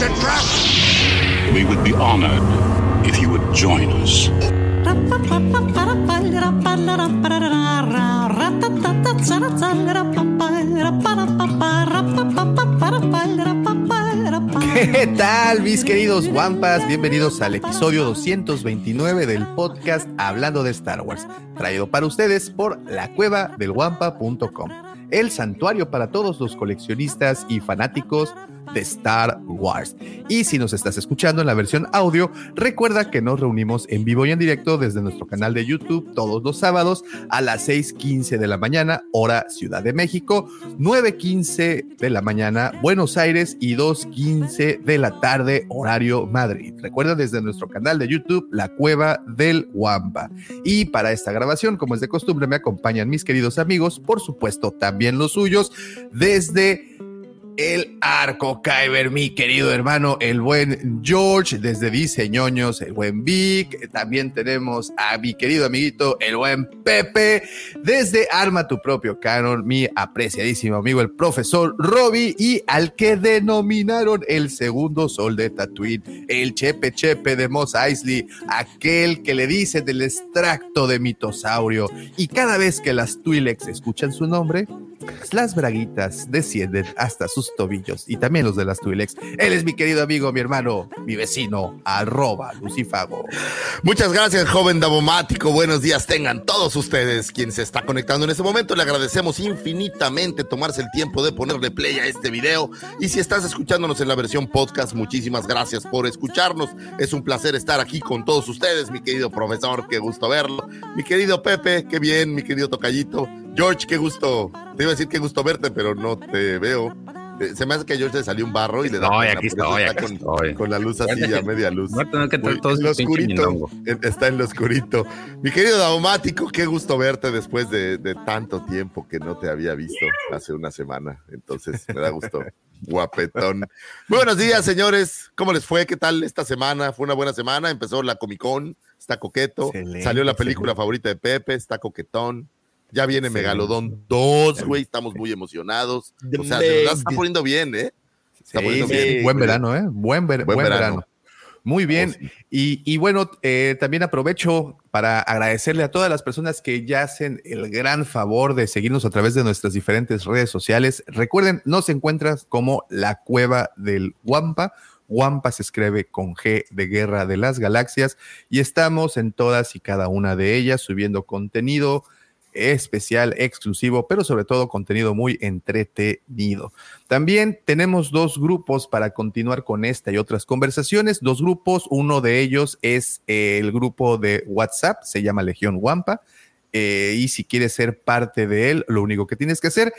It's a trap! We would be honored if you would join us. ¿Qué tal, mis queridos Wampas? Bienvenidos al episodio 229 del podcast Hablando de Star Wars, traído para ustedes por la cueva del Wampa.com, el santuario para todos los coleccionistas y fanáticos de Star Wars. Y si nos estás escuchando en la versión audio, recuerda que nos reunimos en vivo y en directo desde nuestro canal de YouTube todos los sábados a las 6:15 de la mañana, hora Ciudad de México, 9:15 de la mañana, Buenos Aires y 2:15 de la tarde, horario Madrid. Recuerda desde nuestro canal de YouTube, La Cueva del Wampa. Y para esta grabación, como es de costumbre, me acompañan mis queridos amigos, por supuesto, también los suyos, desde el arco Kyber, mi querido hermano, el buen George, desde Diseñoños, el buen Vic. También tenemos a mi querido amiguito, el buen Pepe, desde Arma tu propio canon, mi apreciadísimo amigo, el profesor Robbie, y al que denominaron el segundo sol de Tatooine, el Chepe Chepe de Mos Eisley, aquel que le dice del extracto de mitosaurio. Y cada vez que las Twi'leks escuchan su nombre, las braguitas descienden hasta sus tobillos y también los de las Twi'leks. Él es mi querido amigo, mi hermano, mi vecino, arroba Lucifago. Muchas gracias, joven Davomático. Buenos días tengan todos ustedes. Quien se está conectando en este momento, le agradecemos infinitamente tomarse el tiempo de ponerle play a este video. Y si estás escuchándonos en la versión podcast, muchísimas gracias por escucharnos. Es un placer estar aquí con todos ustedes, mi querido profesor. Qué gusto verlo. Mi querido Pepe, qué bien, mi querido Tocayito. George, qué gusto. Te iba a decir qué gusto verte, pero no te veo. Eh, Se me hace que a George le salió un barro y le da. No, aquí estoy, está aquí con, estoy. con la luz así a media luz. No tengo que Uy, todo en lo oscurito. Está en lo oscurito. Mi querido Daumático, qué gusto verte después de, de tanto tiempo que no te había visto hace una semana. Entonces, me da gusto. Guapetón. Muy buenos días, señores. ¿Cómo les fue? ¿Qué tal esta semana? Fue una buena semana. Empezó la Comic Con, está coqueto. Excelente, Salió la película excelente. favorita de Pepe, está coquetón. Ya viene Excelente. Megalodón 2, güey. Estamos muy emocionados. O sea, de verdad se está poniendo bien, ¿eh? Se está Sí, poniendo sí, bien. buen verano, ¿eh? Buen, ver- Buen buen verano. verano. Muy bien. Oh, sí. Y, y bueno, eh, también aprovecho para agradecerle a todas las personas que ya hacen el gran favor de seguirnos a través de nuestras diferentes redes sociales. Recuerden, nos encuentras como la cueva del Wampa. Wampa se escribe con G de Guerra de las Galaxias y estamos en todas y cada una de ellas subiendo contenido especial, exclusivo, pero sobre todo contenido muy entretenido. También tenemos dos grupos para continuar con esta y otras conversaciones. Dos grupos, uno de ellos es el grupo de WhatsApp, se llama Legión Wampa. eh, y si quieres ser parte de él, lo único que tienes que hacer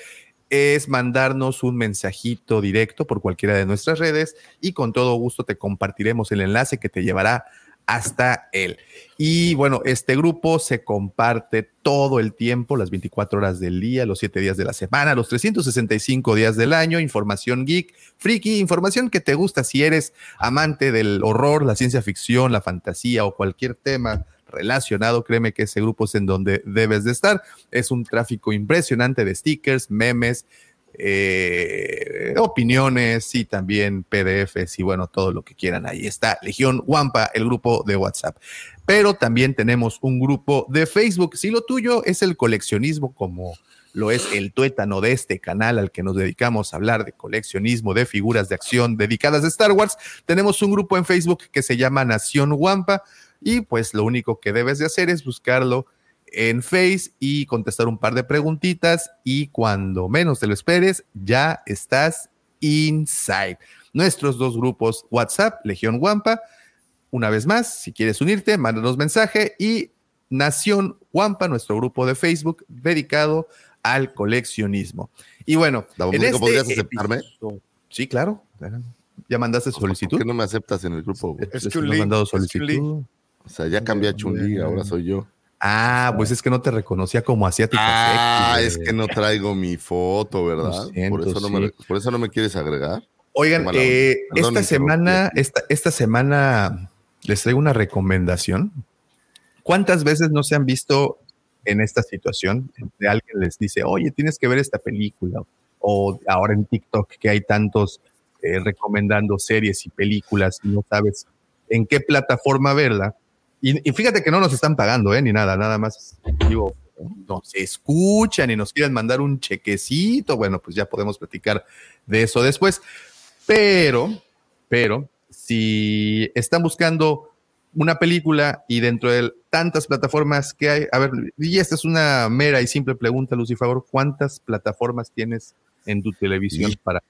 es mandarnos un mensajito directo por cualquiera de nuestras redes y con todo gusto te compartiremos el enlace que te llevará hasta él. Y bueno, este grupo se comparte todo el tiempo, las 24 horas del día, los 7 días de la semana, los 365 días del año, información geek, friki, información que te gusta si eres amante del horror, la ciencia ficción, la fantasía o cualquier tema relacionado, créeme que ese grupo es en donde debes de estar. Es un tráfico impresionante de stickers, memes, eh, opiniones y también PDFs y bueno, todo lo que quieran. Ahí está Legión Wampa, el grupo de WhatsApp. Pero también tenemos un grupo de Facebook. Si lo tuyo es el coleccionismo como lo es el tuétano de este canal al que nos dedicamos a hablar de coleccionismo, de figuras de acción dedicadas a Star Wars, tenemos un grupo en Facebook que se llama Nación Wampa y pues lo único que debes de hacer es buscarlo en Face y contestar un par de preguntitas y cuando menos te lo esperes ya estás inside. Nuestros dos grupos WhatsApp, Legión Wampa, una vez más, si quieres unirte, mándanos mensaje y Nación Wampa, nuestro grupo de Facebook dedicado al coleccionismo. este Y bueno, Davo, ¿podrías aceptarme? episodio- Sí, claro. ¿Ya mandaste ¿Por solicitud? qué no me aceptas en el grupo? Es Les Chun-Li, hemos mandado es Chun-Li. solicitud. O sea, ya cambié a Chun-Li, ahora soy yo. Ah, pues es que no te reconocía como asiática. Ah, sexy, es que no traigo mi foto, ¿verdad? Siento, por, eso no sí. me, por eso no me quieres agregar. Oigan, eh. Perdón, esta semana, esta, esta semana les traigo una recomendación. ¿Cuántas veces no se han visto en esta situación? De alguien les dice, oye, tienes que ver esta película. O ahora en TikTok que hay tantos eh, recomendando series y películas y no sabes en qué plataforma verla. Y, y fíjate que no nos están pagando, ¿eh? Ni nada, nada más. Digo, nos escuchan y nos quieren mandar un chequecito. Bueno, pues ya podemos platicar de eso después. Pero, pero, si están buscando una película y dentro de tantas plataformas que hay, a ver, y esta es una mera y simple pregunta, Lucifer, ¿cuántas plataformas tienes en tu televisión para?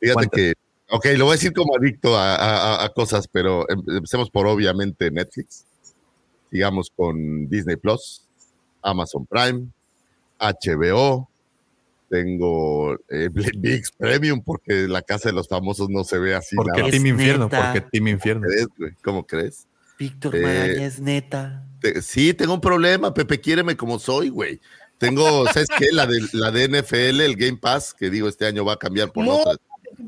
Fíjate ¿Cuántas? que, ok, lo voy a decir como adicto a, a- cosas, pero em- empecemos por obviamente Netflix. Sigamos con Disney Plus, Amazon Prime, HBO. Tengo eh, VIX Premium porque la casa de los famosos no se ve así. Porque nada. Team Infierno, neta. porque Team Infierno. ¿Crees, güey? ¿Cómo crees? Víctor Eh, Maraña es neta. Te- sí, tengo un problema, Pepe, quiéreme como soy, güey. Tengo, ¿sabes qué? La de, la de NFL, el Game Pass, que digo, este año va a cambiar por No, otra.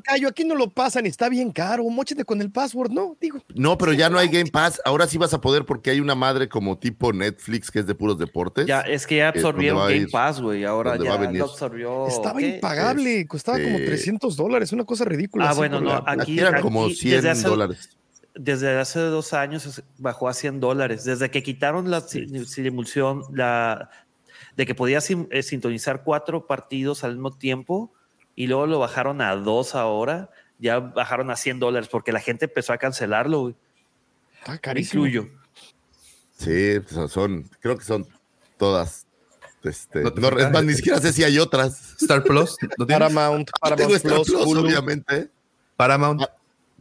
Cayo, aquí no lo pasan, está bien caro. Móchate con el password, ¿no? Digo, No, pero ya no hay Game Pass. Ahora sí vas a poder porque hay una madre como tipo Netflix que es de puros deportes. Ya, es que ya ¿dónde absorbieron Game ir? Pass, güey. Ahora ¿Dónde ya va a venir? lo absorbió. estaba ¿qué? impagable, costaba como este- 300 300 dólares, una cosa ridícula. Ah, bueno, no, la- aquí- Aquí eran como aquí 100 desde hace- dólares. Desde hace dos años bajó a 100 dólares. Desde que quitaron la si- simulación, la de que podías eh, sintonizar cuatro partidos al mismo tiempo y luego lo bajaron a dos ahora, ya bajaron a 100 dólares porque la gente empezó a cancelarlo, güey. Está Me carísimo. incluyo. Sí, son, son- creo que son todas. Este, ¿No no, es más, ni siquiera sé si hay otras. Star Plus. Paramount, Tengo Paramount Star Plus, obviamente, Paramount. Ah,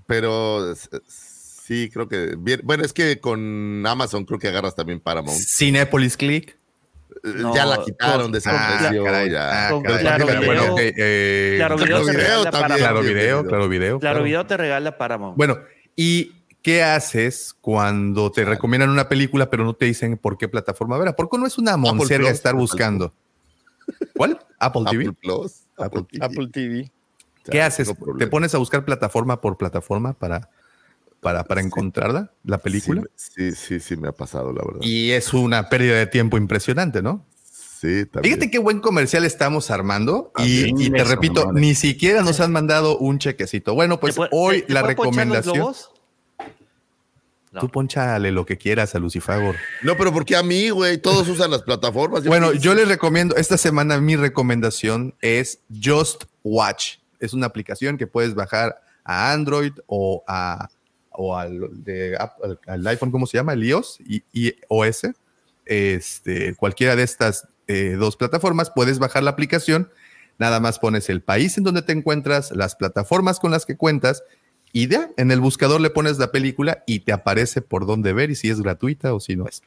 pero sí, creo que bien. Bueno, es que con Amazon creo que agarras también Paramount. Cinepolis Click. Eh, No, ya la quitaron, con- desapareció. ya. Ah, Con caray. Claro Bueno, Video. ok, eh, Claro Video Claro Video también. Claro video, claro video. Claro. Video te regala Paramount. Bueno, ¿y qué haces cuando te recomiendan una película pero no te dicen por qué plataforma verla? Porque no es una monserga Plus, estar buscando. ¿Cuál? Apple TV. Apple Plus. Apple TV. Apple TV. ¿Qué haces? ¿Te pones a buscar plataforma por plataforma para, para, para Sí. encontrarla, la película? Sí, sí, sí, me ha pasado, la verdad. Y es una pérdida de tiempo impresionante, ¿no? Sí, también. Fíjate qué buen comercial estamos armando y, te Eso, repito, madre. ni siquiera nos han mandado un chequecito. Bueno, pues ¿Te puede- hoy la recomendación. No. Tú ponchale lo que quieras a Lucifagor. No, pero ¿por qué a mí, güey? Todos usan las plataformas. Bueno, yo les recomiendo, esta semana mi recomendación es Just Watch. Es una aplicación que puedes bajar a Android o, a, o al, de al iPhone, ¿cómo se llama? El iOS y iOS. Este, cualquiera de estas eh, dos plataformas, puedes bajar la aplicación. Nada más pones el país en donde te encuentras, las plataformas con las que cuentas y ya en el buscador le pones la película y te aparece por dónde ver y si es gratuita o si no es.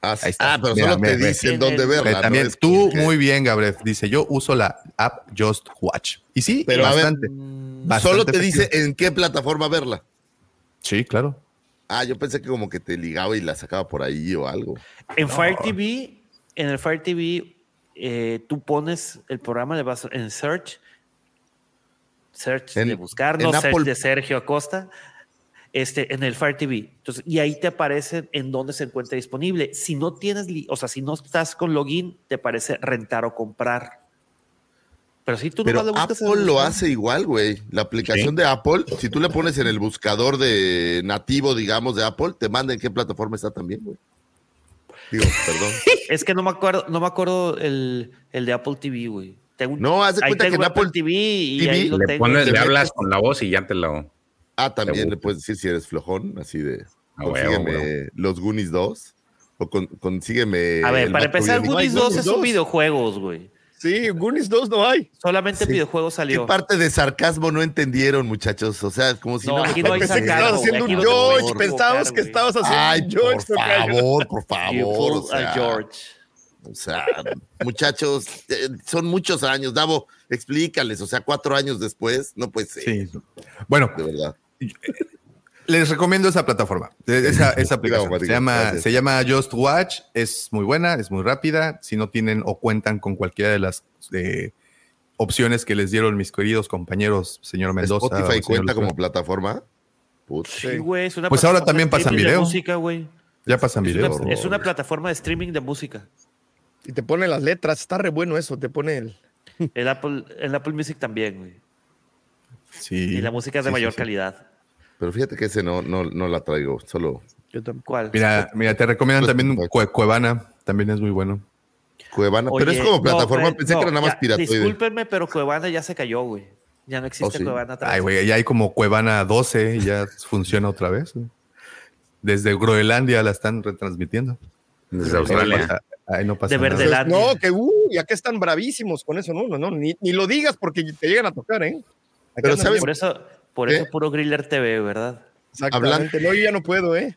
Ah, ahí está. ah, pero Mira, solo mira, te mira. dicen En dónde verla. También tú, muy bien, Gabriel. Dice, yo uso la app Just Watch. Y sí, Pero, a ver, bastante. Mm, bastante Solo te efectivo. dice en qué plataforma verla. Sí, claro. Ah, yo pensé que como que te ligaba y la sacaba por ahí o algo. En Fire TV, en el Fire TV, eh, tú pones el programa, le vas en Search, Search En- de buscar, en no Search Apple- de Sergio Acosta, este, en el Fire TV. Entonces, y ahí te aparece en dónde se encuentra disponible. Si no tienes, o sea, si no estás con login, te parece rentar o comprar. Pero si tú Pero el Apple lo hace igual, güey. La aplicación de Apple, si tú le pones en el buscador de nativo, digamos, de Apple, te manda en qué plataforma está también, güey. Digo, perdón. Es que no me acuerdo, no me acuerdo el, el de Apple TV, güey. No, haz de cuenta que en Apple TV y TV ahí lo Le, tengo. pones, le hablas con la voz y ya te lo. Ah, también le puedes decir si eres flojón, así de. A huevo, consígueme los Goonies 2. O con- consígueme. A ver, para empezar, Goonies No hay 2 es un 2. videojuegos, güey. Sí, Goonies 2 no hay. Solamente Sí. videojuegos ¿Qué salió. parte de sarcasmo no entendieron, muchachos? O sea, como si No, no. aquí no hay sarcasmo, haciendo un no George. Pensábamos que estabas haciendo Ay, un por George. tocayo. favor, por favor. O sea, a George. O sea, muchachos, eh, son muchos años. Davo, explícales, o sea, cuatro años después, no puede ser, Sí. Bueno, de verdad. Les recomiendo esa plataforma, esa, esa aplicación. Se llama, gracias. se llama Just Watch, es muy buena, es muy rápida. Si no tienen o cuentan con cualquiera de las eh, opciones que les dieron mis queridos compañeros, señor Mendoza. Spotify señor cuenta como plataforma. Puta. Sí, güey, es una Pues ahora plataforma también de pasan streaming de video. música, güey. Ya pasan Es una, es una plataforma de streaming de música. Y te pone las letras, está re bueno eso, te pone el... El Apple, el Apple Music también, güey. Sí. Y la música es de Sí, sí, mayor sí. calidad. Pero fíjate que ese no, no, no la traigo, solo Yo tampoco. ¿Cuál? Mira, mira, te recomiendan también Spotify. Cue- Cuevana, también es muy bueno. Cuevana. pero es como no, plataforma, pensé no, que era nada más piratoide. Discúlpenme, pero Cuevana ya se cayó, güey. Ya no existe Oh, sí. Cuevana. atrás. Ay, güey, ya hay como Cuevana 12 y ya funciona otra vez. Desde Groenlandia la están retransmitiendo. Desde Australia. pasa- ahí no pasa De nada. Verdelandia. No, que uh, ya que están bravísimos con eso, no, no, no, ni, ni lo digas porque te llegan a tocar, ¿eh? Pero ¿sabes Por eso, por ¿Qué? eso puro Griller TV, ¿verdad? Exactamente. No, yo ya no puedo, ¿eh?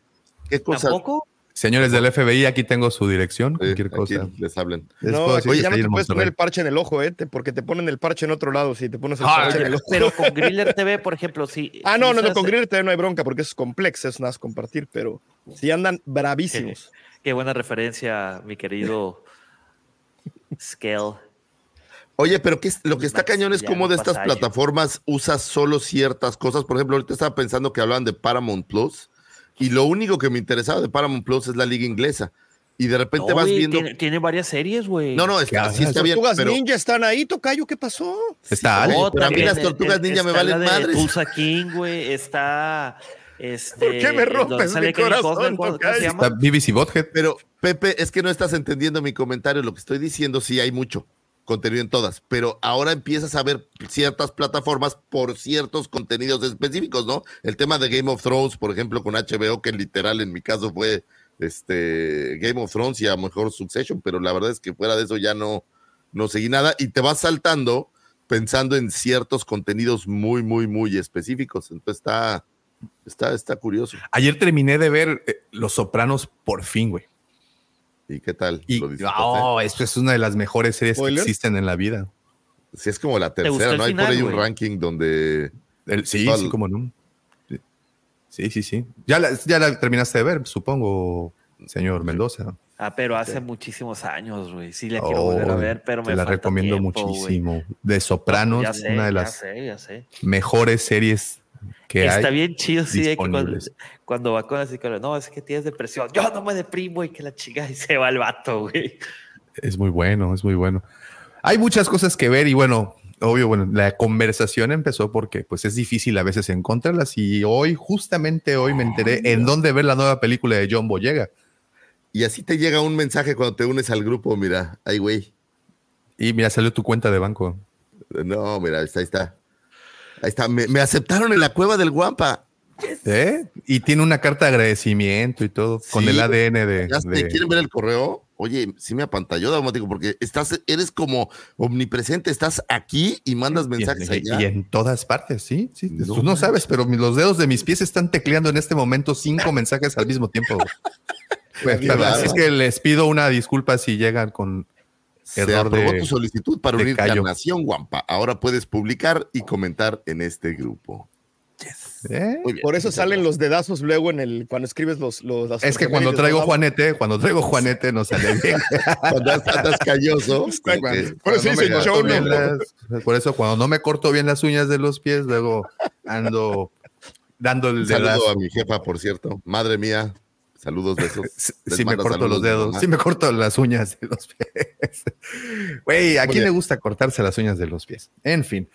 ¿Qué cosa? ¿Tampoco? Señores del FBI, aquí tengo su dirección, Sí, cualquier aquí cosa. les hablen. No, aquí ya no te puedes poner el parche en el ojo, ¿eh? Porque te ponen el parche en otro lado si te pones el Ah, parche en el ojo. pero con Griller TV, por ejemplo, sí. Ah, no, no, no, con Griller TV no hay bronca porque es complejo, es nada más compartir, pero si andan bravísimos. Qué buena referencia, mi querido Scale. Oye, pero ¿qué es- lo que está cañón es cómo de estas plataformas usas solo ciertas cosas. Por ejemplo, ahorita estaba pensando que hablaban de Paramount Plus y lo único que me interesaba de Paramount Plus es la liga inglesa. Y de repente vas viendo. Tiene, tiene varias series, güey. No, no, está, sí está Las bien, tortugas pero ninja están ahí, Tocayo, ¿qué pasó? Está Ale. Oh, pero a mí las tortugas eh, ninja me valen madres. Tulsa King, güey. Está. Este, ¿Por qué me donde rompes mi corazón. Está BBC Bothead. Pero, Pepe, es que no estás entendiendo mi comentario. Lo que estoy diciendo, sí hay mucho contenido en todas, pero ahora empiezas a ver ciertas plataformas por ciertos contenidos específicos, ¿no? El tema de Game of Thrones, por ejemplo, con HBO, que literal en mi caso fue este Game of Thrones y a lo mejor Succession, pero la verdad es que fuera de eso ya no, no seguí nada y te vas saltando pensando en ciertos contenidos muy, muy, muy específicos. Entonces está, está, está curioso. Ayer terminé de ver eh, Los Sopranos por fin, güey. ¿Y qué tal? Y oh, esto es una de las mejores series ¿Spoiler? que existen en la vida. Sí, es como la tercera, ¿no? Hay por ahí un ranking donde. El- sí, sí, como no. Sí. Sí, sí. Ya la, ya la terminaste de ver, supongo, señor Mendoza. Ah, pero hace muchísimos años, güey. Sí, la quiero Oh, volver a ver, pero me Te la falta recomiendo tiempo, muchísimo. De Sopranos, Ya sé, una de ya las sé, ya sé. mejores series que Está hay. bien chido, sí, de que cuando, cuando va con la psicóloga, no, es que tienes depresión. Yo no me deprimo y que la chica y se va el vato, güey. Es muy bueno, es muy bueno. Hay muchas cosas que ver y bueno, obvio, bueno, la conversación empezó porque pues es difícil a veces encontrarlas y hoy, justamente hoy me enteré en dónde ver la nueva película de John Boyega. Y así te llega un mensaje cuando te unes al grupo, mira, ay, güey. Y mira, salió tu cuenta de banco. No, mira, ahí está, ahí está. Ahí está, me, me aceptaron en la cueva del Guampa. ¿Eh? Y tiene una carta de agradecimiento y todo, con el ADN de... ¿Ya te de- quieren ver el correo? Oye, sí me apantalló, Daumático, porque estás, eres como omnipresente, estás aquí y mandas mensajes y, allá. y en todas partes, sí, sí. No Tú no sabes, pero los dedos de mis pies están tecleando en este momento cinco mensajes al mismo tiempo. Pues, así es que les pido una disculpa si llegan con Se error aprobó de- tu solicitud para unirte a. Nación Guampa. Ahora puedes publicar y comentar en este grupo. ¿Eh? Bien. Por eso salen los dedazos luego en el cuando escribes los, los las Es que cuando traigo. Juanete, cuando traigo Juanete no sale bien. Cuando andas calloso. Por eso Cuando no me corto show, bien ¿no? las- Por eso cuando no me corto bien las uñas de los pies, luego ando dando el Un saludo dedazo. a mi jefa, por cierto. Madre mía, saludos, besos. Sí, Les me corto los dedos, mamá. sí me corto las uñas de los pies. Güey, ¿a Muy quién le gusta cortarse las uñas de los pies? En fin,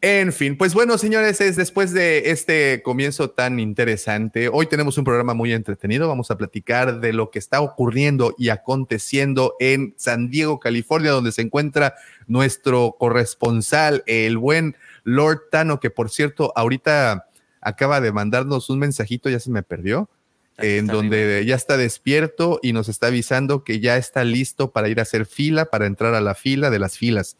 en fin, pues bueno, señores, es después de este comienzo tan interesante, hoy tenemos un programa muy entretenido, vamos a platicar de lo que está ocurriendo y aconteciendo en San Diego, California, donde se encuentra nuestro corresponsal, el buen Lord Tano, que por cierto, ahorita acaba de mandarnos un mensajito, ya se me perdió en donde ya está despierto y nos está avisando que ya está listo para ir a hacer fila, para entrar a la fila de las filas.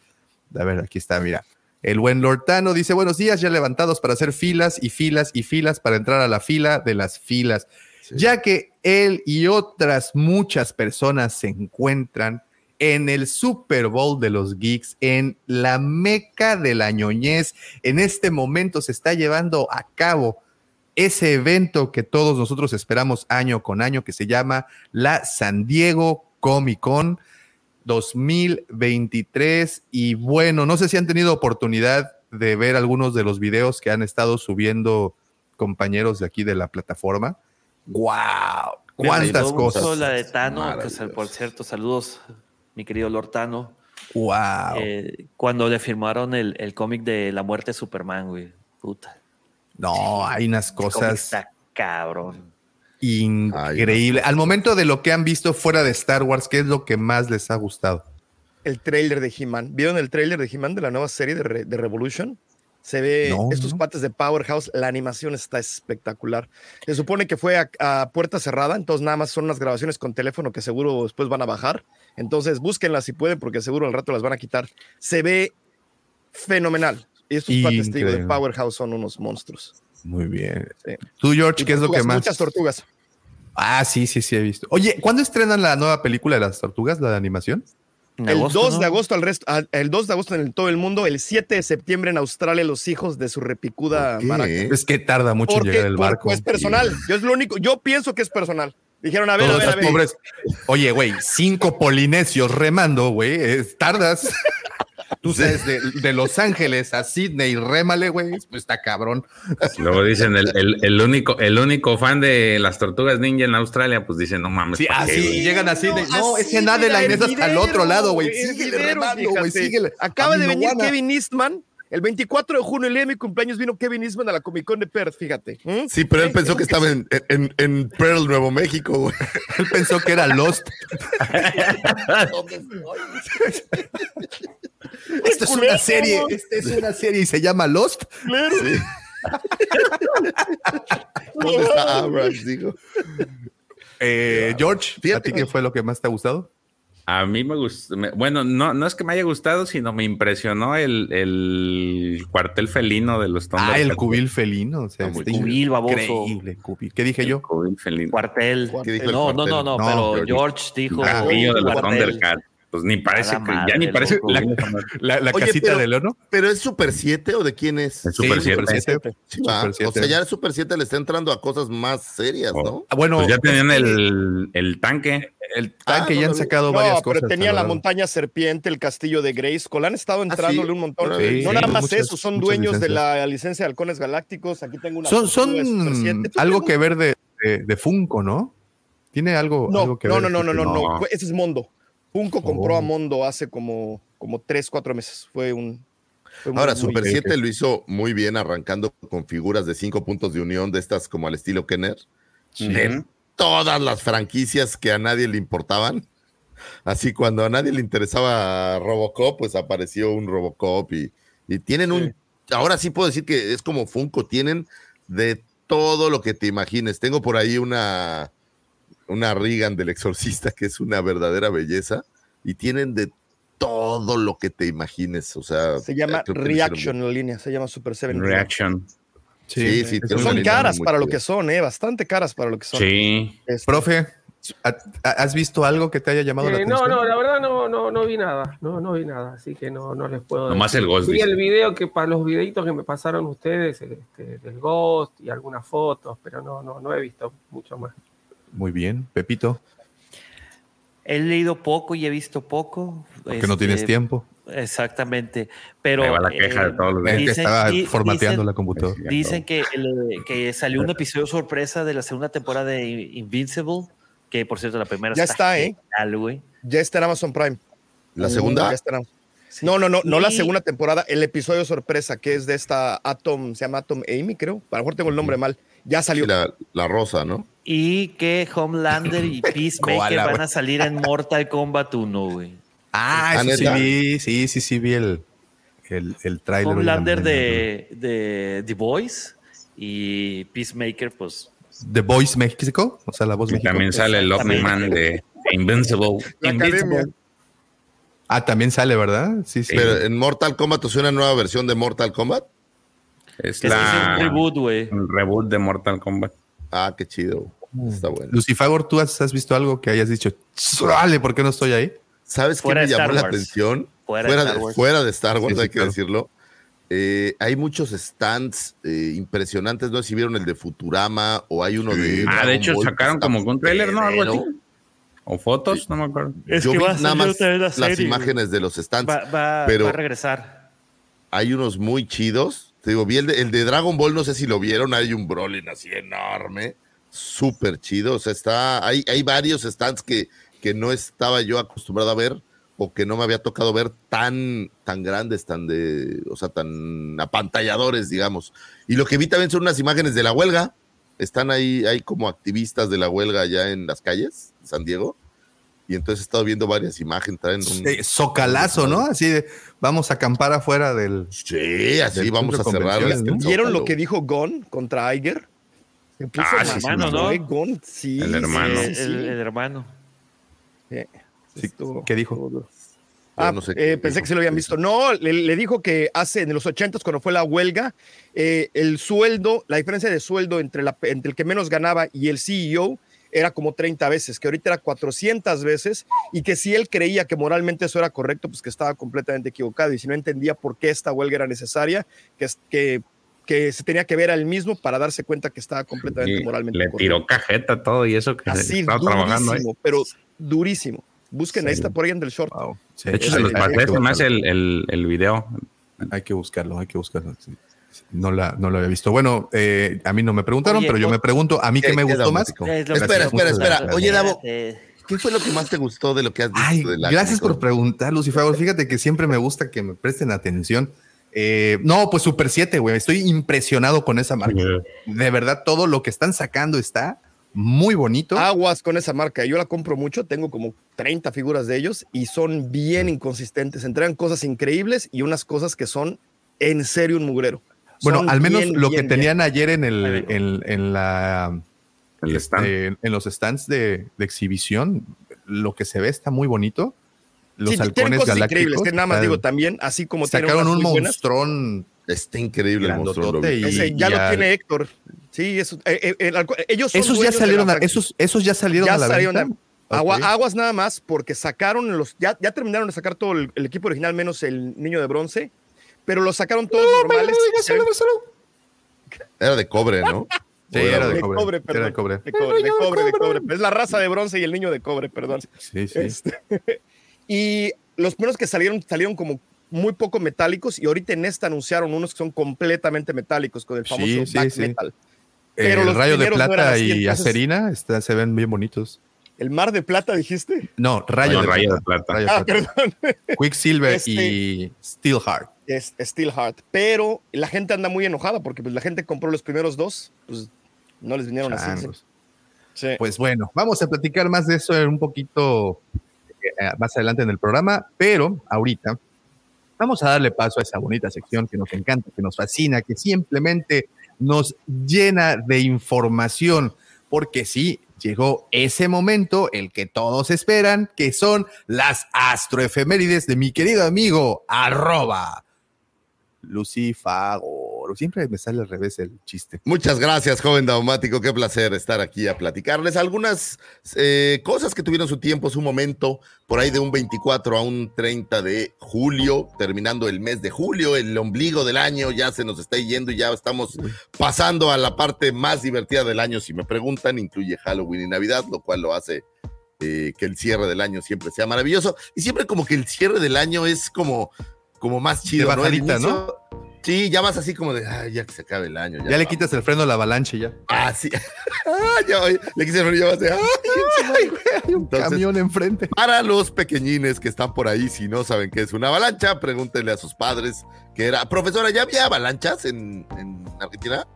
A ver, aquí está, mira. El buen Lortano dice, buenos días, ya levantados para hacer filas y filas y filas para entrar a la fila de las filas, Sí. ya que él y otras muchas personas se encuentran en el Super Bowl de los Geeks, en la meca de la ñoñez. En este momento se está llevando a cabo ese evento que todos nosotros esperamos año con año, que se llama la San Diego Comic Con 2023. Y bueno, no sé si han tenido oportunidad de ver algunos de los videos que han estado subiendo compañeros de aquí de la plataforma. ¡Wow! ¿Cuántas cosas? La de Tano, que, por cierto, saludos, mi querido Lortano. ¡Wow! Eh, cuando le firmaron el, el cómic de la muerte de Superman, güey. Puta. No, hay unas cosas Está cabrón. increíbles. Al momento de lo que han visto fuera de Star Wars, ¿qué es lo que más les ha gustado? El trailer de He-Man. ¿Vieron el trailer de He-Man de la nueva serie de, Re- de Revolution? Se ve No, estos no. pates de Powerhouse, la animación está espectacular. Se supone que fue a, a puerta cerrada, entonces nada más son unas grabaciones con teléfono que seguro después van a bajar. Entonces búsquenlas si pueden, porque seguro al rato las van a quitar. Se ve fenomenal. Y estos digo, de. Powerhouse son unos monstruos. Muy bien. Sí. Tú, George, Y ¿qué es lo que más? Muchas tortugas. Ah, sí, sí, sí, he visto. Oye, ¿cuándo estrenan la nueva película de las tortugas, la de animación? El agosto, 2 ¿no? de agosto al resto, el 2 de agosto en el- todo el mundo, el 7 de septiembre en Australia, los hijos de su repicuda maraca. Es que tarda mucho en llegar el barco. pues personal. Yo es lo único, yo pienso que es personal. Dijeron, a ver, a Todos ver, a ver. pobres. Oye, güey, cinco polinesios remando, güey, es- tardas. Tú sabes, de, de Los Ángeles a Sydney, rémale, güey, pues está cabrón. Luego dicen, el, el- el único, el único fan de las tortugas ninja en Australia, pues dice, no mames. Sí, ¿pa' qué, así llegan así de, no, nada de la era Inés hasta el otro lado, güey. el Síguele remando, güey, síguele. Acaba A de venir. Kevin Eastman. El 24 de junio, el día de mi cumpleaños, vino Kevin Eastman a la Comic Con de Perth, fíjate. ¿Mm? Sí, pero él pensó que estaba en, en, en Pearl, Nuevo México, güey. Él pensó que era Lost. Esta es una serie, esta es una serie y se llama Lost. Sí. ¿Dónde está Abrams? Digo. Eh, George, ¿a ti que- qué fue lo que más te ha gustado? A mí me gustó, me- bueno, no, no es que me haya gustado, sino me impresionó el, el cuartel felino de los Ah, el Thundercats. cubil felino. O sea, Ah, muy está cubil, baboso. Increíble, cubil. ¿Qué dije El yo? cubil felino. Cuartel. ¿Qué dijo el No, no, cuartel? no, no, No, pero George. George dijo. El castillo de los cuartel. Thundercats. Pues ni parece que, ya ni parece loco. la, La, la Oye, casita pero- de Leono. ¿Pero es Super 7 o de quién es? el Super Sí, 7. Super Sí, va. Super 7. O sea, ya el Super 7 le está entrando a cosas más serias, ¿no? Ah, bueno, Pues ya tenían el, el tanque. el Ah, tanque no ya han sacado No, varias pero cosas. tenía la verdad. montaña serpiente, el castillo de Grayskull. Han estado entrándole sí. un montón. Sí, no sí, nada más muchas- eso, son dueños de la licencia de halcones galácticos. Aquí tengo una. Son, son tortuga de Super 7. ¿Tú algo que ver de, de, de Funko, ¿no? Tiene algo, No, algo que no, ver. no, no, no, no, no, No. Ese es Mondo. Funko compró Oh. a Mondo hace como, como tres, cuatro meses. Fue un. muy- Ahora, muy- Super ok, 7 ok. lo hizo muy bien arrancando con figuras de cinco puntos de unión de estas como al estilo Kenner. De todas las franquicias que a nadie le importaban. Así cuando a nadie le interesaba Robocop, pues apareció un Robocop y, y tienen un... Ahora sí puedo decir que es como Funko, tienen de todo lo que te imagines. Tengo por ahí una, una Regan del exorcista que es una verdadera belleza y tienen de todo lo que te imagines. O sea, Se llama Reaction en línea, se llama Super 7. Reaction. Sí, sí, una son caras para lo que son, ¿eh? Bastante caras para lo que son. Sí. Este, Profe, ¿ha- ¿has visto algo que te haya llamado la Eh, atención? no, no, la verdad no, no, no vi nada, no, no vi nada, así que no, no les puedo. Nomás decir. el Ghost, Vi dice. el video que para los videitos que me pasaron ustedes, este, del Ghost y algunas fotos, pero no, no, no he visto mucho más. Muy bien, Pepito, He leído poco y he visto poco. porque no Este, tienes tiempo. Exactamente. Pero. Ahí va la queja eh, de todos los Es que días. dicen- estaba formateando dicen- la computadora. Dicen que, el- que salió un episodio sorpresa de la segunda temporada de Invincible, que por cierto la primera Ya está, ¿eh? genial. Ya está en Amazon Prime. ¿La segunda? Ya está en Amazon. No, no, no, no la segunda temporada, el episodio sorpresa, que es de esta Atom, se llama Atom Amy, creo. A lo mejor tengo el nombre mal. Ya salió. Sí, la, la rosa, ¿no? Y que Homelander y Peacemaker Koala, van a salir en Mortal Kombat 1, güey. Ah, ¿Ah, eso sí vi, sí, sí, sí vi el, el, el trailer. Homelander de, de The Voice y Peacemaker, pues. The Voice México, o sea, la voz Y México. también sale el Omni-Man de Invincible. La academia. Ah, también sale, ¿verdad? Sí, sí. Pero en Mortal Kombat, ¿es una nueva versión de Mortal Kombat? Es Es, la, es un reboot, güey. un reboot de Mortal Kombat. Ah, qué chido. Está bueno. Lucifagor, ¿tú has, has visto algo que hayas dicho, ¡Sale! ¿Por qué no estoy ahí? ¿Sabes qué me llamó la Wars. atención? Fuera Fuera, de Star Wars. fuera de Star Wars, Sí, sí, hay que claro. decirlo. Eh, hay muchos stands eh, impresionantes. No sé si vieron el de Futurama o hay uno de. Ah, Dragon de hecho Ball sacaron como un trailer, ¿no? Algo así. O fotos, no me acuerdo. Es Yo que vi va a nada más la las serie, imágenes de los stands. Va, va- pero- va a regresar. hay unos muy chidos. Te digo, vi el de, el de Dragon Ball, no sé si lo vieron, hay un Brolin así enorme, súper chido. O sea, está, hay, hay varios stands que, que no estaba yo acostumbrado a ver o que no me había tocado ver tan, tan grandes, tan de, o sea, tan apantalladores, digamos. Y lo que vi también son unas imágenes de la huelga. Están ahí, hay como activistas de la huelga allá en las calles de San Diego. Y entonces he estado viendo varias imágenes. Traen un, Eh, Socalazo, ¿no? Así de, vamos a acampar afuera del. Sí, así Del vamos a cerrar. ¿Vieron lo que dijo Gon contra Iger? Se puso Ah, sí, mamando, ¿no? Gon, sí, El hermano. sí. El, el hermano. Eh, Sí, estuvo- ¿qué dijo? Ah, no sé eh, pensé dijo. que se lo habían visto. No, le, le dijo que hace en los 80 cuando fue la huelga, eh, el sueldo, la diferencia de sueldo entre, la, entre el que menos ganaba y el CEO era como 30 veces, que ahorita era 400 veces y que si él creía que moralmente eso era correcto, pues que estaba completamente equivocado y si no entendía por qué esta huelga era necesaria, que, es- que, que se tenía que ver al mismo para darse cuenta que estaba completamente Y moralmente le correcto. tiró cajeta todo y eso que Así, estaba trabajando ahí. durísimo, pero durísimo. Busquen ahí, está por ahí en del short. Wow. Sí, De hecho, se los pasé más el, el, el video. Hay que buscarlo, hay que buscarlo. sí. No, la, no lo había visto. Bueno, eh, a mí no me preguntaron, Oye, pero yo me pregunto, ¿a mí qué ¿Qué- me gustó más? Espera, espera, espera. Oye, Davo. ¿qué fue lo que más te gustó de lo que has visto Ay, de la gracias por preguntar, Lucifer. Fíjate que siempre me gusta que me presten atención. Eh, no, pues Super 7, güey. Estoy impresionado con esa marca. De verdad, todo lo que están sacando está muy bonito. Aguas con esa marca. Yo la compro mucho, tengo como 30 figuras de ellos y son bien inconsistentes. Entregan cosas increíbles y unas cosas que son en serio un mugrero. bueno, Son al menos bien, lo bien, que bien. tenían ayer en el en, en la El stand. este, en los stands de, de exhibición, lo que se ve está muy bonito. Los Sí, tienen halcones cosas galácticos. increíbles, que nada más digo también, así como sacaron unas un muy buenas. monstrón Está increíble el monstruo. y- Ese ya y lo al- tiene Héctor. Sí, eso, eh, eh, el ellos son Esos ya de salieron, a, esos, esos ya salieron ya a la salieron venta. a- Agua- Ok. aguas nada más porque sacaron los ya, ya terminaron de sacar todo el, el equipo original menos el niño de bronce pero lo sacaron todos normales Era de cobre, ¿no? Sí, era de de cobre. cobre, era perdón. de cobre. de cobre, de cobre, de cobre. Es la raza de bronce y el niño de cobre, perdón. Sí, sí. Este, y los primeros que salieron salieron como muy poco metálicos y ahorita en esta anunciaron unos que son completamente metálicos con el famoso sí, back sí. metal. Pero el los rayo de no plata así, y entonces- acerina está- se ven bien bonitos. El mar de plata, dijiste. No, rayo, No, de, rayo plata, de plata. rayo de Ah, plata. perdón. Quicksilver Este- y Steelheart. es Steelheart, pero la gente anda muy enojada porque pues la gente compró los primeros dos, pues no les vinieron así. Sí. Pues bueno, vamos a platicar más de eso en un poquito más adelante en el programa, pero ahorita vamos a darle paso a esa bonita sección que nos encanta, que nos fascina, que simplemente nos llena de información, porque sí, llegó ese momento, el que todos esperan, que son las astroefemérides de mi querido amigo, arroba Lucifagor. Siempre me sale al revés el chiste. Muchas gracias, joven daumático. Qué placer estar aquí a platicarles algunas eh, cosas que tuvieron su tiempo, su momento, por ahí de un 24 a un 30 de julio, terminando el mes de julio, el ombligo del año ya se nos está yendo y ya estamos pasando a la parte más divertida del año. Si me preguntan, incluye Halloween y Navidad, lo cual lo hace eh, que el cierre del año siempre sea maravilloso. Y siempre como que el cierre del año es como, como más chido. De bajadita, ¿no? Sí, ya vas así como de, "Ay, ya que se acabe el año. Ya, le vamos". quitas el freno a la avalancha y ya. Ah, sí. Ah, ya, le quise ver, ya vas de, "Ay, Ay, güey, hay un Entonces- camión enfrente. Para los pequeñines que están por ahí, si no saben qué es una avalancha, pregúntenle a sus padres que era. Profesora, ¿ya había avalanchas en, en Argentina?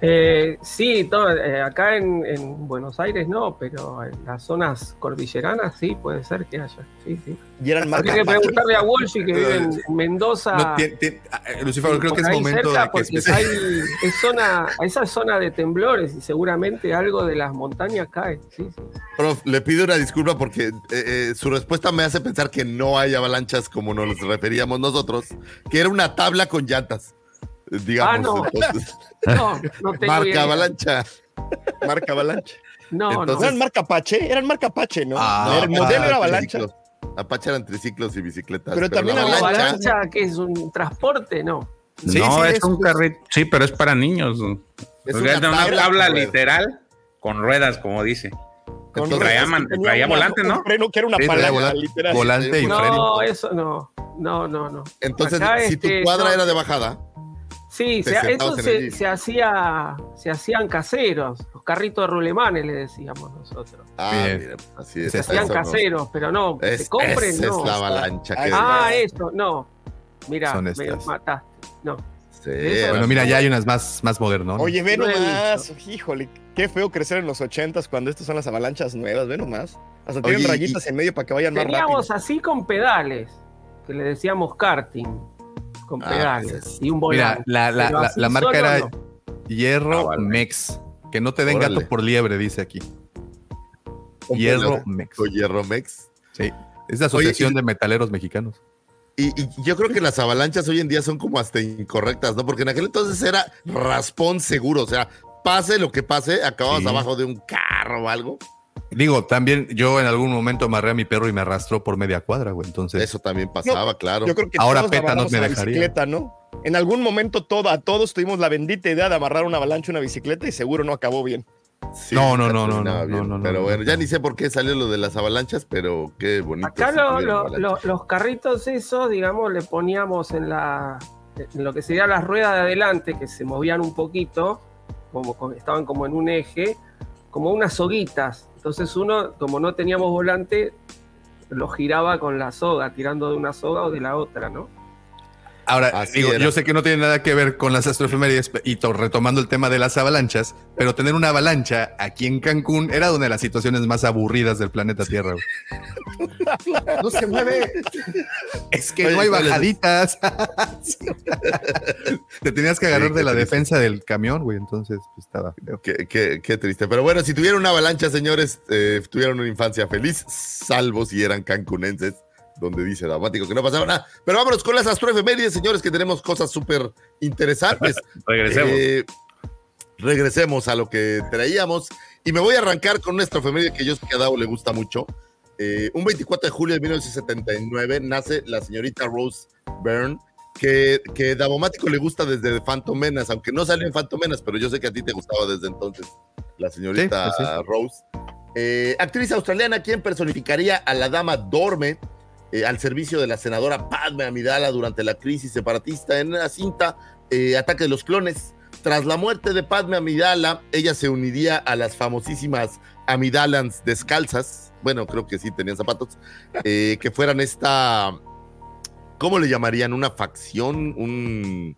Eh, sí, todo, eh, acá en, en Buenos Aires no, pero en las zonas cordilleranas sí, puede ser que haya. Sí, sí. Y eran Habría marcas que preguntarle a Walshy que vive en, en Mendoza. No, tien- tien- ah, eh, Lucifer, creo que es momento cerca, de que hay, es zona, esa es zona de temblores y seguramente algo de las montañas cae. Sí, sí. Prof, le pido una disculpa porque eh, eh, su respuesta me hace pensar que no hay avalanchas como nos referíamos nosotros, que era una tabla con llantas. Eh, Digamos, Ah, no. entonces, No, no tengo marca idea. avalancha. Marca avalancha. No, ¿No Entonces- eran marca Apache? Eran marca Apache, ¿no? Ah, el modelo era avalancha. triciclos. Apache eran triciclos y bicicletas. Pero también la había ¿La avalancha- avalancha que es un transporte? No. Sí, no, sí, es es- un carrito. Sí, pero es para niños. Es Porque una no tabla habla literal con ruedas, como dice. Entonces, traía, traía una- volante, un ¿no? freno que era una Sí, palanca, volante- literal. volante y No, freno. No, eso no. No, no, no. Entonces, Acá, si tu este, cuadra no. era de bajada, Sí, se- eso se, hacía, se hacían caseros, los carritos de rulemanes le decíamos nosotros. ah, Bien. mira, así es. Se hacían eso no. caseros, pero no, que Es, se compren, esa no. es la avalancha. que- Ah, eso, no. Mira, Son me estas. mataste. No. Sí, Bueno, mira, ya hay unas más, más modernas. ¿no? Oye, ve No nomás, híjole, qué feo crecer en los ochentas cuando estas son las avalanchas nuevas, ve nomás. Hasta tienen Oye, y- rayitas en medio para que vayan más rápido. Teníamos así con pedales, que le decíamos karting, con Ah, pedales pues es- y un Mira, la, la, la, marca era no. Hierro Ah, vale. Mex. Que no te den Órale. gato por liebre, dice aquí. Hierro Mex. con Hierro Mex. Sí. Es la Asociación y- de Metaleros Mexicanos. Y, y yo creo que las avalanchas hoy en día son como hasta incorrectas, ¿no? Porque en aquel entonces era raspón seguro, o sea, pase lo que pase, acababas Sí. abajo de un carro o algo. Digo, también yo en algún momento amarré a mi perro y me arrastró por media cuadra, güey. Entonces, Eso también pasaba, claro. Yo creo que Ahora PETA no me dejaría. bicicleta, ¿no? En algún momento todo, a todos tuvimos la bendita idea de amarrar una avalancha a una bicicleta y seguro no acabó bien. Sí, No, no, no, no, no, bien. no, no, Pero no, bueno, no, ya no. ni sé por qué salió lo de las avalanchas, pero qué bonito. Acá lo- lo- lo- los carritos esos, digamos, le poníamos en la en lo que sería las ruedas de adelante, que se movían un poquito, como, como- estaban como en un eje, como unas soguitas. Entonces uno, como no teníamos volante, lo giraba con la soga, tirando de una soga o de la otra, ¿no? Ahora, Así digo, era. yo sé que no tiene nada que ver con las astroefemérides y to- retomando el tema de las avalanchas, pero tener una avalancha aquí en Cancún era una de las situaciones más aburridas del planeta Tierra. No se mueve. Es que Oye, no hay bajaditas. Te tenías que agarrar Sí, de la triste. defensa del camión, güey. Entonces, pues, estaba. Qué, qué- qué triste. Pero bueno, si tuvieron una avalancha, señores, eh, tuvieron una infancia feliz, salvo si eran cancunenses, donde dice dramático que no pasaba nada. Pero vámonos con las astroefemérides, señores, que tenemos cosas súper interesantes. Regresemos. Eh, regresemos a lo que traíamos. Y me voy a arrancar con una astroefeméride que yo sé que a Davo le gusta mucho. Eh, un 24 de julio de 1979 nace la señorita Rose Byrne, que, que Davomático le gusta desde Phantom Menace, aunque no salió en Phantom Menace, pero yo sé que a ti te gustaba desde entonces la señorita Sí, sí, sí. Rose. Eh, actriz australiana quien personificaría a la dama Dorme eh, al servicio de la senadora Padme Amidala durante la crisis separatista en la cinta eh, Ataque de los Clones. Tras la muerte de Padme Amidala, ella se uniría a las famosísimas Amidalans descalzas. Bueno, creo que sí tenían zapatos. eh, que fueran esta. ¿Cómo le llamarían? ¿Una facción? ¿Un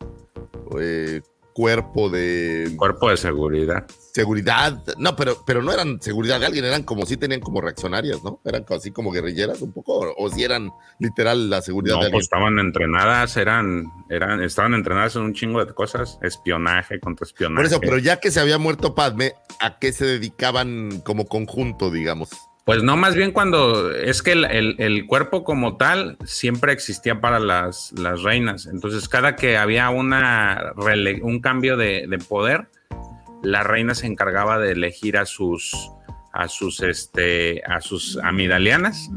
eh, cuerpo de Cuerpo de seguridad. Seguridad? No, pero, pero no eran seguridad de alguien, eran como si tenían como reaccionarias, ¿no? Eran así como guerrilleras un poco, o, o si eran literal la seguridad No, de alguien. pues estaban entrenadas, eran, eran, estaban entrenadas en un chingo de cosas, espionaje, contraespionaje. Por eso, pero ya que se había muerto Padme, ¿a qué se dedicaban como conjunto, digamos? Pues no, más bien cuando es que el, el- el cuerpo como tal siempre existía para las, las reinas. Entonces, cada que había una un cambio de, de poder, la reina se encargaba de elegir a sus a sus este a sus amidalianas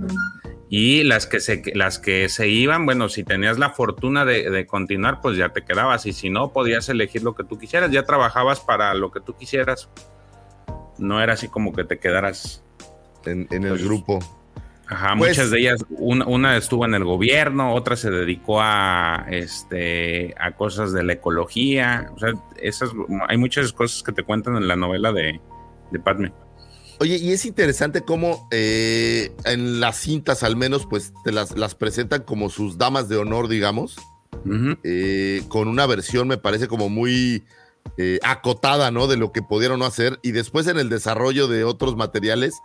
y las que se las que se iban, bueno, si tenías la fortuna de, de continuar, pues ya te quedabas y si no podías elegir lo que tú quisieras, ya trabajabas para lo que tú quisieras. No era así como que te quedaras En, en el grupo. Ajá, Pues- muchas de ellas, una, una estuvo en el gobierno, otra se dedicó a este a cosas de la ecología. O sea, esas hay muchas cosas que te cuentan en la novela de, de Padme. Oye, y es interesante cómo eh, en las cintas al menos, pues te las, las presentan como sus damas de honor, digamos, eh, con una versión me parece como muy eh, acotada, ¿no? De lo que pudieron no hacer. Y después en el desarrollo de otros materiales,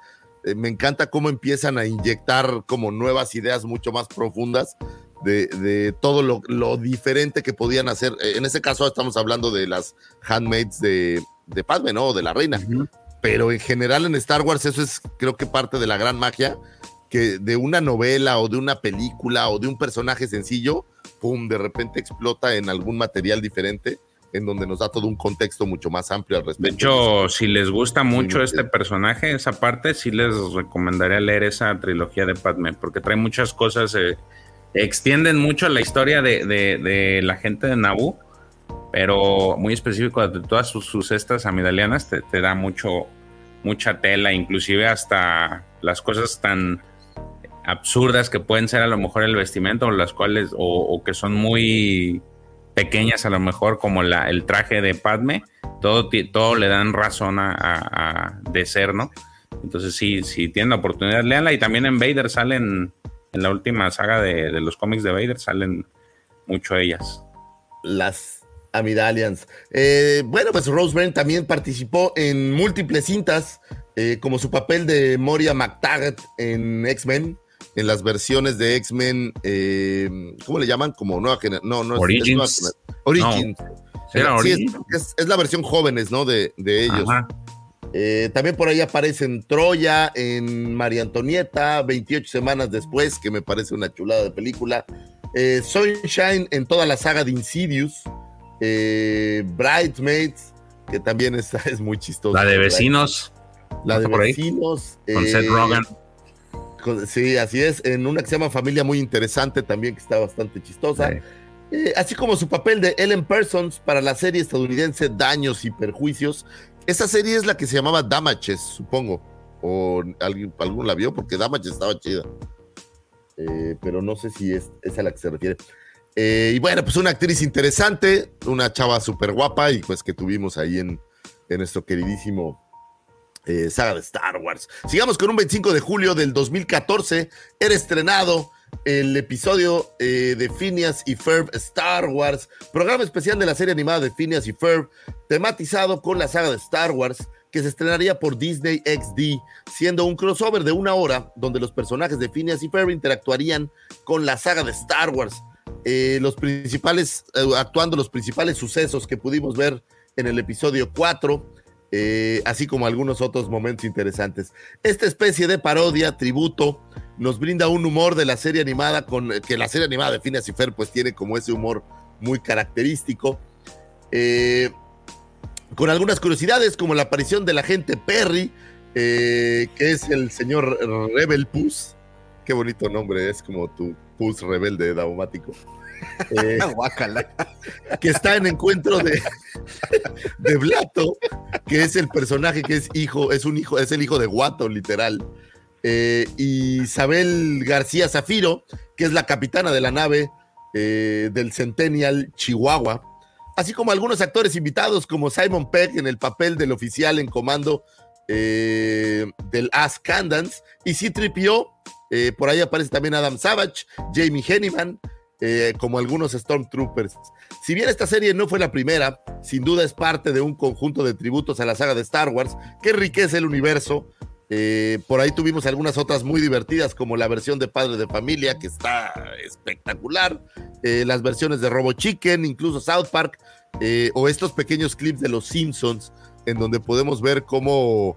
eh, me encanta cómo empiezan a inyectar como nuevas ideas mucho más profundas de, de todo lo, lo diferente que podían hacer. Eh, en ese caso estamos hablando de las handmaids de, de Padme, ¿no? De la reina. Ujú. Pero en general en Star Wars eso es creo que parte de la gran magia, que de una novela o de una película o de un personaje sencillo, pum, de repente explota en algún material diferente en donde nos da todo un contexto mucho más amplio al respecto. De hecho, si les gusta mucho este personaje, esa parte, sí les recomendaría leer esa trilogía de Padme, porque trae muchas cosas, eh, extienden mucho la historia de, de- de la gente de Naboo, pero muy específico de todas sus, sus estas amidalianas, te, te da mucho, mucha tela, inclusive hasta las cosas tan absurdas que pueden ser a lo mejor el vestimento, o las cuales, o, o que son muy pequeñas a lo mejor, como el traje de Padme, todo, todo le dan razón a, a- de ser, ¿no? Entonces, sí, si tienen la oportunidad, léanla. Y también en Vader salen, en la última saga de, los cómics de Vader, salen mucho ellas. las Amidalians. Eh, bueno, pues Rose Byrne también participó en múltiples cintas, eh, como su papel de Moria McTaggart en X-Men, en las versiones de X-Men, eh, ¿cómo le llaman? Como nueva generación. No, no es- es Origins. nueva Origins. ¿Sí era Sí, es, la versión jóvenes, ¿no? De, de ellos. Ajá. Eh, también por ahí aparece en Troya, en María Antonieta, 28 semanas después, que me parece una chulada de película. Eh, Sunshine en toda la saga de Insidious. Eh, Bridesmaids, que también es, es muy chistoso. La de vecinos. La de vecinos. Con Seth Rogen. Sí, así es. En una que se llama Familia muy interesante también, que está bastante chistosa. Sí. Eh, así como su papel de Ellen Parsons para la serie estadounidense Daños y Perjuicios. Esa serie es la que se llamaba Damages, supongo. O alguien, alguno la vio porque Damages estaba chida. Eh, pero no sé si es, es a la que se refiere. Eh, y bueno, pues una actriz interesante, una chava súper guapa y pues que tuvimos ahí en, en nuestro queridísimo eh, saga de Star Wars. Sigamos con un 25 de julio del 2014. Era estrenado el episodio eh, de Phineas y Ferb Star Wars, programa especial de la serie animada de Phineas y Ferb, tematizado con la saga de Star Wars, que se estrenaría por Disney XD, siendo un crossover de una hora donde los personajes de Phineas y Ferb interactuarían con la saga de Star Wars. Eh, los principales, actuando los principales sucesos que pudimos ver en el episodio 4, eh, así como algunos otros momentos interesantes. Esta especie de parodia, tributo, nos brinda un humor de la serie animada, con que la serie animada de Phineas y pues tiene como ese humor muy característico. Eh, con algunas curiosidades, como la aparición del agente Perry, eh, que es el señor Rebel Puss. Qué bonito nombre, es como tu Puss rebelde daumático. Eh, que está en encuentro de, de Blato, que es el personaje que es hijo, es un hijo, es el hijo de Guato, literal. Eh, y Isabel García Zafiro, que es la capitana de la nave eh, del Centennial Chihuahua, así como algunos actores invitados como Simon Pegg en el papel del oficial en comando del As Candance y C-3PO, eh, por ahí aparece también Adam Savage, Jamie Henneman, eh, como algunos Stormtroopers. Si bien esta serie no fue la primera, sin duda es parte de un conjunto de tributos a la saga de Star Wars que enriquece el universo. Eh, por ahí tuvimos algunas otras muy divertidas, como la versión de Padre de Familia, que está espectacular, eh, las versiones de Robo Chicken, incluso South Park, o estos pequeños clips de Los Simpsons, en donde podemos ver cómo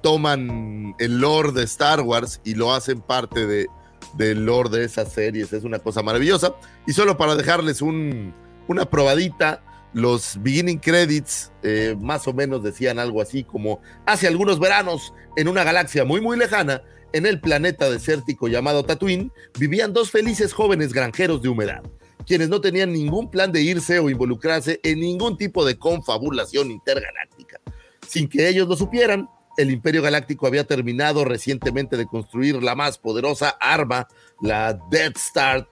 toman el lore de Star Wars y lo hacen parte de, del lore de esas series. Es una cosa maravillosa. Y solo para dejarles un, una probadita, los beginning credits eh, más o menos decían algo así como hace algunos veranos en una galaxia muy muy lejana, en el planeta desértico llamado Tatooine, vivían dos felices jóvenes granjeros de humedad, quienes no tenían ningún plan de irse o involucrarse en ningún tipo de confabulación intergaláctica. Sin que ellos lo supieran, el Imperio Galáctico había terminado recientemente de construir la más poderosa arma, la Death Star,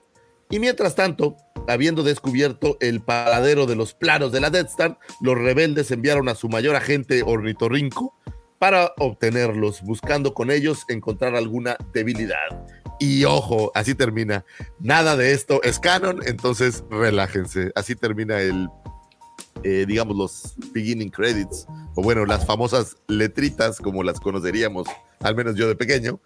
y mientras tanto, habiendo descubierto el paradero de los planos de la Death Star, los rebeldes enviaron a su mayor agente ornitorrinco para obtenerlos, buscando con ellos encontrar alguna debilidad. Y ojo, así termina. Nada de esto es canon, entonces relájense. Así termina el, eh, digamos, los beginning credits, o bueno, las famosas letritas, como las conoceríamos, al menos yo de pequeño.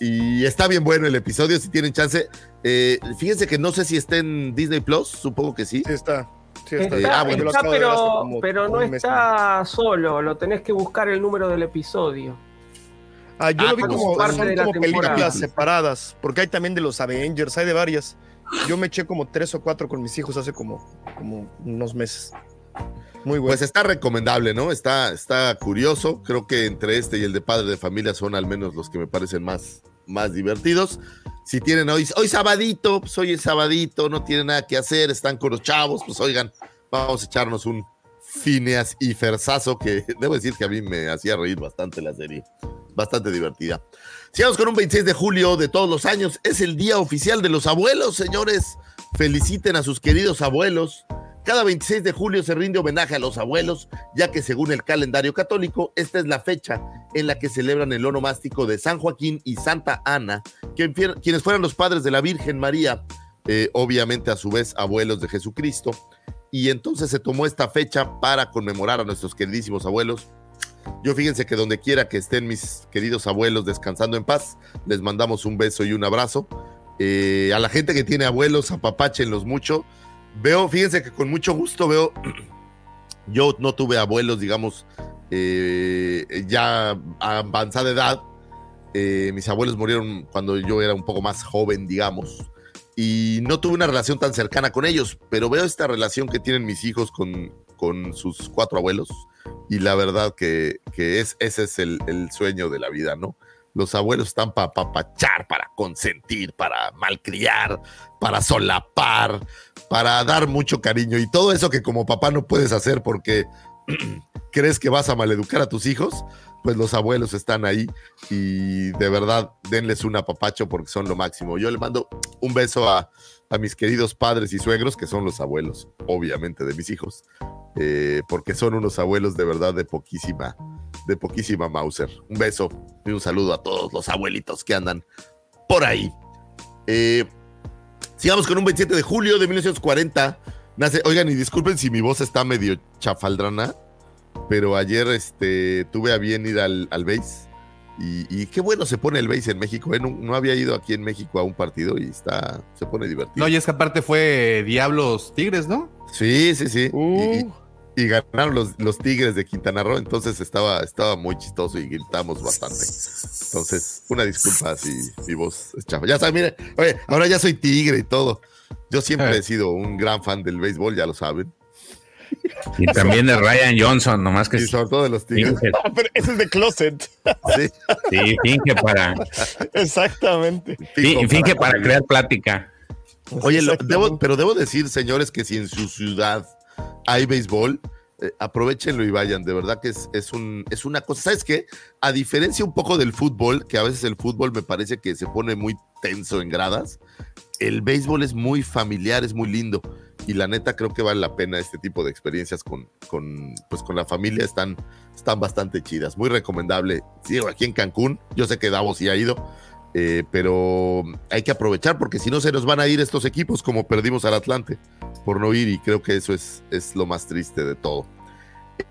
Y está bien bueno el episodio, si tienen chance. Eh, fíjense que no sé si está en Disney Plus, supongo que sí. Sí está. Sí está. Está, ah, bueno, está, pero, pero no está solo, lo tenés que buscar el número del episodio. Ah, yo Ah, lo vi como parte son de como películas separadas, porque hay también de los Avengers, hay de varias. Yo me eché como tres o cuatro con mis hijos hace como, como unos meses. Muy bueno. Pues está recomendable, ¿no? Está, está curioso. Creo que entre este y el de Padre de Familia son al menos los que me parecen más, más divertidos. Si tienen hoy, hoy sabadito, pues hoy es sabadito, no tienen nada que hacer, están con los chavos, pues oigan, vamos a echarnos un Phineas y Fersazo, que debo decir que a mí me hacía reír bastante la serie. Bastante divertida. Sigamos con un 26 de julio de todos los años. Es el día oficial de los abuelos, señores. Feliciten a sus queridos abuelos. Cada 26 de julio se rinde homenaje a los abuelos, ya que según el calendario católico, esta es la fecha en la que celebran el onomástico de San Joaquín y Santa Ana, quien- quienes fueron los padres de la Virgen María, eh, obviamente a su vez abuelos de Jesucristo. Y entonces se tomó esta fecha para conmemorar a nuestros queridísimos abuelos. Yo fíjense que donde quiera que estén mis queridos abuelos descansando en paz, les mandamos un beso y un abrazo. Eh, a la gente que tiene abuelos, apapáchenlos mucho. Veo, fíjense que con mucho gusto veo, yo no tuve abuelos, digamos, eh, ya a avanzada edad. Eh, mis abuelos murieron cuando yo era un poco más joven, digamos, y no tuve una relación tan cercana con ellos, pero veo esta relación que tienen mis hijos con, con sus cuatro abuelos, y la verdad que, que es, ese es el, sueño de la vida, ¿no? Los abuelos están para papachar, para consentir, para malcriar, para solapar, para dar mucho cariño y todo eso que como papá no puedes hacer porque crees que vas a maleducar a tus hijos, pues los abuelos están ahí y de verdad denles un apapacho porque son lo máximo. Yo le mando un beso a, a mis queridos padres y suegros, que son los abuelos, obviamente, de mis hijos, eh, porque son unos abuelos de verdad de poquísima, de poquísima Mauser. Un beso y un saludo a todos los abuelitos que andan por ahí. Eh, sigamos con un 27 de julio de 1940. Nace, oigan, y disculpen si mi voz está medio chafaldrana, pero ayer este, tuve a bien ir al, al base. Y, y qué bueno se pone el base en México. ¿eh? No, no había ido aquí en México a un partido y está, se pone divertido. No, y es que aparte fue Diablos Tigres, ¿no? Sí, sí, sí. Uh. Y, ganaron los, los Tigres de Quintana Roo, entonces estaba, estaba muy chistoso y gritamos bastante. Entonces, una disculpa si mi voz es chafa. Ya saben, mire, oye, ahora ya soy Tigre y todo. Yo siempre he sido un gran fan del béisbol, ya lo saben. Y también de Ryan Johnson, nomás que Y sobre todo de los Tigres. finge, pero ese es de closet. Sí, sí, finge para, Exactamente. fi- finge para crear plática. Oye, lo- Exactamente. debo, pero debo decir, señores, que si en su ciudad hay béisbol, eh, aprovechenlo y vayan. De verdad que es, es, un, es una cosa. ¿Sabes qué? A diferencia un poco del fútbol, que a veces el fútbol me parece que se pone muy tenso en gradas, el béisbol es muy familiar, es muy lindo. Y la neta creo que vale la pena este tipo de experiencias con, con, pues con la familia. Están, están bastante chidas. Muy recomendable. Sí, aquí en Cancún, yo sé que Davos sí ha ido. Eh, pero hay que aprovechar porque si no se nos van a ir estos equipos como perdimos al Atlante por no ir y creo que eso es, es lo más triste de todo.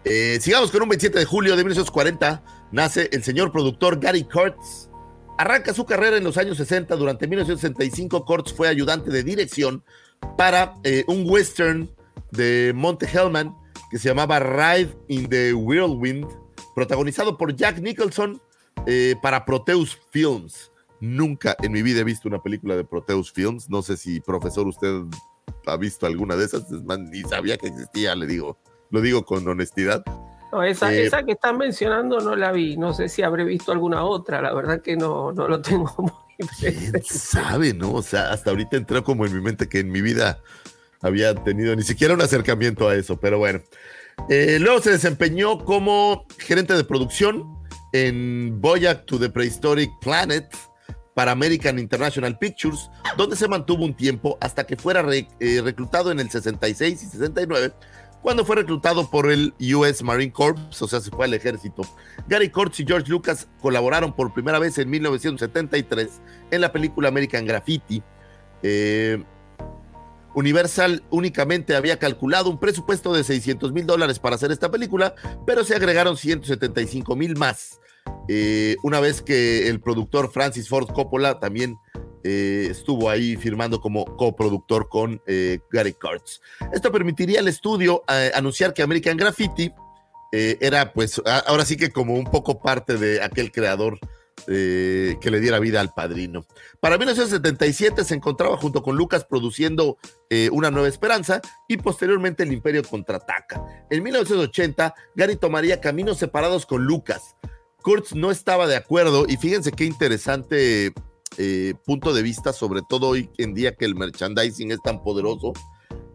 Eh, sigamos con un 27 de julio de 1940 nace el señor productor Gary Kurtz. Arranca su carrera en los años 60. Durante 1965 Kurtz fue ayudante de dirección para eh, un western de Monte Hellman que se llamaba Ride in the Whirlwind, protagonizado por Jack Nicholson para Proteus Films. Nunca en mi vida he visto una película de Proteus Films. No sé si, profesor, usted ha visto alguna de esas. Es más, ni sabía que existía, le digo. Lo digo con honestidad. No, esa, Eh, esa que están mencionando no la vi. No sé si habré visto alguna otra. La verdad que no, no lo tengo muy presente. ¿Quién sabe, no? O sea, hasta ahorita entró como en mi mente que en mi vida había tenido ni siquiera un acercamiento a eso, pero bueno. Eh, luego se desempeñó como gerente de producción en Voyage to the Prehistoric Planet para American International Pictures, donde se mantuvo un tiempo hasta que fuera eh, reclutado en el 66 y 69, cuando fue reclutado por el US Marine Corps, o sea, se fue al ejército. Gary Kurtz y George Lucas colaboraron por primera vez en 1973 en la película American Graffiti. Eh, Universal únicamente había calculado un presupuesto de 600 mil dólares para hacer esta película, pero se agregaron 175 mil más. Eh, una vez que el productor Francis Ford Coppola también eh, estuvo ahí firmando como coproductor con eh, Gary Kurtz. Esto permitiría al estudio anunciar que American Graffiti era pues ahora sí que como un poco parte de aquel creador que le diera vida al padrino. Para 1977 se encontraba junto con Lucas produciendo Una Nueva Esperanza y posteriormente El Imperio contraataca. En 1980, Gary tomaría caminos separados con Lucas. Kurtz no estaba de acuerdo y fíjense qué interesante eh, punto de vista, sobre todo hoy en día que el merchandising es tan poderoso.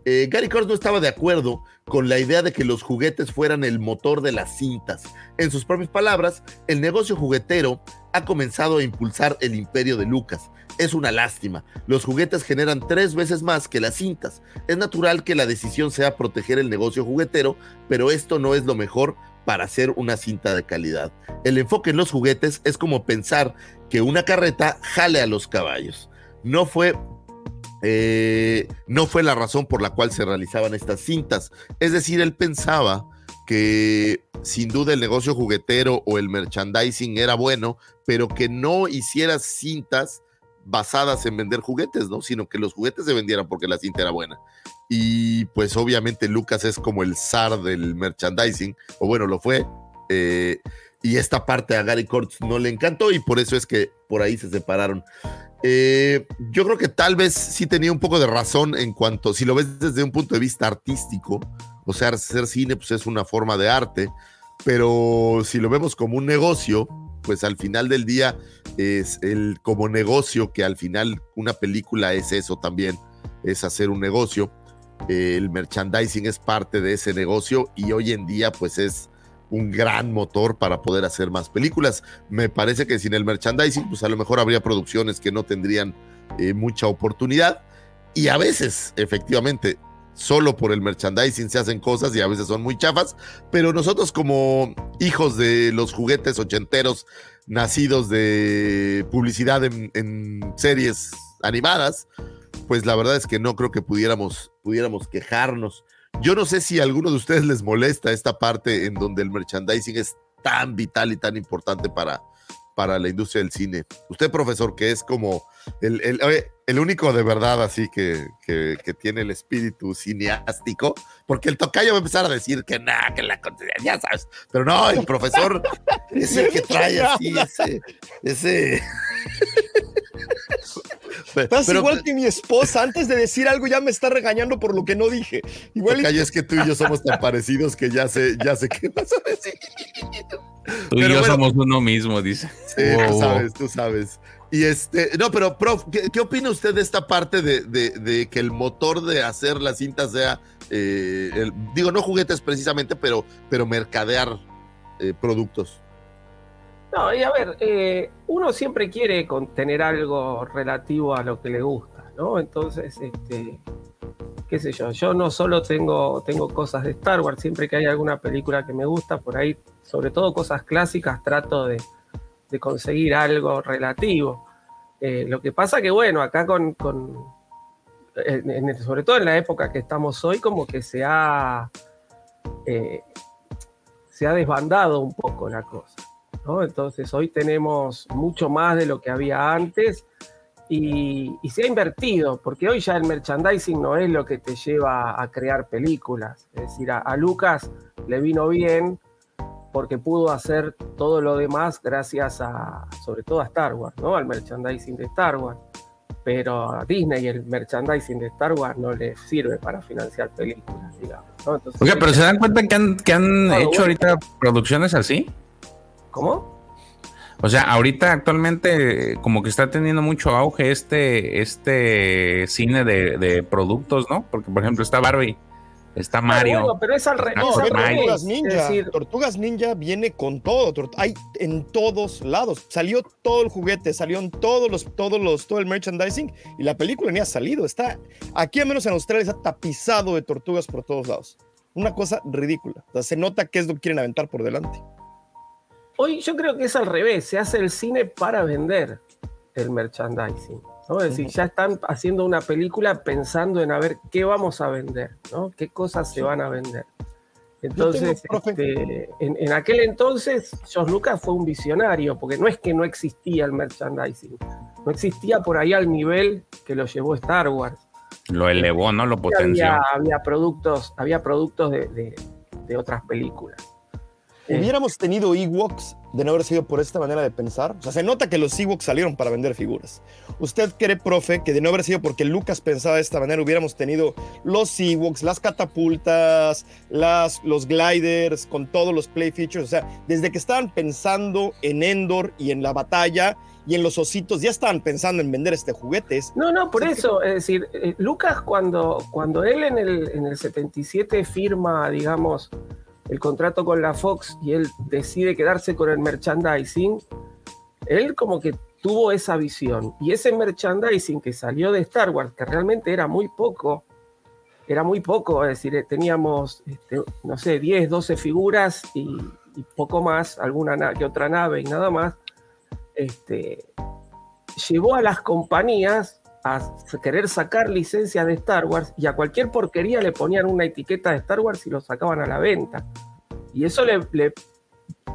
Eh, Gary Kurtz no estaba de acuerdo con la idea de que los juguetes fueran el motor de las cintas. En sus propias palabras, el negocio juguetero ha comenzado a impulsar el imperio de Lucas. Es una lástima. Los juguetes generan tres veces más que las cintas. Es natural que la decisión sea proteger el negocio juguetero, pero esto no es lo mejor para hacer una cinta de calidad. El enfoque en los juguetes es como pensar que una carreta jale a los caballos. No fue eh, no fue la razón por la cual se realizaban estas cintas. Es decir, él pensaba que sin duda el negocio juguetero o el merchandising era bueno, pero que no hiciera cintas basadas en vender juguetes, ¿no? Sino que los juguetes se vendieran porque la cinta era buena. Y pues obviamente Lucas es como el zar del merchandising, o bueno, lo fue. eh, y esta parte a Gary Kurtz no le encantó y por eso es que por ahí se separaron. Eh, yo creo que tal vez sí tenía un poco de razón en cuanto, si lo ves desde un punto de vista artístico, o sea, hacer cine pues es una forma de arte, pero si lo vemos como un negocio, pues al final del día es el como negocio que al final una película es eso también, es hacer un negocio. El merchandising es parte de ese negocio y hoy en día pues es un gran motor para poder hacer más películas. Me parece que sin el merchandising pues a lo mejor habría producciones que no tendrían eh, mucha oportunidad y a veces efectivamente solo por el merchandising se hacen cosas y a veces son muy chafas, pero nosotros como hijos de los juguetes ochenteros nacidos de publicidad en series animadas, pues la verdad es que no creo que pudiéramos, pudiéramos quejarnos. Yo no sé si a alguno de ustedes les molesta esta parte en donde el merchandising es tan vital y tan importante para, para la industria del cine. Usted, profesor, que es como el, el, el único de verdad así que, que, que, tiene el espíritu cineástico, porque el tocayo va a empezar a decir que nada, que la ya sabes, pero no, el profesor es el que trae así ese, ese Estás pero, igual que mi esposa, antes de decir algo ya me está regañando por lo que no dije. Igual y... es que tú y yo somos tan parecidos que ya sé, ya sé qué vas a decir. Tú pero y yo bueno, somos uno mismo, dice. Sí, wow. tú sabes, tú sabes. Y este, no, pero prof, ¿qué, qué opina usted de esta parte de, de, de, que el motor de hacer la cinta sea, eh, el, digo, no juguetes precisamente, pero, pero mercadear eh, productos? No, y a ver, eh, uno siempre quiere tener algo relativo a lo que le gusta, ¿no? Entonces, este, qué sé yo, yo no solo tengo, tengo cosas de Star Wars, siempre que hay alguna película que me gusta, por ahí, sobre todo cosas clásicas, trato de, conseguir algo relativo. Eh, lo que pasa que, bueno, acá con, sobre todo en la época que estamos hoy, como que se ha, eh, se ha desbandado un poco la cosa. ¿No? Entonces hoy tenemos mucho más de lo que había antes y, y, se ha invertido, porque hoy ya el merchandising no es lo que te lleva a crear películas. Es decir, a, a Lucas le vino bien porque pudo hacer todo lo demás gracias a, sobre todo a Star Wars, ¿no? Al merchandising de Star Wars. Pero a Disney el merchandising de Star Wars no le sirve para financiar películas, digamos. ¿no? Entonces, Oye, pero ¿se dan cuenta que han, que han hecho bueno. ahorita producciones así? ¿Cómo? O sea, ahorita actualmente como que está teniendo mucho auge este, este cine de, de productos, ¿no? Porque, por ejemplo, está Barbie, está Mario. Bueno, pero es al revés. No, Tortugas Ninja. Es decir, Tortugas Ninja viene con todo. Hay en todos lados. Salió todo el juguete, salieron todos los, todos los, todo el merchandising y la película ni ha salido. Está, aquí al menos en Australia está tapizado de tortugas por todos lados. Una cosa ridícula. O sea, se nota que es lo que quieren aventar por delante. Hoy yo creo que es al revés, se hace el cine para vender el merchandising. ¿no? Es decir, ya están haciendo una película pensando en a ver qué vamos a vender, ¿no? qué cosas se van a vender. Entonces, este, en, en, aquel entonces, George Lucas fue un visionario, porque no es que no existía el merchandising, no existía por ahí al nivel que lo llevó Star Wars. Lo elevó, ¿no? Lo potenció. Había, había productos, había productos de, de, de otras películas. Hubiéramos tenido Ewoks de no haber sido por esta manera de pensar? O sea, se nota que los Ewoks salieron para vender figuras. ¿Usted cree, profe, que de no haber sido porque Lucas pensaba de esta manera hubiéramos tenido los Ewoks, las catapultas, las, los gliders, con todos los play features? O sea, desde que estaban pensando en Endor y en la batalla y en los ositos, ya estaban pensando en vender este juguetes. No, no, por eso, es decir, eh, Lucas cuando, cuando él en el, en el 77 firma, digamos, el contrato con la Fox y él decide quedarse con el merchandising, él como que tuvo esa visión. Y ese merchandising que salió de Star Wars, que realmente era muy poco, era muy poco, es decir, eh, teníamos, este, no sé, 10, 12 figuras y, poco más, alguna na- que otra nave y nada más, este, llevó a las compañías a querer sacar licencias de Star Wars y a cualquier porquería le ponían una etiqueta de Star Wars y lo sacaban a la venta. Y eso le, le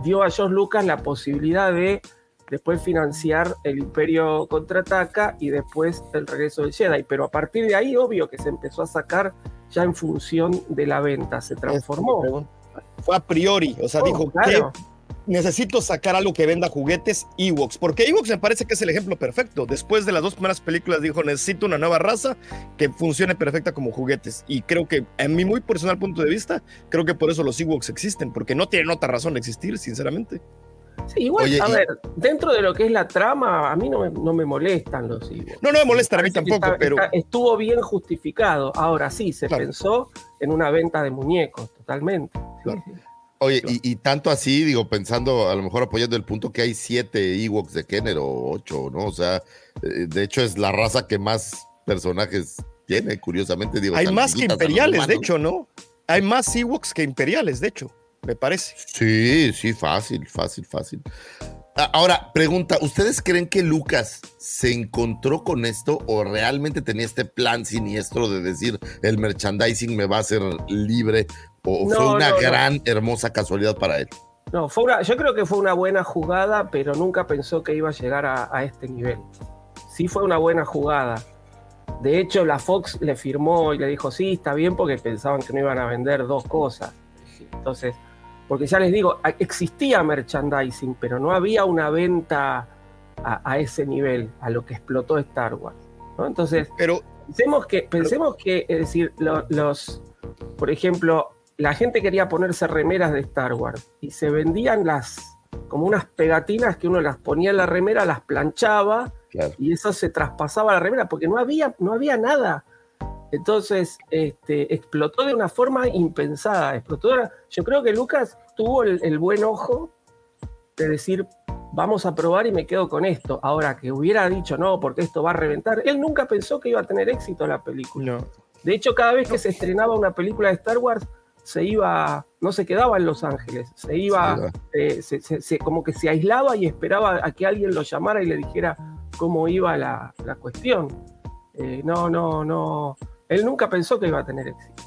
dio a George Lucas la posibilidad de después financiar el Imperio Contraataca y después el regreso del Jedi. Pero a partir de ahí, obvio que se empezó a sacar ya en función de la venta, se transformó. Fue a priori, o sea, Oh, dijo claro. Necesito sacar algo que venda juguetes Ewoks, porque Ewoks me parece que es el ejemplo perfecto. Después de las dos primeras películas dijo, necesito una nueva raza que funcione perfecta como juguetes. Y creo que, en mi muy personal punto de vista, creo que por eso los Ewoks existen, porque no tienen otra razón de existir, sinceramente. Sí, igual, Oye, a y- ver, dentro de lo que es la trama, a mí no me, no me molestan los Ewoks. No, no me molestan a mí tampoco, está- pero... está- estuvo bien justificado. Ahora sí, se pensó en una venta de muñecos, totalmente. Oye, y, y tanto así, digo, pensando, a lo mejor apoyando el punto que hay siete Ewoks de Kenner o ocho, ¿no? O sea, eh, de hecho es la raza que más personajes tiene, curiosamente. Digo, Hay más que imperiales, de hecho, ¿no? Hay más Ewoks que imperiales, de hecho, me parece. Sí, sí, fácil, fácil, fácil. Ahora, pregunta, ¿ustedes creen que Lucas se encontró con esto o realmente tenía este plan siniestro de decir el merchandising me va a hacer libre o No, fue una no, no. gran, hermosa casualidad para él? No, fue una, yo creo que fue una buena jugada, pero nunca pensó que iba a llegar a, a este nivel. Sí fue una buena jugada. De hecho, la Fox le firmó y le dijo, sí, está bien, porque pensaban que no iban a vender dos cosas. Entonces, porque ya les digo, existía merchandising, pero no había una venta a, a ese nivel, a lo que explotó Star Wars. ¿no? Entonces, pero pensemos que, pensemos que, es decir, lo- los, por ejemplo, la gente quería ponerse remeras de Star Wars y se vendían las como unas pegatinas que uno las ponía en la remera, las planchaba y eso se traspasaba a la remera porque no había, no había nada. Entonces, este, explotó de una forma impensada. Explotó una- Yo creo que Lucas tuvo el, el buen ojo de decir, vamos a probar y me quedo con esto. Ahora, que hubiera dicho, no, porque esto va a reventar. Él nunca pensó que iba a tener éxito la película. De hecho, cada vez que se estrenaba una película de Star Wars, se iba, no se quedaba en Los Ángeles, se iba, eh, se- se- se- como que se aislaba y esperaba a que alguien lo llamara y le dijera cómo iba la, la cuestión. Eh, no, no, no. Él nunca pensó que iba a tener éxito.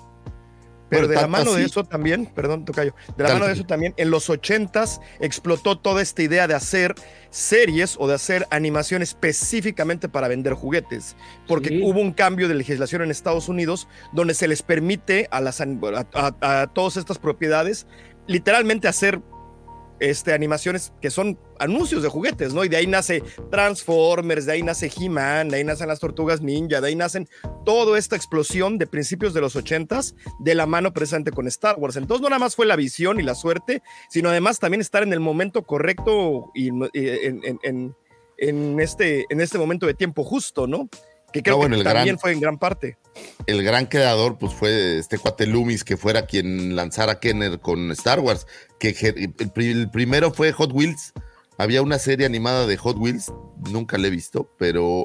Pero de la mano de eso también, perdón, Tocayo, de la mano de eso también, en los ochentas explotó toda esta idea de hacer series o de hacer animación específicamente para vender juguetes, porque Sí. hubo un cambio de legislación en Estados Unidos donde se les permite a, las, an- a, a- a todas estas propiedades literalmente hacer este, animaciones que son anuncios de juguetes, ¿no? Y de ahí nace Transformers, de ahí nace He-Man, de ahí nacen las Tortugas Ninja, de ahí nacen toda esta explosión de principios de los ochentas de la mano presente con Star Wars. Entonces no nada más fue la visión y la suerte, sino además también estar en el momento correcto y en- en este, en este momento de tiempo justo, ¿no? Que creo No, bueno, que el también gran- fue en gran parte. el gran creador pues fue este cuate Loomis que fuera quien lanzara Kenner con Star Wars que el, el primero fue Hot Wheels había una serie animada de Hot Wheels nunca la he visto pero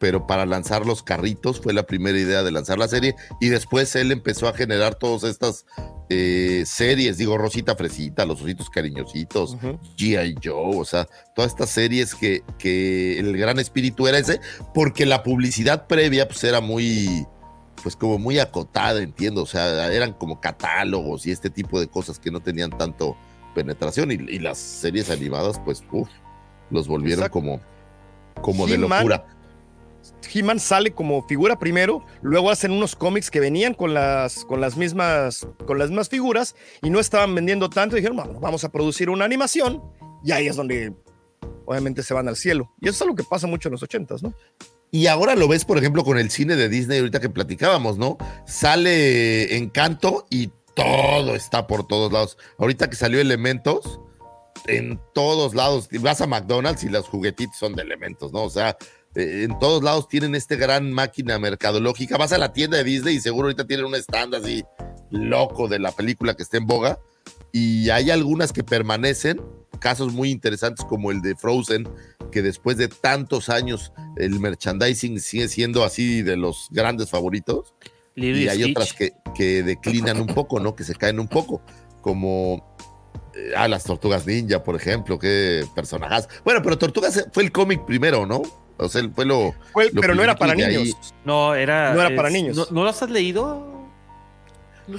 pero para lanzar los carritos fue la primera idea de lanzar la serie y después él empezó a generar todas estas eh, series, digo Rosita Fresita, Los Ositos Cariñositos, G.I. Joe, o sea, todas estas series que, que el gran espíritu era ese, porque la publicidad previa pues era muy, pues como muy acotada, entiendo, o sea, eran como catálogos y este tipo de cosas que no tenían tanto penetración y, y las series animadas pues, uff, los volvieron Exacto. como, como de locura. He-Man sale como figura primero, luego hacen unos cómics que venían con las, con las, mismas, con las mismas figuras y no estaban vendiendo tanto. Dijeron, "Bueno, vamos a producir una animación y ahí es donde obviamente se van al cielo. Y eso es algo que pasa mucho en los ochentas, ¿no? Y ahora lo ves, por ejemplo, con el cine de Disney, ahorita que platicábamos, ¿no? Sale Encanto y todo está por todos lados. Ahorita que salió Elementos, en todos lados, vas a McDonald's y los juguetitos son de Elementos, ¿no? O sea, eh, en todos lados tienen este gran máquina mercadológica. Vas a la tienda de Disney y seguro ahorita tienen un stand así loco de la película que está en boga. Y hay algunas que permanecen, casos muy interesantes como el de Frozen, que después de tantos años el merchandising sigue siendo así de los grandes favoritos. Lilo y hay Stitch. otras que, que declinan un poco, ¿no? Que se caen un poco, como eh, ah, las tortugas ninja, por ejemplo, qué personajes. Bueno, pero Tortugas fue el cómic primero, ¿no? O sea, fue lo. Fue- lo pero no era para niños. No, era. No era para niños. ¿No, no los has leído?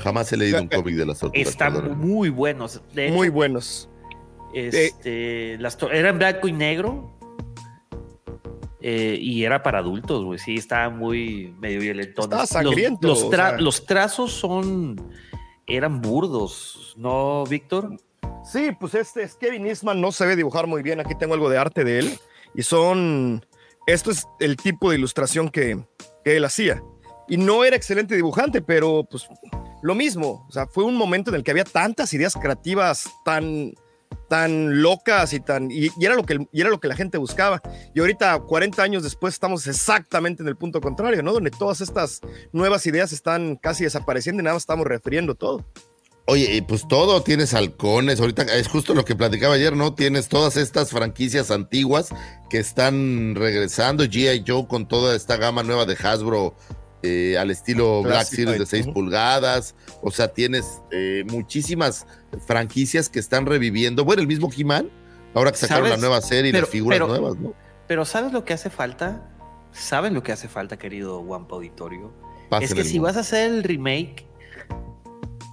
Jamás he leído un cómic de las tortugas. Están perdón. muy buenos. De hecho, Muy buenos. Este, las era en blanco y negro. eh, y era para adultos, güey. Sí, estaba muy medio violento. Estaba Los- sangriento, Los, o tra- sea. los trazos son. Eran burdos, ¿no, Víctor? Sí, pues este es Kevin Eastman, no se ve dibujar muy bien. Aquí tengo algo de arte de él. Y son. Esto es el tipo de ilustración que, él hacía. Y no era excelente dibujante, pero pues lo mismo. O sea, fue un momento en el que había tantas ideas creativas tan, tan locas y tan. Y, era lo que, y era lo que la gente buscaba. Y ahorita, 40 años después, estamos exactamente en el punto contrario, ¿no? Donde todas estas nuevas ideas están casi desapareciendo y nada estamos refiriendo todo. Oye, y pues todo, tienes halcones, ahorita es justo lo que platicaba ayer, ¿no? Tienes todas estas franquicias antiguas que están regresando, G.I. Joe con toda esta gama nueva de Hasbro eh, al estilo Black Series de 6 ujú. pulgadas, o sea, tienes eh, muchísimas franquicias que están reviviendo, bueno, el mismo He-Man, ahora que sacaron ¿Sabes? la nueva serie y las figuras pero- nuevas, ¿no? Pero ¿sabes lo que hace falta? ¿Saben lo que hace falta, querido Wampa Auditorio? Es que si mundo. vas a hacer el remake,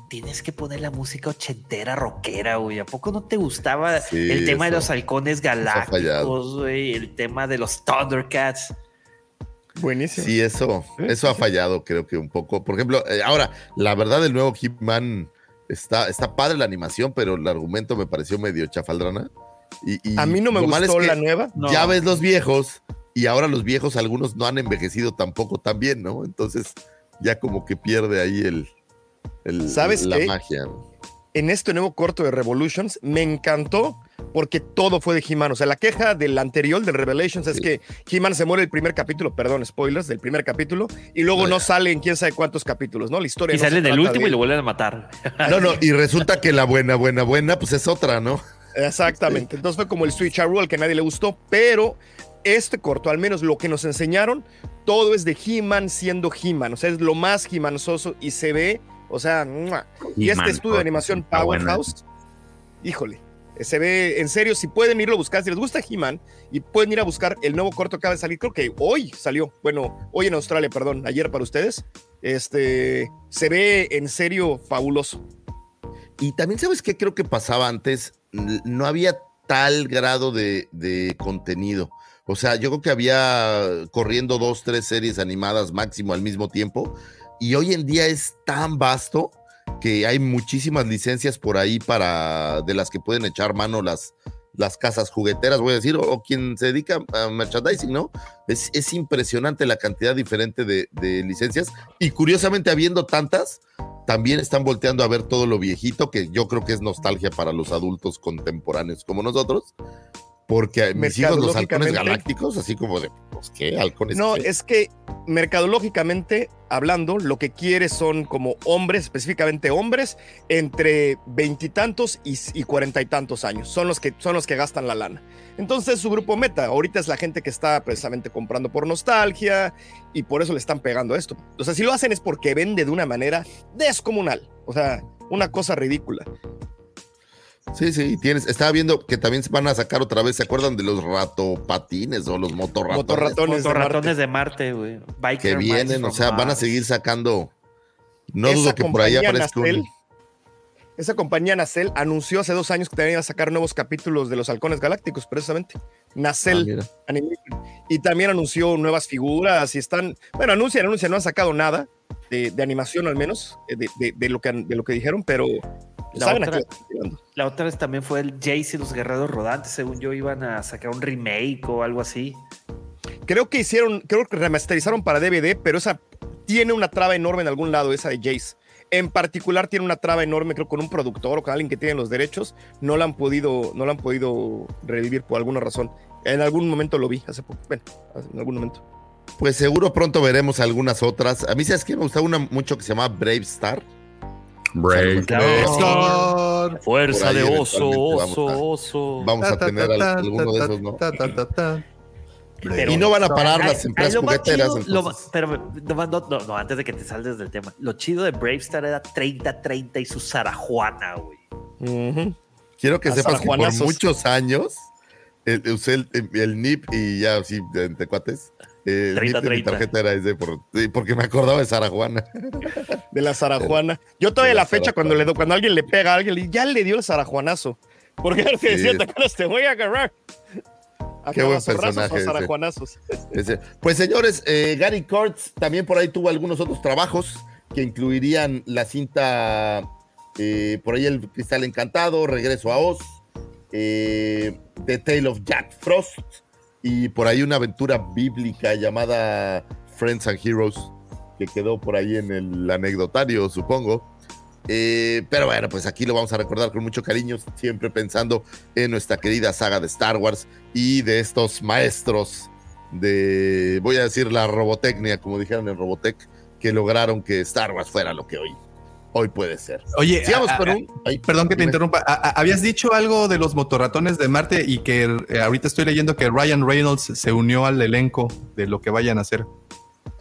tienes que poner la música ochentera, rockera, güey. ¿A poco no te gustaba Sí, el tema de los halcones fallado. galácticos, güey? El tema de los Thundercats. Buenísimo. Sí, eso, eso ha fallado, creo que un poco. Por ejemplo, eh, ahora, la verdad, el nuevo Hitman está, está padre la animación, pero el argumento me pareció medio chafaldrana. Y, y A mí no me gustó es que la nueva. No. Ya ves los viejos, y ahora los viejos, algunos no han envejecido tampoco tan bien, ¿no? Entonces, ya como que pierde ahí el, el- ¿Sabes la qué? magia. en este nuevo corto de Revolutions me encantó porque todo fue de He-Man. O sea, la queja del anterior, del Revelations, es que He-Man se muere el primer capítulo, perdón, spoilers, del primer capítulo, y luego No, sale en quién sabe cuántos capítulos, ¿no? La historia. Y no se salen el trata último de y lo vuelven a matar. No, no, y resulta que la buena, buena, buena, pues es otra, ¿no? Exactamente. Entonces fue como el Switch al que a nadie le gustó, pero este corto, al menos lo que nos enseñaron, todo es de He-Man siendo He-Man. O sea, es lo más He-Manzoso y se ve, o sea, ¡mua! y este estudio de animación. Powerhouse, híjole, se ve en serio. Si pueden irlo a buscar, si les gusta He-Man y pueden ir a buscar el nuevo corto que acaba de salir, creo que hoy salió, bueno, hoy en Australia, perdón, ayer para ustedes. Este se ve en serio fabuloso. Y también, ¿sabes qué creo que pasaba antes? No había tal grado de, de contenido. O sea, yo creo que había corriendo dos, tres series animadas máximo al mismo tiempo. Y hoy en día es tan vasto que hay muchísimas licencias por ahí para de las que pueden echar mano las, las casas jugueteras, voy a decir, o, quien se dedica a merchandising, ¿no? Es, es impresionante la cantidad diferente de, de licencias. Y curiosamente, habiendo tantas, también están volteando a ver todo lo viejito, que yo creo que es nostalgia para los adultos contemporáneos como nosotros, porque mis hijos, los halcones Mercadológicamente- galácticos, así como de, pues, ¿qué? ¿Halcones No, qué? es que mercadológicamente hablando, lo que quiere son como hombres, específicamente hombres, entre veintitantos y y cuarenta y tantos años. Son los que son los que gastan la lana. Entonces su grupo meta ahorita es la gente que está precisamente comprando por nostalgia y por eso le están pegando esto. O sea, si lo hacen es porque vende de una manera descomunal. O sea, una cosa ridícula. Sí, sí, tienes, estaba viendo que también se van a sacar otra vez, ¿se acuerdan de los ratopatines o los motorratones? Motorratones de ratones de Marte, güey. Biker que vienen, o sea, van a seguir sacando. No Esa dudo que por ahí compañía aparezca un. Esa compañía Nacel anunció hace dos años que también iba a sacar nuevos capítulos de los Halcones Galácticos, precisamente. Ah, Nacel. Animation. Y también anunció nuevas figuras y están, bueno, anuncian, anuncian, no han sacado nada de, de animación al menos, eh, de, de- de lo que, han- de lo que dijeron, pero La otra- qué están tirando. La otra vez también fue el Jace y los Guerreros Rodantes. Según yo, iban a sacar un remake o algo así. Creo que hicieron, creo que remasterizaron para DVD, pero esa tiene una traba enorme en algún lado, esa de Jace. En particular tiene una traba enorme, creo, con un productor o con alguien que tiene los derechos. No la han podido, no la han podido revivir por alguna razón. En algún momento lo vi hace poco. Bueno, en algún momento. Pues seguro pronto veremos algunas otras. A mí, ¿sabes que Me gustaba una mucho que se llama Brave Star. Brave Star. Ahí de oso, oso, oso. Vamos a tener alguno de esos, ¿no? Pero- y no van a parar las empresas lo más jugueteras. chido- lo pero no, no, no, antes de que te saldes del tema. Lo chido de Bravestar era 30-30 y su Sarajuana, güey. Ujú. Quiero que a sepas que por muchos años eh, usé el, el NIP y ya así, de, entre cuates. Eh, mi 30-30. tarjeta era ese por- porque me acordaba de Sara Juana. De la Zarajuana. Yo todavía De la la fecha cuando Zarajuana. le do- cuando alguien le pega a alguien, ya le dio el Zarajuanazo. Porque era el que Sí. decía, ¿te acuerdas? Te voy a agarrar. A Qué buen personaje ese. Pues señores, eh, Gary Kurtz también por ahí tuvo algunos otros trabajos que incluirían la cinta, eh, por ahí el Cristal Encantado, Regreso a Oz, eh, The Tale of Jack Frost y por ahí una aventura bíblica llamada Friends and Heroes que quedó por ahí en el anecdotario, supongo. Eh, pero bueno, pues aquí lo vamos a recordar con mucho cariño, siempre pensando en nuestra querida saga de Star Wars y de estos maestros de, voy a decir, la robotecnia, como dijeron en Robotech, que lograron que Star Wars fuera lo que hoy, hoy puede ser. Oye, Sigamos a- con a- un... ay, Perdón que te interrumpa. A- a- habías dicho algo de los motorratones de Marte y que eh, ahorita estoy leyendo que Ryan Reynolds se unió al elenco de lo que vayan a hacer.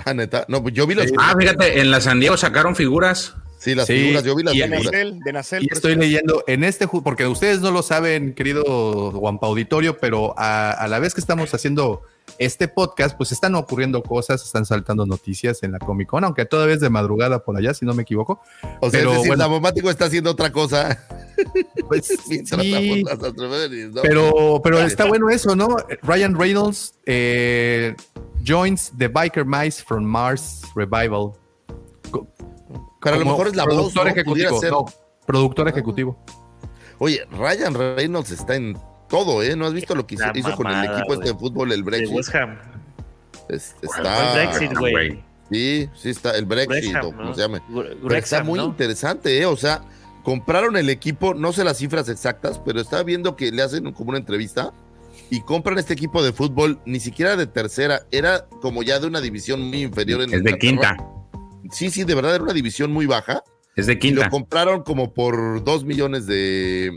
Ah, neta. No, pues yo vi los... Ah, fíjate, en la San Diego sacaron figuras. Sí, las sí, figuras, yo vi las y- De figuras. Nacel, de Nacel. Y estoy leyendo en este, porque ustedes no lo saben, querido Guampa Auditorio, pero a, a la vez que estamos haciendo este podcast, pues están ocurriendo cosas, están saltando noticias en la Comic Con, aunque todavía es de madrugada por allá, si no me equivoco. O sea, pero es decir, bueno. Damomático está haciendo otra cosa. Pues, sí, ¿no? pero, pero está. bueno eso, ¿no? Ryan Reynolds eh, joins the Biker Mice from Mars Revival. Pero a lo mejor es la voz, productor ¿no? Ejecutivo. ser. no, productor ejecutivo. Oye, Ryan Reynolds está en todo, ¿eh? ¿No has visto lo que hizo, con el equipo este de fútbol, el De Brexit? West Ham. Es- Fue está... Brexit, güey. Sí, sí está, el Brexit, o como ¿no? se llame. Pero está muy ¿no? interesante, ¿eh? O sea, compraron el equipo, no sé las cifras exactas, pero estaba viendo que le hacen como una entrevista y compran este equipo de fútbol, ni siquiera de tercera, era como ya de una división muy inferior en Es de quinta. Sí, sí, de verdad era una división muy baja. Es de Y lo quinta. compraron como por dos millones de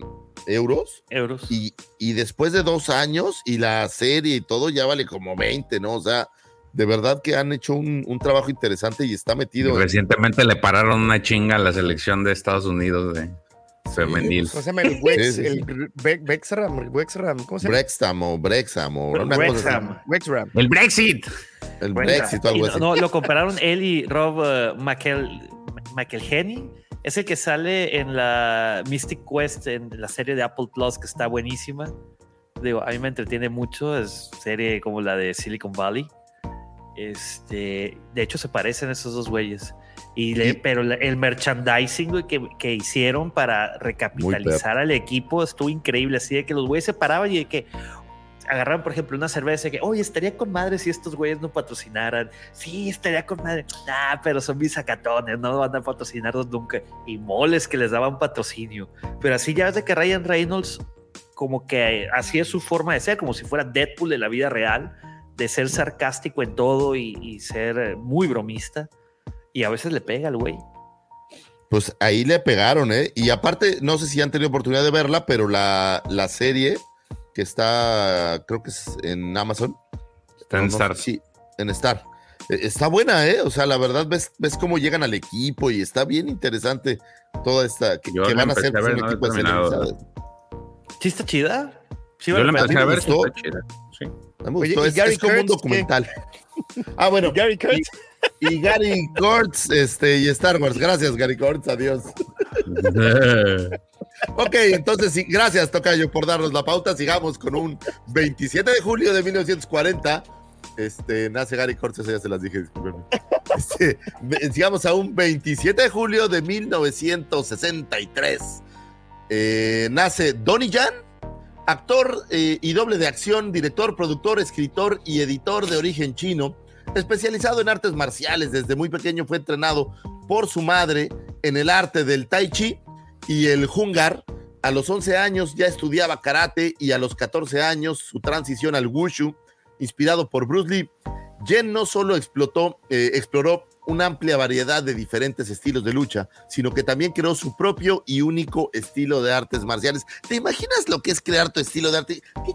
euros. Euros. Y, y después de dos años y la serie y todo ya vale como 20, ¿no? O sea, de verdad que han hecho un, un trabajo interesante y está metido. en- Recientemente le pararon una chinga a la selección de Estados Unidos de femenil. ¿Cómo se llama el Wex? Sí, sí, sí. El Wexram, ¿cómo se llama? Brexham o Brexham o una cosa Wrexham. Wexram. El Brexit. El Bueno, Brexit o algo no, así. no, lo compararon él y Rob uh, McEl, McElhenney. Es el que sale en la Mystic Quest, en la serie de Apple Plus, que está buenísima. Digo, a mí me entretiene mucho. Es serie como la de Silicon Valley. Este, de hecho, se parecen esos dos güeyes. Y le- pero el merchandising güey, que, que hicieron para recapitalizar al equipo estuvo increíble. Así de que los güeyes se paraban y de que agarraban, por ejemplo, una cerveza y que, oye, estaría con madre si estos güeyes no patrocinaran. Sí, estaría con madre. Ah, pero son mis sacatones, no van a patrocinarnos nunca. Y moles que les daban patrocinio. Pero así ya ves de que Ryan Reynolds, como que así es su forma de ser, como si fuera Deadpool de la vida real, de ser sarcástico en todo y, y ser eh, muy bromista. Y a veces le pega al güey. Pues ahí le pegaron, ¿eh? Y aparte, no sé si han tenido oportunidad de verla, pero la, la serie que está, creo que es en Amazon. Está en No, no Star. sé si- en Star. Eh, Está buena, ¿eh? O sea, la verdad, ves, ves cómo llegan al equipo y está bien interesante toda esta. Que, van a ser empecé a ver, un no la he equipo de. ¿Sí está chida? Sí, Yo la empecé a ver. está chida. Sí. Me Oye, gustó, ¿y es, como un qué? documental. Ah, bueno. Gary Kurtz. Y Gary Kurtz este, y Star Wars. Gracias, Gary Kurtz. Adiós. Ok, entonces sí, gracias, Tocayo, por darnos la pauta. Sigamos con un 27 de julio de 1940. Este, nace Gary Kurtz, eso ya se las dije, discúlpenme. Este, sigamos a un 27 de julio de 1963. Eh, nace Donnie Jan, actor eh, y doble de acción, director, productor, escritor y editor de origen chino, especializado en artes marciales. Desde muy pequeño fue entrenado por su madre en el arte del tai chi y el hungar. A los 11 años ya estudiaba karate y a los 14 años su transición al wushu, inspirado por Bruce Lee. Jen no solo explotó, eh, exploró una amplia variedad de diferentes estilos de lucha, sino que también creó su propio y único estilo de artes marciales. ¿Te imaginas lo que es crear tu estilo de arte? ¿Qué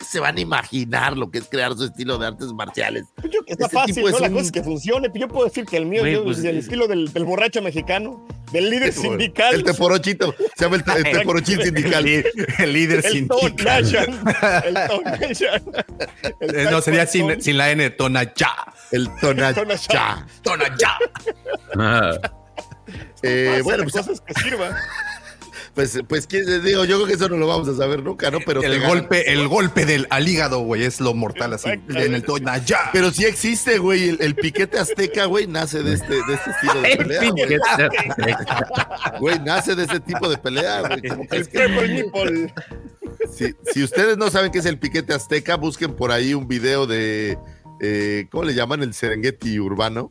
se van a imaginar lo que es crear su estilo de artes marciales? Yo que está fácil, tipo ¿no? es La un- cosa es que funcione. Yo puedo decir que el mío pues, es el eh, estilo del, del borracho mexicano, del líder sindical. El teporochito, se llama el, te- el teporochín sindical. El líder el sindical. El Tonachan. El Eh, no, sería sin, la N, Tonachá. El. Tonachan. Tonachá. Ah, Eh, bueno, pues, cosa es que sirva. Pues, pues, ¿quién- digo, yo creo que eso no lo vamos a saber nunca, ¿no? Pero El ganan. golpe, el golpe del al hígado, güey, es lo mortal así. En el Tonachá. Pero sí existe, güey. El, el piquete azteca, güey, nace de este, de este estilo de pelea, güey. Güey, nace de ese tipo de pelea, güey. ¿Cómo crees que- Purple nipple. Si, si ustedes no saben qué es el piquete azteca, busquen por ahí un video de, eh, ¿cómo le llaman? El Serengeti urbano.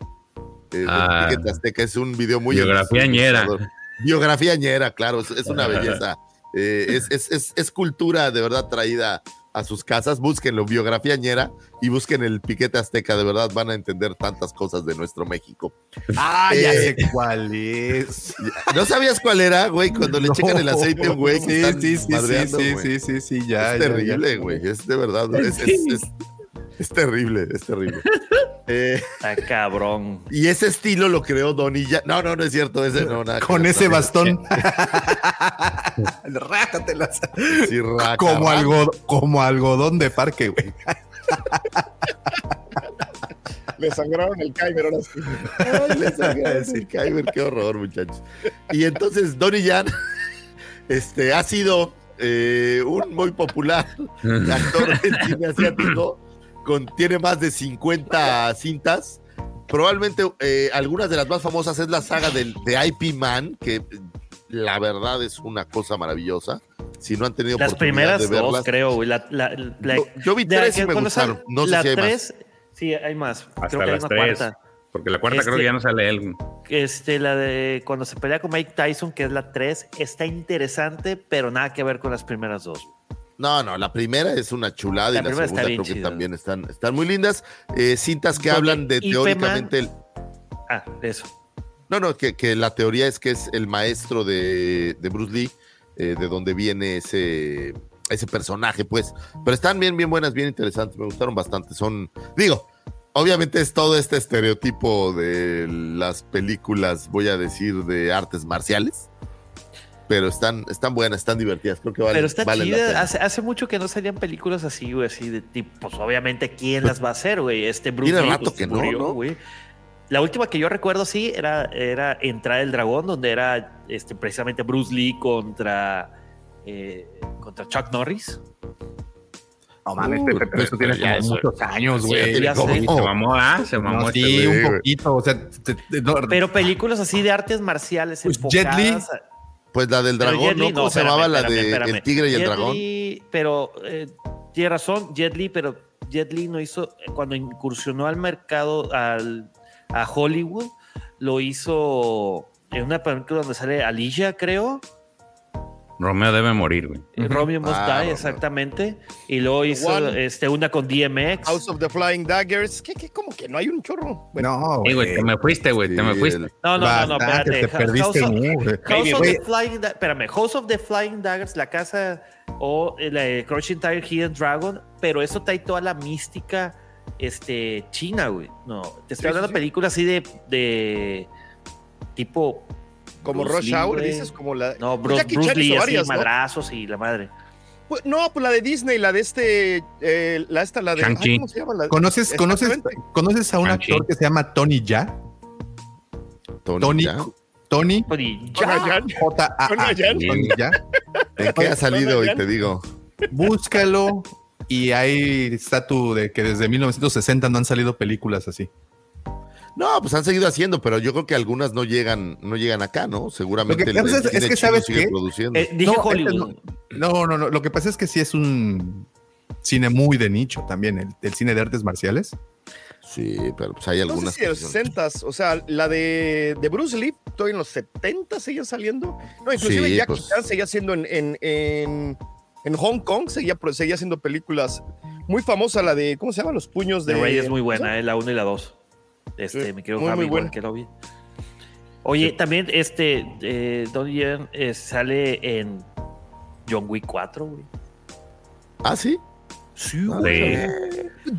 Eh, Ah. piquete azteca es un video muy... Biografía ñera. Biografía ñera, claro, es, es una belleza. Eh, es, es, es, es cultura de verdad traída a sus casas. Búsquenlo, biografía ñera, y busquen el piquete azteca. De verdad van a entender tantas cosas de nuestro México. Ah, ya Eh, sé cuál es. ¿No sabías cuál era, güey? Cuando le checan el aceite a un güey que Sí, sí, sí, sí, sí, sí, sí, ya. es ya, terrible, ya. güey. Es de verdad. Es, es- terrible, es terrible. Eh, Está cabrón. y ese estilo lo creó Donilla. No, no, no es cierto. Ese no, nada Con ese bastón. Rájatelas. Sí, raca, Como, raca. algo, como algodón de parque, güey. Le sangraron el Kyber ahora sí. Ay, le Sí. el Kyber, qué horror, muchachos. Y entonces, Donnie Jan este, ha sido eh, un muy popular actor del cine asiático. Con, tiene más de 50 cintas. Probablemente eh, algunas de las más famosas es la saga del, de IP Man, que eh, la verdad es una cosa maravillosa. Si no han tenido Las oportunidad primeras de verlas. dos, creo, güey. La, la- la- Yo- yo vi de- tres y me gustaron. No sé la si hay más. tres, Sí, hay más. Hasta creo que hay las una tres. cuarta. Porque la cuarta creo Este- que ya no sale él. Este, la de cuando se pelea con Mike Tyson, que es la 3, está interesante, pero nada que ver con las primeras dos. No, no, la primera es una chulada La y la segunda creo que también están, están muy lindas. Eh, cintas que hablan de teóricamente el, Ah, eso. No, no, que, que la teoría es que es el maestro de, de Bruce Lee, eh, de donde viene ese, ese personaje, pues. Pero están bien, bien buenas, bien interesantes, me gustaron bastante. Son, digo, obviamente es todo este estereotipo de las películas, voy a decir, de artes marciales. Pero están, están buenas, están divertidas, creo que valen, pero está valen chida. Hace, hace mucho que no salían películas así, güey, así de tipo, pues obviamente, ¿quién las va a hacer, güey? Este Bruce Tiene Lee, rato pues, que no, murió, ¿no? güey. La última que yo recuerdo, sí, era, era Entrar el Dragón, donde era este, precisamente Bruce Lee contra, eh, contra Chuck Norris. No mames, Uh, Pepe, pero eso tiene como eso- muchos años, güey. Se mamó, ¿ah? Se mamó No, este sí, güey. un poquito. O sea, te- te- no, Pero películas así de artes marciales Pues Jet enfocadas Li. a- Pues la del dragón, Jet ¿no? ¿Cómo se espérame, llamaba la de espérame. El tigre y el dragón? Li, pero eh, tiene razón, Jet Li, pero Jet Li no hizo, cuando incursionó al mercado, al, a Hollywood, lo hizo en una película donde sale Alicia, creo. Romeo debe morir, güey. Romeo Must Ah, Die, Romeo. exactamente. Y luego hizo One. este, una con DMX. House of the Flying Daggers. ¿Qué, qué, ¿Cómo que no hay un chorro? Bueno, No, güey, te me fuiste, güey, te me fuiste. no, no, no, no, espérate. te perdiste House of-. House of the Flying Da- espérame, House of the Flying Daggers, la casa o eh, la de Crouching Tiger Hidden Dragon, pero eso trae toda la mística este, china, güey. No, te estoy Sí, hablando sí, de sí. películas así de, de tipo. Como Bruce Rush Lee, Hour, dices, como la. No, Pues Bruce, Jackie Bruce Chan Lee, hizo así, varias, ¿no? madrazos y la madre. Pues, no, pues la de Disney, la de este. eh, la esta, la de. ay. ¿Cómo se llama? La- ¿Conoces, conoces. ¿Conoces a un actor que se llama Tony Ya? Tony, Tony, ¿ya? Tony Tony ya. Tony Yan. Tony Ya. ¿En qué ha salido? Y te digo. Búscalo y ahí está tu de que desde 1960 no han salido películas así. No, pues han seguido haciendo, pero yo creo que algunas no llegan, no llegan acá, ¿no? Seguramente. Lo que pasa es- es que sabes produciendo. Eh, dije No, Hollywood. este No, no, no. Lo que pasa es que sí es un cine muy de nicho también, el, el cine de artes marciales. Sí, pero pues hay No sé algunas. si en que los son- 60 o sea, la de, de Bruce Lee, todavía en los 70 seguía saliendo. No, inclusive Sí, Jackie pues. Chan seguía haciendo en, en, en, en Hong Kong, seguía, seguía haciendo películas. Muy famosa la de, ¿cómo se llama? Los puños de... Ray es muy buena, eh, la 1 y la 2. Este, Sí, me quiero muy, muy Javi, igual buena. que lo vi. Oye, también este eh, Donnie Yen eh, sale en John Wick 4, güey. Ah, sí. Sí, Ah, güey. Es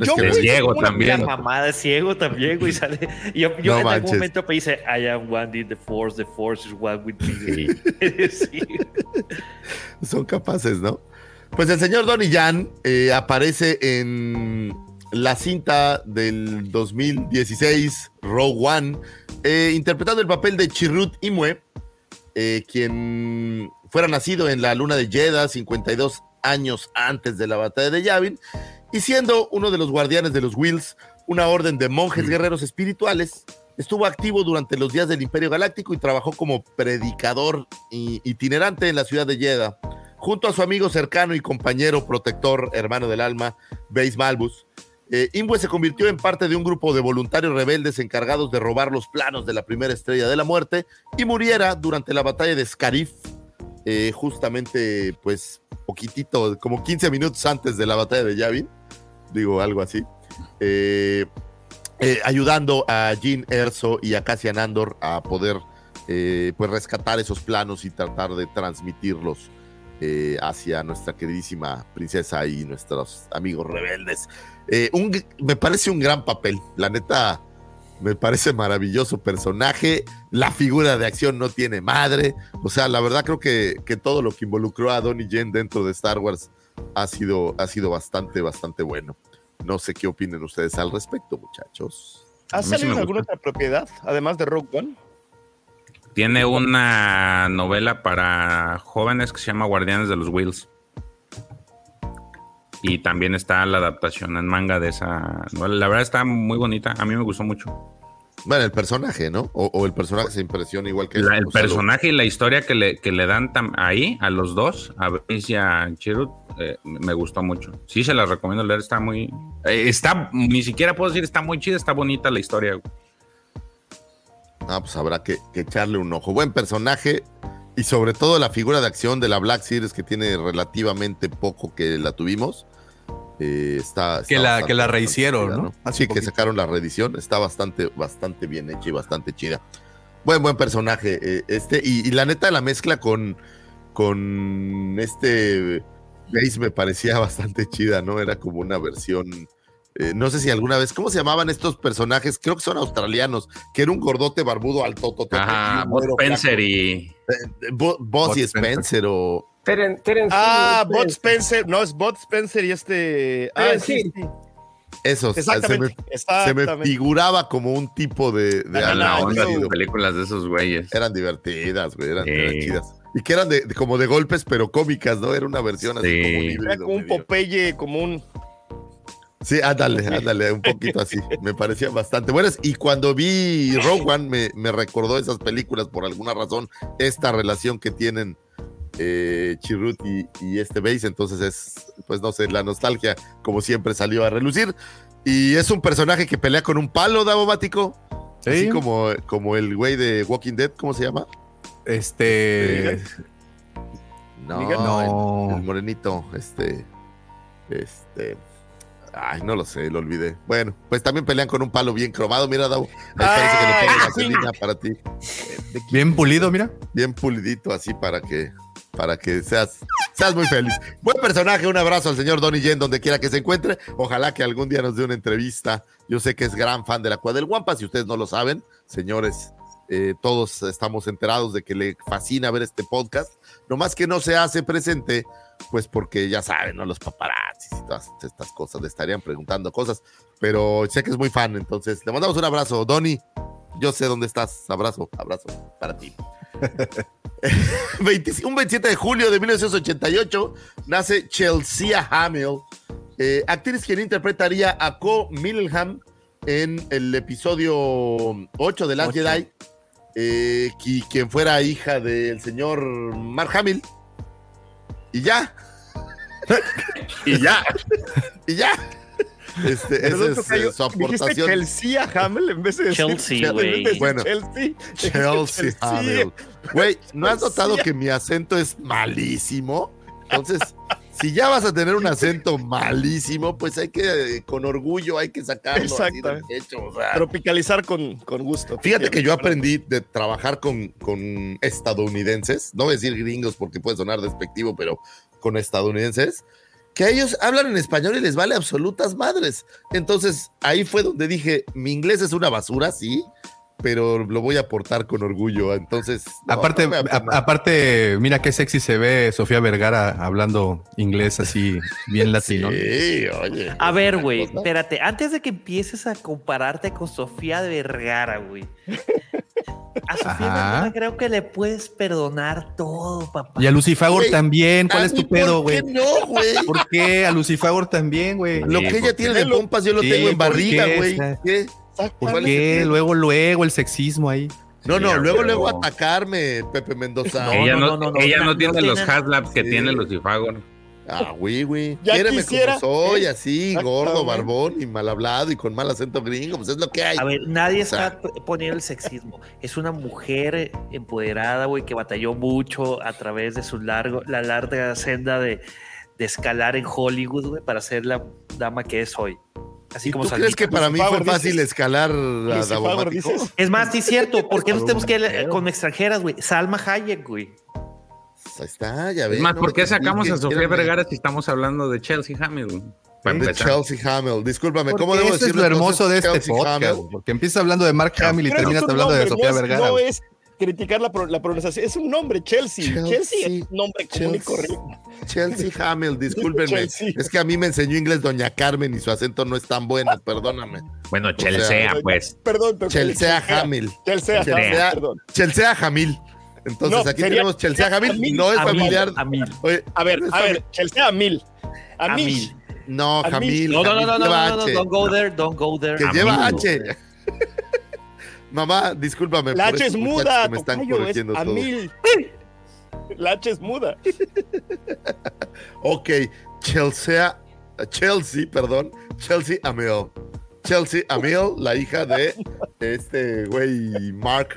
John que Wick es es ciego también. La mamada es ciego también, güey. Sale. Y yo, yo No en manches. algún momento me dice, I am one with the force, the force is one with me. Sí. Son capaces, ¿no? Pues el señor Donnie Jan eh, aparece en la cinta del 2016, Rogue One, eh, interpretando el papel de Chirrut Imwe, eh, quien fuera nacido en la luna de Jeddah 52 años antes de la batalla de Yavin, y siendo uno de los guardianes de los Wills, una orden de monjes guerreros espirituales, estuvo activo durante los días del Imperio Galáctico y trabajó como predicador itinerante en la ciudad de Jeddah, junto a su amigo cercano y compañero protector, hermano del alma, Base Malbus. Eh, se convirtió en parte de un grupo de voluntarios rebeldes encargados de robar los planos de la primera estrella de la muerte y muriera durante la batalla de Scarif, eh, justamente, pues, poquitito, como 15 minutos antes de la batalla de Yavin, digo algo así, eh, eh, ayudando a Jean Erso y a Cassian Andor a poder, pues, rescatar esos planos y tratar de transmitirlos hacia nuestra queridísima princesa y nuestros amigos rebeldes. Eh, un, me parece un gran papel, la neta, me parece maravilloso personaje. La figura de acción no tiene madre. O sea, la verdad creo que, que todo lo que involucró a Donnie Yen dentro de Star Wars ha sido, ha sido bastante, bastante bueno. No sé qué opinen ustedes al respecto, muchachos. ¿Ha sí salido alguna otra propiedad, además de Rogue One? Tiene una novela para jóvenes que se llama Guardianes de los Wheels. Y también está la adaptación en manga de esa novela. La verdad está muy bonita. A mí me gustó mucho. Bueno, el personaje, ¿no? O, o el personaje se impresiona igual que La- el lo- personaje y la historia que le, que le dan tam- ahí a los dos, a Vince y a Chirrut, eh, me gustó mucho. Sí, se las recomiendo leer. Está muy. eh, está, ni siquiera puedo decir está muy chida, está bonita la historia. Ah, pues habrá que, que echarle un ojo. Buen personaje y sobre todo la figura de acción de la Black Series que tiene relativamente poco que la tuvimos. Eh, está, está Que la- que la rehicieron, chida, ¿no? Hace Sí, que sacaron la reedición. Está bastante, bastante bien hecha y bastante chida. Buen, buen personaje. eh, este, y, y la neta, la mezcla con, con este Base me parecía bastante chida, ¿no? Era como una versión. eh, no sé si alguna vez, ¿cómo se llamaban estos personajes? Creo que son australianos, que era un gordote barbudo alto, Ajá, Bud Spencer y. Boss y Spencer. Spencer o. Teren, Teren Ah, Bud Spencer, no, es Bud Spencer y este... Ah, sí. Se me, Exactamente, se me figuraba como un tipo de. de a la no, onda eso- de películas de esos güeyes. Eran divertidas, güey, eran, Sí. eran chidas. Y que eran de, de- como de golpes, pero cómicas, ¿no? Era una versión así Sí. como un Era como un. Popeye, como un... Sí, ándale, ándale, un poquito así. Me parecían bastante buenas. Y cuando vi Rogue One, me, me recordó esas películas por alguna razón, esta relación que tienen eh, Chirrut y, y este Base. Entonces es, pues no sé, la nostalgia, como siempre, salió a relucir. Y es un personaje que pelea con un palo, Davomático. Sí. Así como, como el güey de Walking Dead, ¿cómo se llama? Este. No. El, el morenito, este, este, ay, no lo sé, lo olvidé. Bueno, pues también pelean con un palo bien cromado, mira, Davo, ahí parece que le ponen gasolina para ti, Bien pulido, mira. bien pulidito así para que, para que seas, seas muy feliz. Buen personaje, un abrazo al señor Donnie Yen donde quiera que se encuentre, ojalá que algún día nos dé una entrevista, yo sé que es gran fan de la Cuadra del Guampa, si ustedes no lo saben, señores, eh, todos estamos enterados de que le fascina ver este podcast, nomás que no se hace presente, pues porque ya saben, ¿no? Los paparazzis y todas estas cosas, le estarían preguntando cosas, pero sé que es muy fan, entonces le mandamos un abrazo, Donny, yo sé dónde estás, abrazo, abrazo para ti. 20 un 27 de julio de 1988 nace Chelsea Hamill, eh, actriz quien interpretaría a Co Millenham en el episodio 8 de Last Ocho. Jedi, eh, qui- quien fuera hija del señor Mark Hamill. Y ya. y ya. y ya. Este, esa es eh, su aportación. Chelsea Hamel en vez de decir Chelsea, güey. Bueno. Chelsea. Chelsea Hamill. Güey, ¿no has notado que mi acento es malísimo? Entonces, si ya vas a tener un acento malísimo, pues hay que, eh, con orgullo, hay que sacarlo así Exactamente. o sea. Tropicalizar con, con gusto. Fíjate que yo aprendí de trabajar con, con estadounidenses, no voy a decir gringos porque puede sonar despectivo, pero con estadounidenses, que a ellos hablan en español y les vale absolutas madres. Entonces ahí fue donde dije, mi inglés es una basura, sí, pero lo voy a aportar con orgullo. Entonces, no, aparte, no a- aparte, mira qué sexy se ve Sofía Vergara hablando inglés así, bien latino. Sí, oye. A ver, güey, espérate, antes de que empieces a compararte con Sofía Vergara, güey. A Sofía creo que le puedes perdonar todo, papá. Y a Lucifagor Güey, también. ¿Cuál ¿A es tu pedo, ¿Por qué güey? no, güey? ¿Por qué? A Lucifagor también, güey. Lo que ella tiene de pompas, yo lo tengo en ¿Por barriga, güey. Está- ¿Qué? ¿Por ¿Cuál es el qué? Luego, luego el sexismo ahí. No, no, Sí, luego, pero- luego atacarme, Pepe Mendoza. No, ella no, no, no, no, ella no, no, no tiene los tiene- haslabs que Sí. tiene Lucifagor. Ah, güey, güey. Quisiera, como soy, ¿eh? así, gordo, barbón y mal hablado y con mal acento gringo, pues es lo que hay. A ver, nadie O sea- está poniendo el sexismo. Es una mujer empoderada, güey, que batalló mucho a través de su largo, la larga senda de, de escalar en Hollywood, güey, para ser la dama que es hoy. Así ¿Y como tú crees que para mí fue fácil dices. escalar a Davomático? Es más, sí es cierto. ¿Por qué nos tenemos que ir con extranjeras, güey? Salma Hayek, güey. Pues Ahí está, ya ves. Es más, no ¿por qué sacamos a Sofía. Vergara si estamos hablando de Chelsea? Para De. Chelsea Hamill. Discúlpame, ¿cómo Porque debo eso es decirlo? lo hermoso de este Chelsea podcast, Hamill. porque empieza hablando de Mark Hamill y Pero terminas es hablando de nombre, Sofía no es- Vergara. No es criticar la, la pronunciación, es un nombre, Chelsea. Chelsea. Chelsea, es un nombre común y Chelsea. corriente. Chelsea Hamill, discúlpenme. Chelsea. Es que a mí me enseñó inglés Doña Carmen y su acento no es tan bueno, perdóname. Bueno, sea, Chelsea, pues. Perdón, Pepe, Chelsea Hamill. Chelsea, Chelsea, perdón. Chelsea Hamil. Entonces No, aquí sería- tenemos Chelsea Hamil. Hamil, No es Hamil, familiar. Hamil. Oye, A ver, a ver, Chelsea a mil. A A mil. mil. No. Hamil. No, no, no, no, no, lleva no, no, H. don't go there, don't go there. Que lleva H. Mamá, discúlpame. La por H es muda, Me están tocayo, es corrigiendo a todo. mil. La H es muda. Ok, Chelsea, Chelsea, perdón, Chelsea Amil. Chelsea Amil, la hija de este güey Mark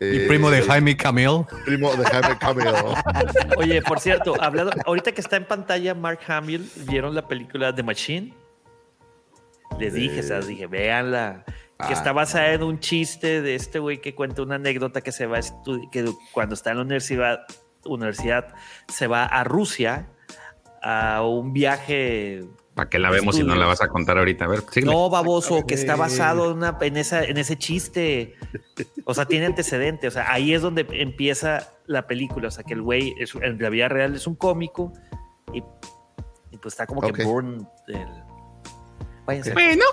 Amil. Y Eh, primo de Jaime Camille. Primo de Jaime Camil. Oye, por cierto, hablando, ahorita que está en pantalla Mark Hamill, ¿vieron la película The Machine? Les dije, o sea, dije, véanla. Que está basada en un chiste de este güey que cuenta una anécdota que se va a que cuando está en la universidad, universidad se va a Rusia a un viaje ¿Para qué la vemos si no la vas a contar ahorita? A ver, síguele. no, baboso, que está basado en, una- en, esa, en ese chiste. O sea, tiene antecedente. O sea, ahí es donde empieza la película. O sea, que el güey es- en la vida real es un cómico y, y pues está como que born del. Váyanse. Bueno,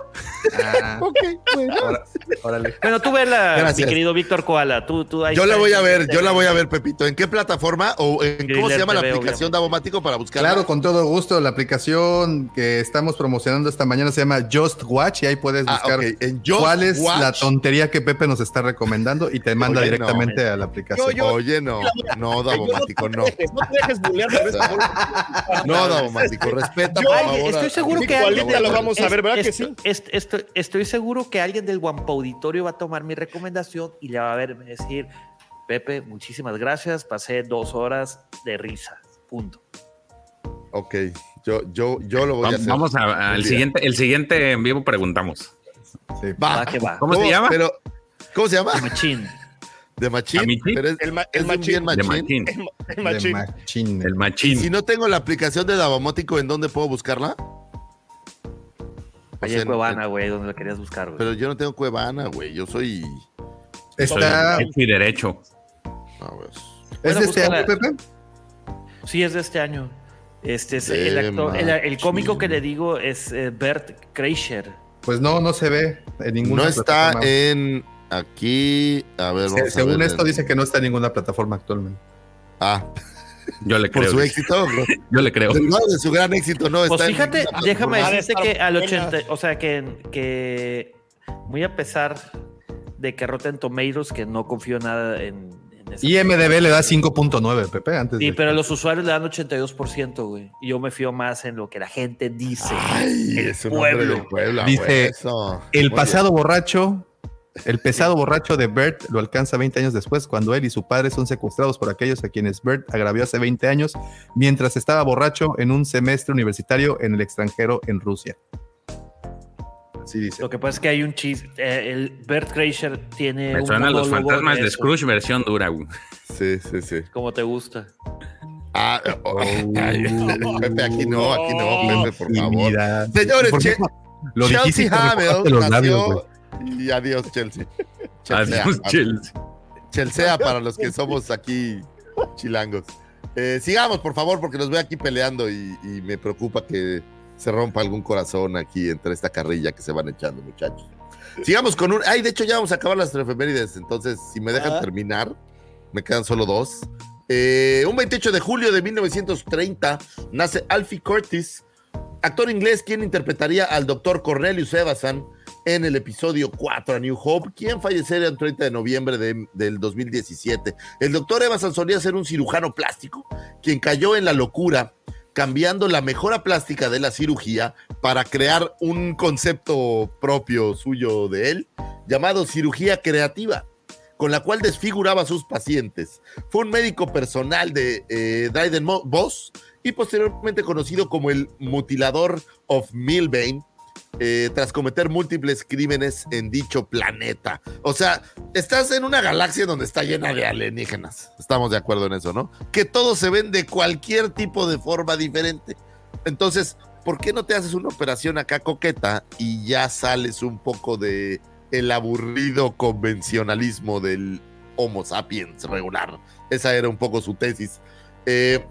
Ah, ok, bueno. ahora- órale. Bueno, tú vela, mi Gracias. querido Víctor Koala. Tú, tú ahí Yo la voy a ver, yo la voy a ver, Pepito. ¿En qué plataforma o en cómo se llama la aplicación obviamente. Davomático para buscarla? Claro, con todo gusto. La aplicación que estamos promocionando esta mañana se llama Just Watch y ahí puedes Ah, buscar ok, en Just cuál es Watch. la tontería que Pepe nos está recomendando y te manda Oye, directamente a la aplicación. Yo- yo- Oye, no, no, Davomático, no. No te dejes de cuando. No, Davomático, respeta, por favor. estoy seguro Mi que alguien lo vamos a ver, ¿verdad que sí? esto- esto- estoy seguro que alguien del Guampa Auditorio va a tomar mi recomendación y le va a ver decir, Pepe, muchísimas gracias, pasé dos horas de risa. Punto. Ok, yo, yo, yo lo voy a vamos, hacer. vamos a- al siguiente, el siguiente en vivo preguntamos. Sí. Va. Va que va. ¿Cómo se llama? Pero, ¿cómo se llama? Machín. De Machín. Pero es, El ma- es el un bien machín. De machín. Machín. El De machín. machín. El machín. si no tengo la aplicación de Davomático, ¿en dónde puedo buscarla? O Allá sea, en Cuevana, güey, donde la querías buscar, güey. Pero yo no tengo Cuevana, güey. Yo soy. Está, Soy y derecho. a ver, ¿Es Bueno, de este búscala. año, Pepe? Sí, es de este año. Este es el actor, el, el cómico que le digo es eh, Bert Kreischer. Pues no, no se ve en ninguna No está plataforma. en aquí. A ver, Se- vamos a según ver esto en- dice que no está en ninguna plataforma actualmente. Ah, Yo le por creo. su éxito. ¿no? Yo le creo. Derivado de su gran éxito, no Pues está fíjate, déjame decirte que al buena. 80, o sea, que, que muy a pesar de que Rotten Tomatoes, que no confío nada en, en esa- IMDB le da 5.9, Pepe, antes Sí, de- pero los usuarios le dan 82%, güey. Y yo me fío más en lo que la gente dice. Ay, el es un hombre pueblo. del pueblo, a Dice. El Muy pasado borracho, el pesado borracho de Bert lo alcanza 20 años después, cuando él y su padre son secuestrados por aquellos a quienes Bert agravió hace 20 años, mientras estaba borracho en un semestre universitario en el extranjero en Rusia. Así dice. Lo que pasa es que hay un chiste. eh, el Bert Kreischer tiene. Me un suenan los fantasmas de Scrooge versión dura. Sí, sí, sí. Como te gusta. Ah, oh, ay, Pepe, aquí no, aquí no, Pepe, por favor. Señores, ¿Por qué lo Chelsea labios, nació güey. Y adiós, Chelsea. Chelsea. Adiós, Chelsea. Chelsea para los que somos aquí chilangos. Eh, sigamos, por favor, porque los veo aquí peleando y, y me preocupa que se rompa algún corazón aquí entre esta carrilla que se van echando, muchachos. Sigamos con un. Ay, de hecho, ya vamos a acabar las efemérides. Entonces, si me dejan Ah. terminar, me quedan solo dos. Eh, un 28 de julio de 1930 nace Alfie Curtis, actor inglés quien interpretaría al doctor Cornelius Evasan en el episodio 4 a New Hope, quien fallecería el 30 de noviembre de- del 2017. El doctor Evasan solía ser un cirujano plástico, quien cayó en la locura, cambiando la mejora plástica de la cirugía para crear un concepto propio suyo de él, llamado cirugía creativa con la cual desfiguraba a sus pacientes. Fue un médico personal de eh, Dryden Voss y posteriormente conocido como el mutilador of Milbane, eh, tras cometer múltiples crímenes en dicho planeta. O sea, estás en una galaxia donde está llena de alienígenas. Estamos de acuerdo en eso, ¿no? Que todos se ven de cualquier tipo de forma diferente. Entonces, ¿por qué no te haces una operación acá coqueta y ya sales un poco de el aburrido convencionalismo del Homo sapiens regular? Esa era un poco su tesis. Eh,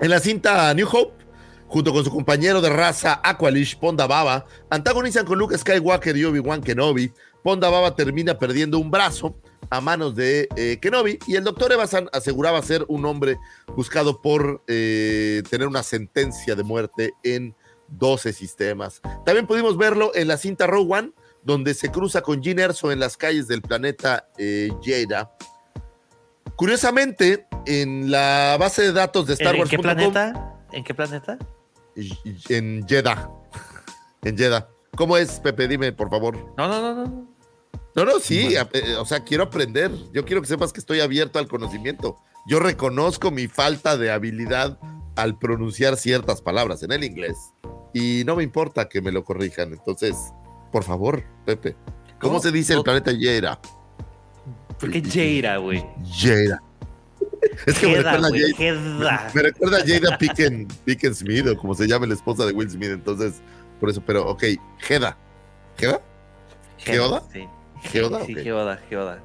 en la cinta New Hope, junto con su compañero de raza Aqualish, Ponda Baba, antagonizan con Luke Skywalker y Obi-Wan Kenobi. Ponda Baba termina perdiendo un brazo a manos de eh, Kenobi y el doctor Evasan aseguraba ser un hombre buscado por eh, tener una sentencia de muerte en 12 sistemas. También pudimos verlo en la cinta Rogue One, donde se cruza con Jin Erso en las calles del planeta eh. Curiosamente, en la base de datos de Star ¿En Wars. qué planeta? ¿En qué planeta? En Jeddah. En Jeddah. ¿Cómo es, Pepe? Dime, por favor. No, no, no, no. No, no, sí, a- eh, o sea, quiero aprender. Yo quiero que sepas que estoy abierto al conocimiento. Yo reconozco mi falta de habilidad al pronunciar ciertas palabras en el inglés y no me importa que me lo corrijan. Entonces, por favor, Pepe, ¿cómo, ¿Cómo? se dice el planeta Yera? ¿Por qué Jaira, güey? Yera. Es que me Jeda, recuerda, güey, Jada- Jeda. me recuerda a Jada Picken, Picken Smith, o como se llama la esposa de Will Smith. Entonces, por eso, pero ok, Jeda. ¿Jeda? ¿Geoda? Sí. ¿Geoda? Sí, Ok. Geoda, Geoda.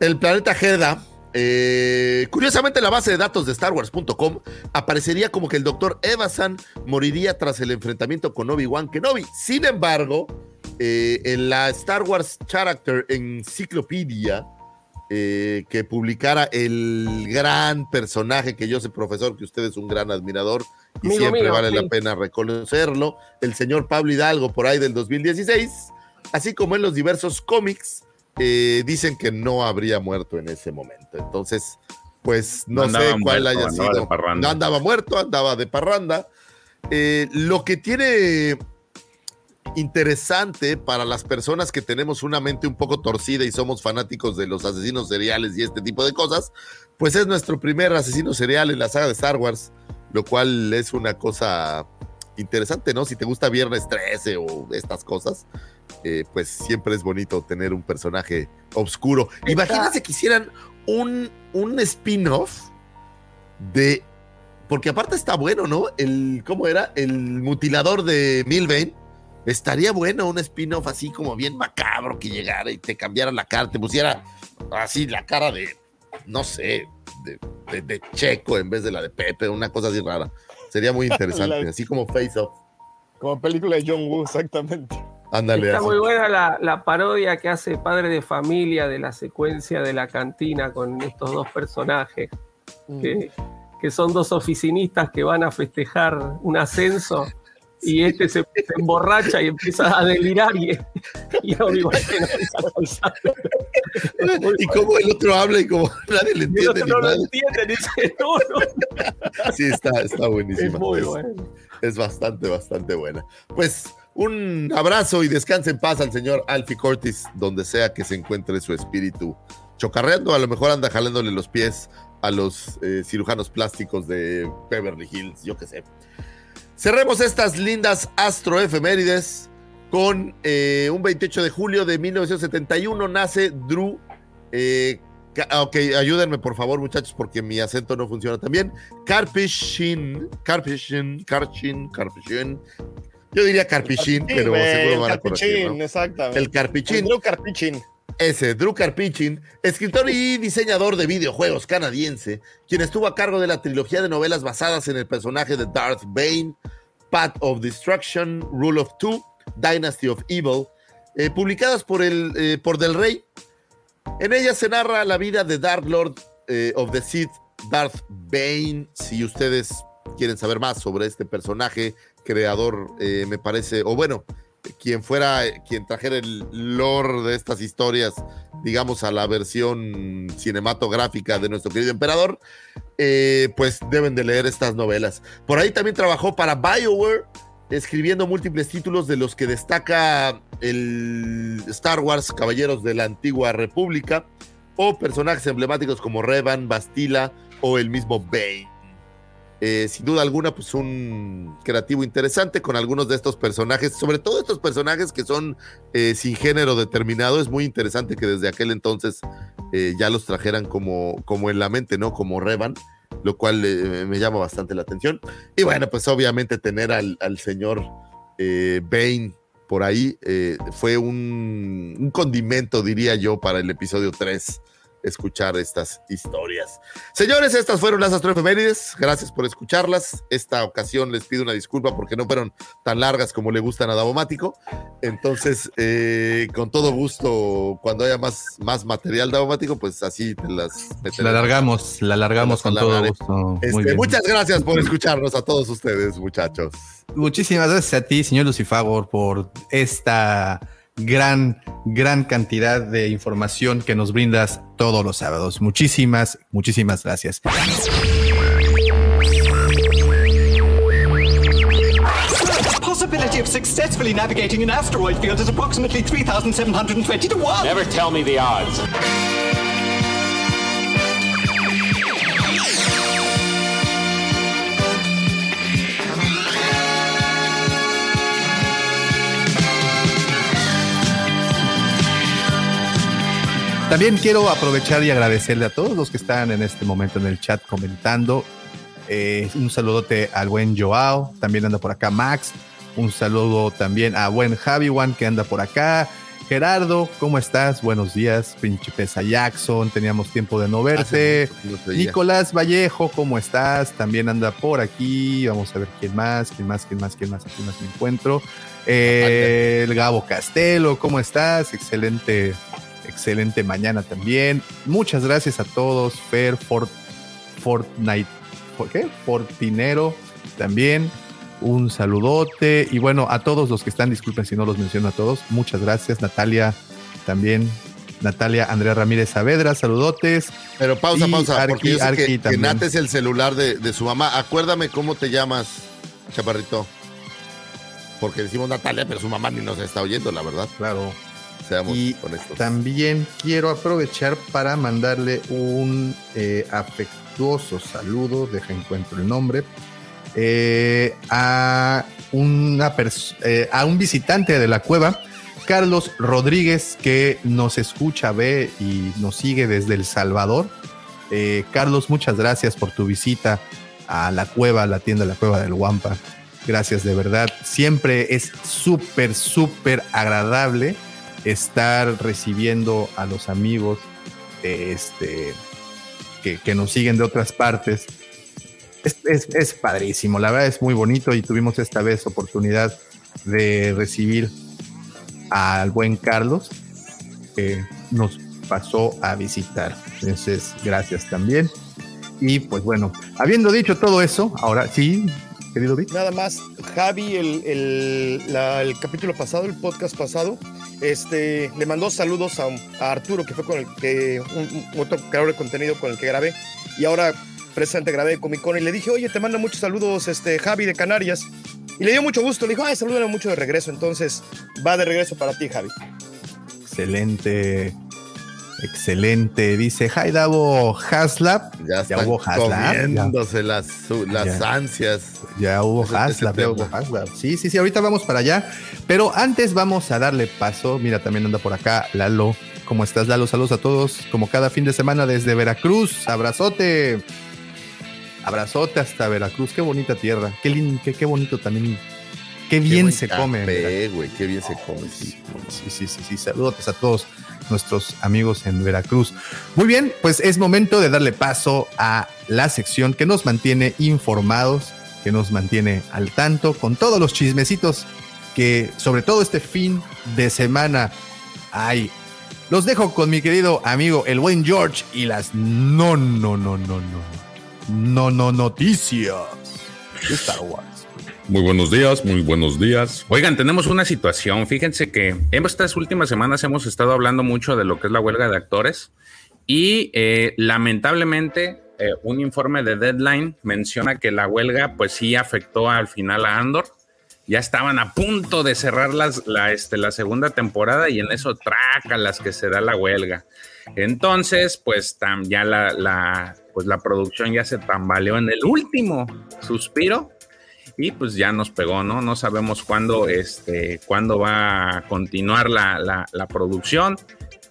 El planeta Jeddah, eh, curiosamente la base de datos de StarWars.com aparecería como que el doctor Evasan moriría tras el enfrentamiento con Obi-Wan Kenobi. Sin embargo, eh, en la Star Wars Character Encyclopedia, eh, que publicara el gran personaje que yo sé, profesor, que usted es un gran admirador y siempre mío, vale sí. la pena reconocerlo, el señor Pablo Hidalgo por ahí del 2016, así como en los diversos cómics, eh, dicen que no habría muerto en ese momento. Entonces, pues no, No sé cuál muerto, haya andaba sido. No andaba muerto, andaba de parranda. Eh, lo que tiene interesante para las personas que tenemos una mente un poco torcida y somos fanáticos de los asesinos seriales y este tipo de cosas, pues es nuestro primer asesino serial en la saga de Star Wars, lo cual es una cosa interesante, ¿no? Si te gusta Viernes 13 o estas cosas, eh, pues siempre es bonito tener un personaje oscuro. Imagínense que hicieran un, un spin-off de... Porque aparte está bueno, ¿no? El, ¿cómo era? El mutilador de Milvain. Estaría bueno un spin-off así como bien macabro que llegara y te cambiara la cara, te pusiera así la cara de, no sé, de, de- de Checo en vez de la de Pepe, una cosa así rara. Sería muy interesante, La- así como Face Off. Como película de John Woo, exactamente. Ándale. Está así. muy buena la, la parodia que hace Padre de Familia de la secuencia de la cantina con estos dos personajes. Mm. Que, que son dos oficinistas que van a festejar un ascenso y este se, se emborracha y empieza a delirar y, y Obi-Wan se alcanza. Y como el otro habla y como nadie le Y el entiende. otro no lo entiende, dice, no, no. Sí, está, está buenísima. Es muy bueno. Es bastante, bastante buena. Pues un abrazo y descanse en paz al señor Alfie Cortis, donde sea que se encuentre su espíritu chocarreando. A lo mejor anda jalándole los pies a los eh, cirujanos plásticos de Beverly Hills, yo qué sé. Cerremos estas lindas astroefemérides con eh, un 28 de julio de 1971 nace Drew. eh, Ok, ayúdenme por favor, muchachos, porque mi acento no funciona tan bien. Karpishin, Karpishin, Karchin, Karpishin. Yo diría Karpishin, Sí, pero seguro van a corregir. Carpichín, ¿no? exactamente. El Karpichin. El Drew Carpichín. Ese, Drew Karpichin, escritor y diseñador de videojuegos canadiense, quien estuvo a cargo de la trilogía de novelas basadas en el personaje de Darth Bane, Path of Destruction, Rule of Two, Dynasty of Evil, eh, publicadas por, el, eh, por Del Rey. En ellas se narra la vida de Dark Lord eh, of the Sith, Darth Bane. Si ustedes quieren saber más sobre este personaje, creador, me parece, o bueno, quien fuera, quien trajera el lore de estas historias, digamos, a la versión cinematográfica de nuestro querido emperador, eh, pues deben de leer estas novelas. Por ahí también trabajó para BioWare, escribiendo múltiples títulos de los que destaca el Star Wars Caballeros de la Antigua República o personajes emblemáticos como Revan, Bastila o el mismo Bane. Eh, sin duda alguna, pues un creativo interesante con algunos de estos personajes, sobre todo estos personajes que son eh, sin género determinado. Es muy interesante que desde aquel entonces eh, ya los trajeran como, como en la mente, ¿no? Como Revan, lo cual me llama bastante la atención. Y bueno, pues obviamente tener al, al señor Bane por ahí fue un, un condimento, diría yo, para el episodio 3 escuchar estas historias. Señores, estas fueron las astroefemérides. Gracias por escucharlas. Esta ocasión les pido una disculpa porque no fueron tan largas como le gustan a Davomático. Entonces, eh, con todo gusto, cuando haya más, más material Davomático, pues así te las meteré. La alargamos, la alargamos con todo gusto. Este, muchas gracias por escucharnos a todos ustedes, muchachos. Muchísimas gracias a ti, señor Lucifagor, por esta gran, gran cantidad de información que nos brindas todos los sábados. Muchísimas, muchísimas gracias. Possibility of successfully navigating an asteroid field is approximately 3,720 to 1. Never tell me the odds. También quiero aprovechar y agradecerle a todos los que están en este momento en el chat comentando. Eh, un saludote al buen Joao, también anda por acá Max. Un saludo también a buen Javi One que anda por acá. Gerardo, ¿cómo estás? Buenos días, Principesa Jackson. Teníamos tiempo de no verte. Nicolás Vallejo, ¿cómo estás? También anda por aquí. Vamos a ver quién más, quién más, quién más, quién más, aquí más me encuentro. Eh, el Gabo Castelo, ¿cómo estás? Excelente, excelente mañana también. Muchas gracias a todos. Fer, Fort, Fortnite, ¿por qué? Fortinero también. Un saludote. Y bueno, a todos los que están, disculpen si no los menciono a todos. Muchas gracias. Natalia también. Natalia Andrea Ramírez Saavedra, saludotes. Pero pausa, Y pausa, porque Arqui- yo sé Arqui que, que. Nat es el celular de, de su mamá. Acuérdame cómo te llamas, chaparrito. Porque decimos Natalia, pero su mamá ni nos está oyendo, la verdad. Claro. Seamos Y honestos. también quiero aprovechar para mandarle un eh, afectuoso saludo, deja encuentro el nombre, eh, a, una eh, a un visitante de la cueva, Carlos Rodríguez, que nos escucha, ve y nos sigue desde El Salvador. Eh, Carlos, muchas gracias por tu visita a la cueva, a la tienda de la cueva del Guampa. Gracias de verdad. Siempre es súper, súper agradable estar recibiendo a los amigos este, que, que nos siguen de otras partes. Es, es- es padrísimo, la verdad es muy bonito y tuvimos esta vez oportunidad de recibir al buen Carlos que nos pasó a visitar. Entonces, gracias también. Y pues bueno, habiendo dicho todo eso, ahora sí, querido Vic. Nada más, Javi, el, el, el capítulo pasado, el podcast pasado, este, le mandó saludos a, Arturo, que fue con el que, otro creador de contenido con el que grabé, y ahora presente grabé Comic Con, y le dije, oye, te mando muchos saludos, este, Javi de Canarias, y le dio mucho gusto, le dijo, ay, salúdame mucho de regreso, entonces va de regreso para ti, Javi. Excelente. Excelente. Dice Haidavo Haslab. Ya están hubo Haslab. Ya, comiéndose las, Ya. ansias. ya hubo Ese- ese Haslab. Ya hubo Haslab. Sí, sí, sí. Ahorita vamos para allá. Pero antes vamos a darle paso. Mira, también anda por acá Lalo. ¿Cómo estás, Lalo? Saludos a todos. Como cada fin de semana desde Veracruz. Abrazote. Abrazote hasta Veracruz. Qué bonita tierra. Qué, lin- qué, qué bonito también. Qué bien se come. café, Veracruz. güey, qué bien se come. sí. Sí, sí, sí, sí. Saludos a todos nuestros amigos en Veracruz. Muy bien, pues es momento de darle paso a la sección que nos mantiene informados, que nos mantiene al tanto con todos los chismecitos que sobre todo este fin de semana hay. Los dejo con mi querido amigo el buen George y las no, no, no, no, no, no, no noticias de Star Wars. Muy buenos días, muy buenos días. Oigan, tenemos una situación. Fíjense que en estas últimas semanas hemos estado hablando mucho de lo que es la huelga de actores y eh, lamentablemente eh, un informe de Deadline menciona que la huelga pues sí afectó al final a Andor. Ya estaban a punto de cerrar las, la, este, la segunda temporada y en eso traca las que se da la huelga. Entonces, pues tam- ya la, la, pues la producción ya se tambaleó en el último suspiro y pues ya nos pegó, ¿no? No sabemos cuándo, este, cuándo va a continuar la, la- producción.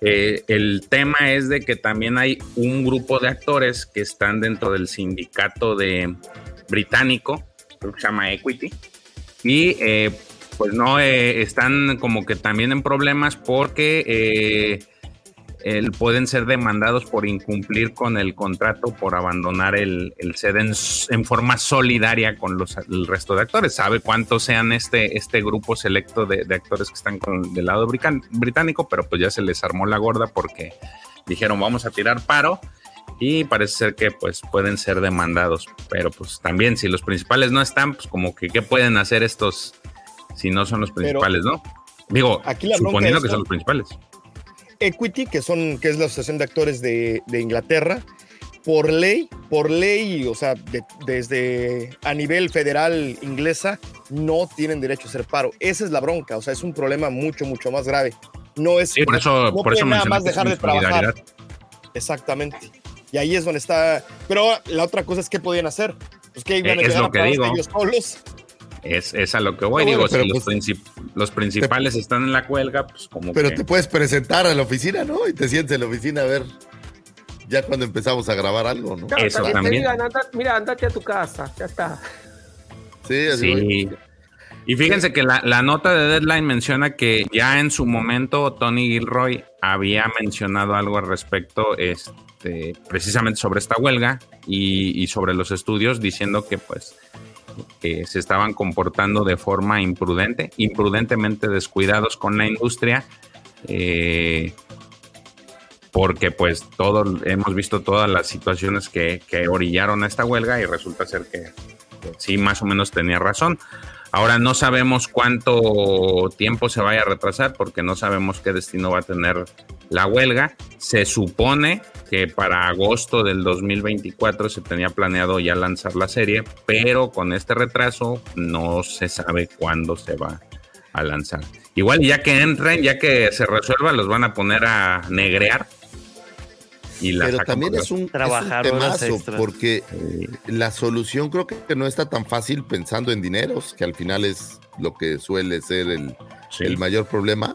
Eh, el tema es de que también hay un grupo de actores que están dentro del sindicato de británico, que se llama Equity, y eh, pues no, eh, están como que también en problemas porque eh, el- pueden ser demandados por incumplir con el contrato, por abandonar el, el set en, forma solidaria con los, el resto de actores. Sabe cuántos sean este, este grupo selecto de, de actores que están con, del lado británico, pero pues ya se les armó la gorda porque dijeron vamos a tirar paro y parece ser que pues pueden ser demandados. Pero pues también si los principales no están, pues como que qué pueden hacer estos si no son los Pero principales, ¿no? Digo, aquí la suponiendo que son los principales. Equity, que son, que es la Asociación de Actores de, de Inglaterra, por ley, por ley, o sea, de- desde a nivel federal inglesa, no tienen derecho a hacer paro. Esa es la bronca, o sea, es un problema mucho, mucho más grave. No es, Sí, por eso, no por eso nada más dejar de trabajar. Exactamente. Y ahí es donde está. Pero la otra cosa es qué podían hacer. Pues que iban a Eh, es lo a que digo. ellos solos. Es, es a lo que voy. No, Digo, bueno, si los, pues- princip- los principales están en la huelga, pues como Pero que... te puedes presentar a la oficina, ¿no? Y te sientes en la oficina a ver ya cuando empezamos a grabar algo, ¿no? Claro, Eso que te también. digan, "Anda- mira, andate a tu casa, ya está. Sí, así Sí. Y fíjense que la, la nota de Deadline menciona que ya en su momento Tony Gilroy había mencionado algo al respecto, este, precisamente sobre esta huelga y, y sobre los estudios, diciendo que pues que se estaban comportando de forma imprudente, imprudentemente descuidados con la industria, eh, porque pues todos hemos visto todas las situaciones que, que orillaron a esta huelga y resulta ser que sí, más o menos tenía razón. Ahora no sabemos cuánto tiempo se vaya a retrasar porque no sabemos qué destino va a tener la huelga. Se supone que para agosto del 2024 se tenía planeado ya lanzar la serie, pero con este retraso no se sabe cuándo se va a lanzar. Igual ya que entren, ya que se resuelva, los van a poner a negrear. Y la Pero también es un, Trabajar es un temazo, porque la solución creo que no está tan fácil pensando en dineros, que al final es lo que suele ser el, Sí. el mayor problema.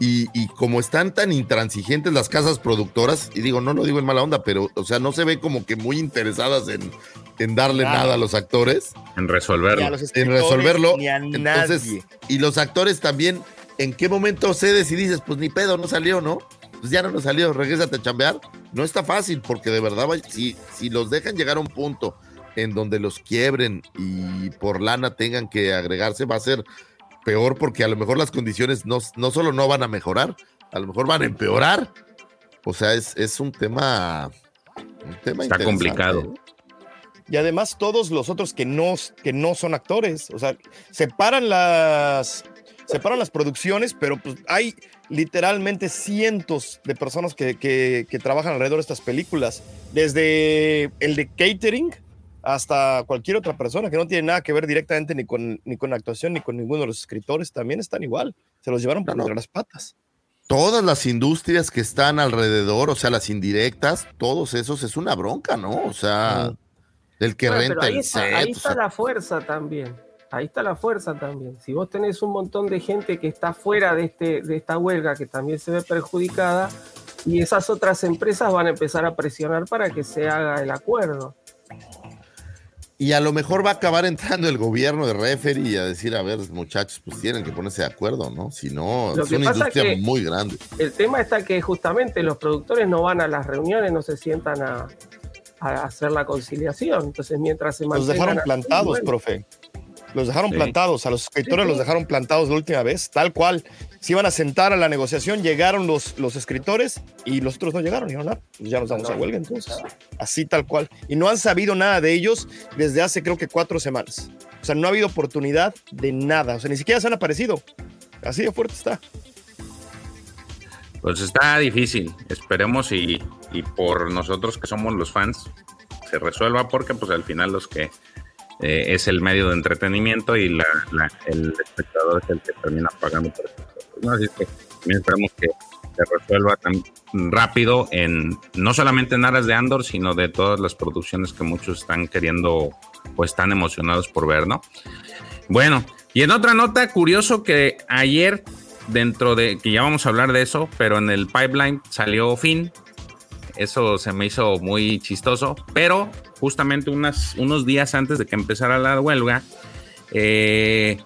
Y, y como están tan intransigentes las casas productoras, y digo, no lo digo en mala onda, pero, o sea, no se ve como que muy interesadas en, en darle Nada. nada a los actores, en resolverlo. los en resolverlo. Ni a Entonces, nadie. y los actores también, ¿en qué momento cedes y dices, pues ni pedo, no salió, ¿no? Pues ya no nos salió, regrésate a chambear. No está fácil, porque de verdad, si, si los dejan llegar a un punto en donde los quiebren y por lana tengan que agregarse, va a ser peor porque a lo mejor las condiciones no, no solo no van a mejorar, a lo mejor van a empeorar. O sea, es, es un tema, un tema Está complicado. ¿eh? Y además todos los otros que no, que no son actores, o sea, separan las, separan las producciones, pero pues hay literalmente cientos de personas que, que- que trabajan alrededor de estas películas, desde el de catering hasta cualquier otra persona que no tiene nada que ver directamente ni con, ni con actuación ni con ninguno de los escritores, también están igual, se los llevaron por entre las patas. Todas las industrias que están alrededor, o sea, las indirectas, todos esos es una bronca, ¿no? O sea, el que Bueno, pero renta ahí el está, set. ahí o está sea, la fuerza también. Ahí está la fuerza también. Si vos tenés un montón de gente que está fuera de, este, de esta huelga, que también se ve perjudicada, y esas otras empresas van a empezar a presionar para que se haga el acuerdo. Y a lo mejor va a acabar entrando el gobierno de referee y a decir, a ver, muchachos, pues tienen que ponerse de acuerdo, ¿no? Si no, Lo es una industria que- muy grande. El tema está que justamente los productores no van a las reuniones, no se sientan a, a hacer la conciliación. Entonces, mientras se Los mantengan dejaron así, plantados, bueno. profe. Los dejaron Sí. plantados, a los escritores Sí, sí. los dejaron plantados la última vez, tal cual. Se iban a sentar a la negociación, llegaron los, los escritores y los otros no llegaron. Y dijeron, "Ah, pues ya nos vamos a huelga entonces. Así tal cual. Y no han sabido nada de ellos desde hace creo que cuatro semanas. O sea, no ha habido oportunidad de nada. O sea, ni siquiera se han aparecido. Así de fuerte está. Pues está difícil. Esperemos y, y por nosotros que somos los fans se resuelva porque pues al final los que eh, es el medio de entretenimiento y el espectador es el que termina pagando por cosas, ¿no? Así que también esperamos que se resuelva rápido en no solamente en aras de Andor, sino de todas las producciones que muchos están queriendo o están emocionados por ver, ¿no? Bueno, y en otra nota, curioso que ayer, dentro de, que ya vamos a hablar de eso, pero en el pipeline salió Finn. Eso se me hizo muy chistoso, pero justamente unos días antes de que empezara la huelga, eh,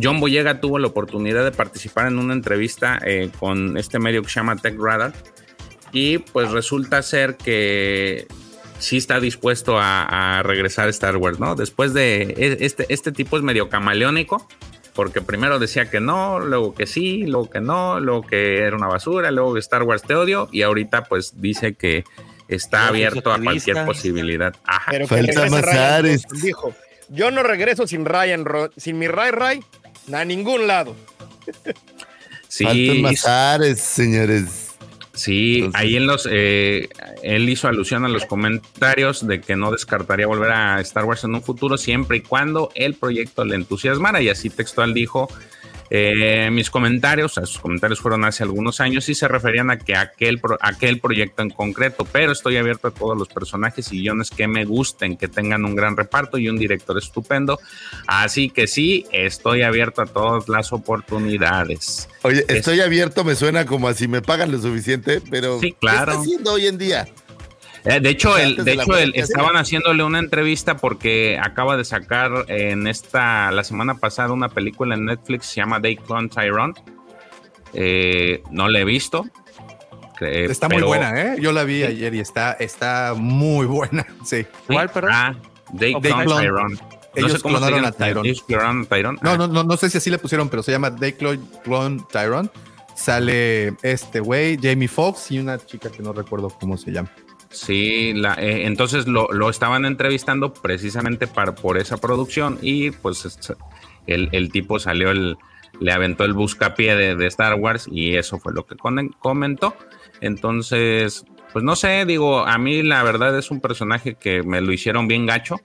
John Boyega tuvo la oportunidad de participar en una entrevista eh, con este medio que se llama Tech Radar y pues resulta ser que sí está dispuesto a, a regresar a Star Wars, ¿no? Después de e- este, este tipo es medio camaleónico, porque primero decía que no, luego que sí, luego que no, luego que era una basura, luego que Star Wars te odio, y ahorita pues dice que está abierto a cualquier posibilidad. Ajá. Pero Falta regrese más Ryan Ares. Johnson, Dijo, yo no regreso sin Ryan, Ro- sin mi Ray Ray, a ningún lado. Sí, Faltan más Ares, señores. Sí, Entonces- ahí en los, eh, él hizo alusión a los comentarios de que no descartaría volver a Star Wars en un futuro siempre y cuando el proyecto le entusiasmara y así textual dijo, eh, mis comentarios, o sea, sus comentarios fueron hace algunos años y se referían a que aquel, pro- aquel proyecto en concreto, pero estoy abierto a todos los personajes y guiones que me gusten, que tengan un gran reparto y un director estupendo, así que sí, estoy abierto a todas las oportunidades. Oye, Es- estoy abierto, me suena como a si me pagan lo suficiente, pero Sí, ¿qué claro. está haciendo hoy en día? Eh, de hecho, el, de hecho estaban haciéndole una entrevista porque acaba de sacar en esta, la semana pasada, una película en Netflix, se llama They Clone Tyrone. Eh, no la he visto. eh, Está muy pero- buena, ¿eh? Yo la vi ayer y está, está muy buena. Sí. ¿Cuál, perdón? Ah, They Clone Clone- ellos clonaron a Tyrone. Ellos clonaron a Tyrone. No, no, no, no sé si así le pusieron, pero se llama They Clone, Clone Tyrone. Sale este güey, Jamie Foxx y una chica que no recuerdo cómo se llama. Sí, la- eh, entonces lo, lo estaban entrevistando precisamente para, por esa producción y pues es- el, el tipo salió, el, le aventó el buscapié de, de Star Wars y eso fue lo que comentó. Entonces, pues no sé, digo, a mí la verdad es un personaje que me lo hicieron bien gacho,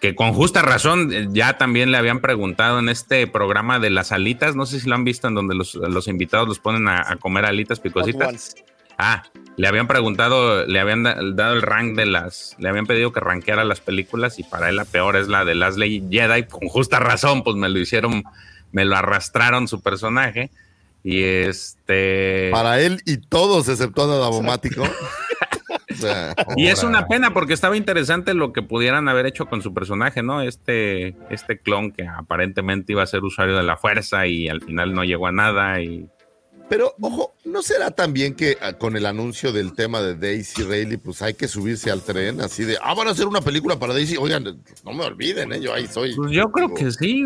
que con justa razón eh, ya también le habían preguntado en este programa de las alitas, no sé si lo han visto en donde los, los invitados los ponen a, a comer alitas picositas. Ah, le habían preguntado, le habían da- dado el rank de las, le habían pedido que rankeara las películas y para él la peor es la de Ley Jedi, con justa razón, pues me lo hicieron, me lo arrastraron su personaje y este... Para él y todos, excepto a Davomático. O sea, Y es una pena porque estaba interesante lo que pudieran haber hecho con su personaje, ¿no? Este, este clon que aparentemente iba a ser usuario de la fuerza y al final no llegó a nada y Pero, ojo, ¿no será también que ah, con el anuncio del tema de Daisy Rayleigh, pues hay que subirse al tren así de, ah, van a hacer una película para Daisy? Oigan, no me olviden, ¿eh? yo ahí soy. Pues yo creo que sí.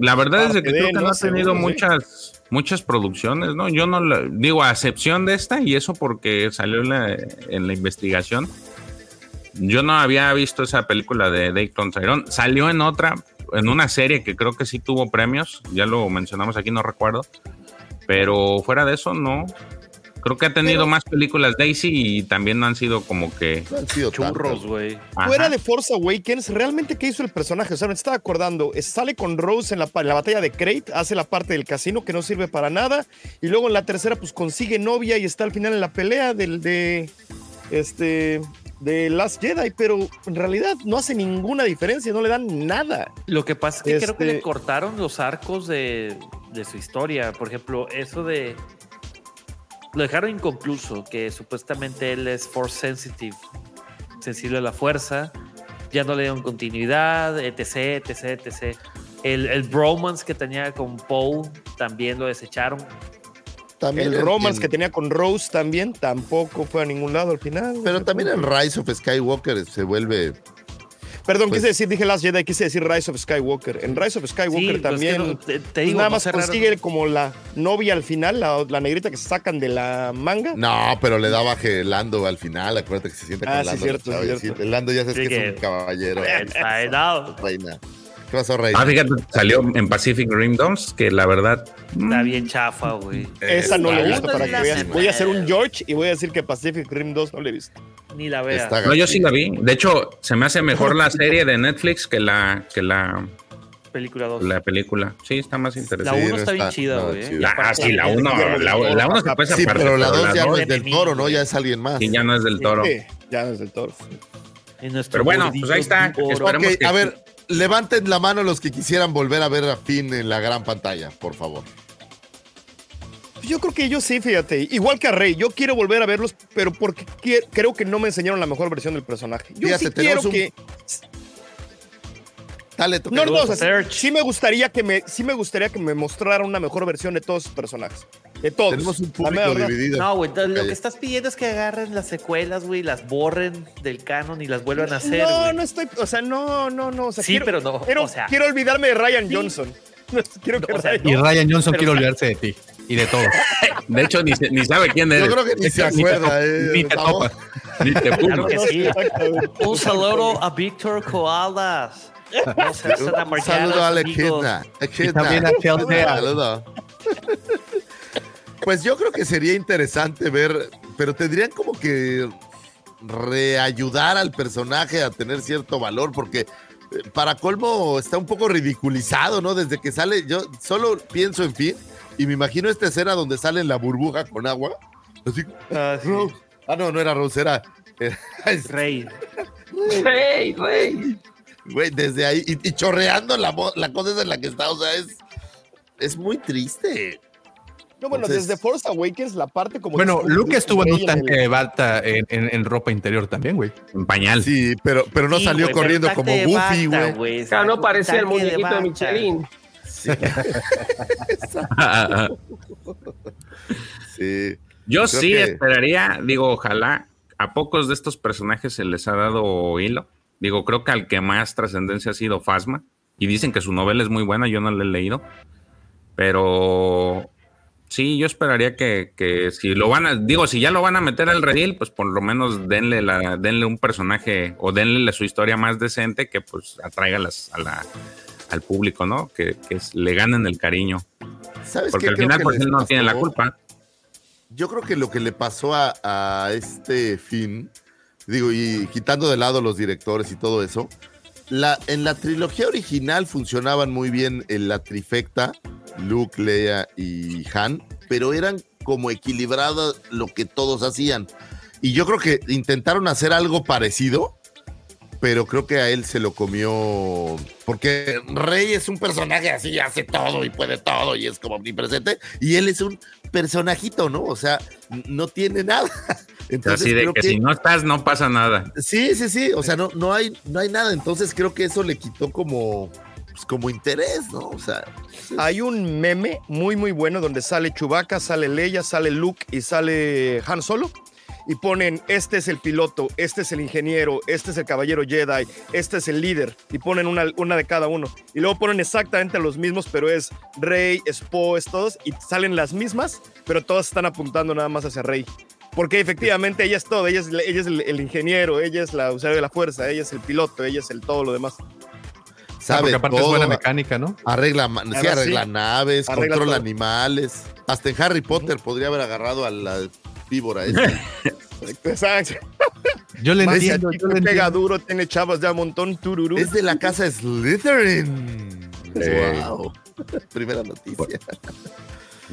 La verdad es de que creo que no ¿no? ha tenido Seguro, sí. muchas, muchas producciones, ¿no? Yo no la- digo, a excepción de esta, y eso porque salió en la, en la investigación, Yo no había visto esa película de Dayton Tyrone. Salió en otra, en una serie que creo que sí tuvo premios. Ya lo mencionamos aquí, no recuerdo. Pero fuera de eso, no. Creo que ha tenido más películas Daisy y también no han sido como que No han sido Churros, güey. Fuera de Force Awakens, ¿realmente qué hizo el personaje? O sea, me estaba acordando, sale con Rose en la, en la batalla de Crate, hace la parte del casino que no sirve para nada, y luego en la tercera, pues consigue novia y está al final en la pelea del de este de Last Jedi, pero en realidad no hace ninguna diferencia, no le dan nada. Lo que pasa es que creo que Este- le cortaron los arcos de, de su historia. Por ejemplo, eso de. Lo dejaron inconcluso, que supuestamente él es force sensitive, sensible a la fuerza. Ya no le dieron continuidad, etc, etc, etc. El, el bromance que tenía con Poe también lo desecharon. También el romance en- que tenía con Rose también tampoco fue a ningún lado al final. Pero también en Rise of Skywalker se vuelve. Perdón, pues- quise decir, dije Last Jedi, quise decir Rise of Skywalker. En Rise of Skywalker Sí, pues también. no, te, te digo, nada más consigue como la novia al final, la, la negrita que se sacan de la manga. No, pero le daba que Lando al final. Acuérdate que se siente con Ah, sí, Lando. cierto, cierto. Lando ya sabes Sí, que, es un caballero. Inside out. Reina. ¿Qué pasó, Reina? Ah, fíjate, salió en Pacific Rim 2, que la verdad. Está bien chafa, güey. Esa no la he visto para que veas. Voy a hacer un George y voy a decir que Pacific Rim 2 no la he visto. Ni la vea. Está No, yo sí la vi. De hecho, se me hace mejor la serie de Netflix que la, que la, Película 2. la película. Sí, está más La interesante. 1 no está bien chida, güey. La, ah, sí, la 1 la, la uno se puede Sí, aparte, pero la 2 ya no es del toro, ¿no? Ya es alguien más. sí, ya no es del toro. Sí, ya no es del toro. Pero bueno, pues ahí está. Esperemos Ok, que- a ver, levanten la mano los que quisieran volver a ver a Finn en la gran pantalla, por favor. Yo creo que yo sí, fíjate. Igual que a Rey, yo quiero volver a verlos, pero porque creo que no me enseñaron la mejor versión del personaje. Yo Fíjate, sí quiero un- que. Dale. No, no, o sea, Search. sí me gustaría que me, sí me gustaría que me mostraran una mejor versión de todos sus personajes. De todos. Tenemos un público dividido. No, güey, lo que estás pidiendo es que agarren las secuelas, güey, las borren del canon y las vuelvan a hacer. No, no estoy, o sea, no, no, no. O sea, Sí, quiero, pero no, Quiero, o sea- quiero olvidarme de Ryan Sí. Johnson. Quiero que No, o sea, Ryan- Y Ryan Johnson Pero, quiere olvidarse de ti y de todo. De hecho, ni, sabe quién eres. Yo creo que ni se acuerda, eh. ni te Vamos. topa. Ni te Claro que sí. Un saludo a Víctor Koalas. No Un saludo a la. Echidna. Y también a Chelsea. Saludo. Pues yo creo que sería interesante ver, pero tendrían como que reayudar al personaje a tener cierto valor, porque eh, para colmo está un poco ridiculizado, ¿no? Desde que sale, yo solo pienso en fin y me imagino esta escena donde sale en la burbuja con agua. Así, Ah, sí. Rose. Ah, no, no era Rose, era. era- Rey. ¡Rey, rey! Güey, desde ahí, y, y chorreando la, la cosa esa en la que está, o sea, es, es muy triste. No, bueno, Entonces- desde Force Awakens, la parte como. Bueno, que- Luke estuvo en un tanque de bata en, en- en ropa interior también, güey. En pañal. Sí, pero, pero no Sí, salió güey, corriendo como Goofy, bata, güey. Claro, no parecía el de muñequito de. Michelin. Sí. Yo Creo sí que- esperaría, digo, ojalá a pocos de estos personajes se les ha dado hilo. Digo, creo que al que más trascendencia ha sido Fasma. Y dicen que su novela es muy buena, yo no la he leído. Pero sí, yo esperaría que, que si lo van a, digo, si ya lo van a meter al redil, pues por lo menos denle, la, denle un personaje o denle su historia más decente que pues atraiga las, a la, al público, ¿no? Que, que es- le ganen el cariño. ¿Sabes Porque qué al creo final pues él no tiene la culpa. Yo creo que lo que le pasó a, a este fin, digo, y quitando de lado los directores y todo eso, la, en la trilogía original funcionaban muy bien en la trifecta, Luke, Leia y Han, pero eran como equilibradas lo que todos hacían. Y yo creo que intentaron hacer algo parecido, pero creo que a él se lo comió. Porque Rey es un personaje así, hace todo y puede todo y es como omnipresente. Y él es un personajito, ¿no? O sea, no tiene nada. Entonces, Así de creo que, si no estás, no pasa nada. Sí, sí, sí. O sea, no, no, hay, no hay nada. Entonces creo que eso le quitó como, pues, como interés, ¿no? O sea, Hay un meme muy, muy bueno donde sale Chewbacca, sale Leia, sale Luke y sale Han Solo. Y ponen, este es el piloto, este es el ingeniero, este es el caballero Jedi, este es el líder. Y ponen una, de cada uno. Y luego ponen exactamente los mismos, pero es Rey, es Poe, es todos. Y salen las mismas, pero todas están apuntando nada más hacia Rey. Porque efectivamente ella es todo, ella es, ella es el, el ingeniero, ella es la usuaria de la fuerza, ella es el piloto, ella es el todo lo demás. Sabe porque aparte es todo, buena mecánica, ¿no? Arregla, sí, arregla sí. naves, Arregla controla todo. animales. Hasta en Harry Potter podría haber agarrado a la víbora esa. Exacto. Yo le entiendo, yo le pega entiendo. duro, tiene chavas ya un montón, tururú. es de la casa Slytherin. Eh. Wow. Primera noticia.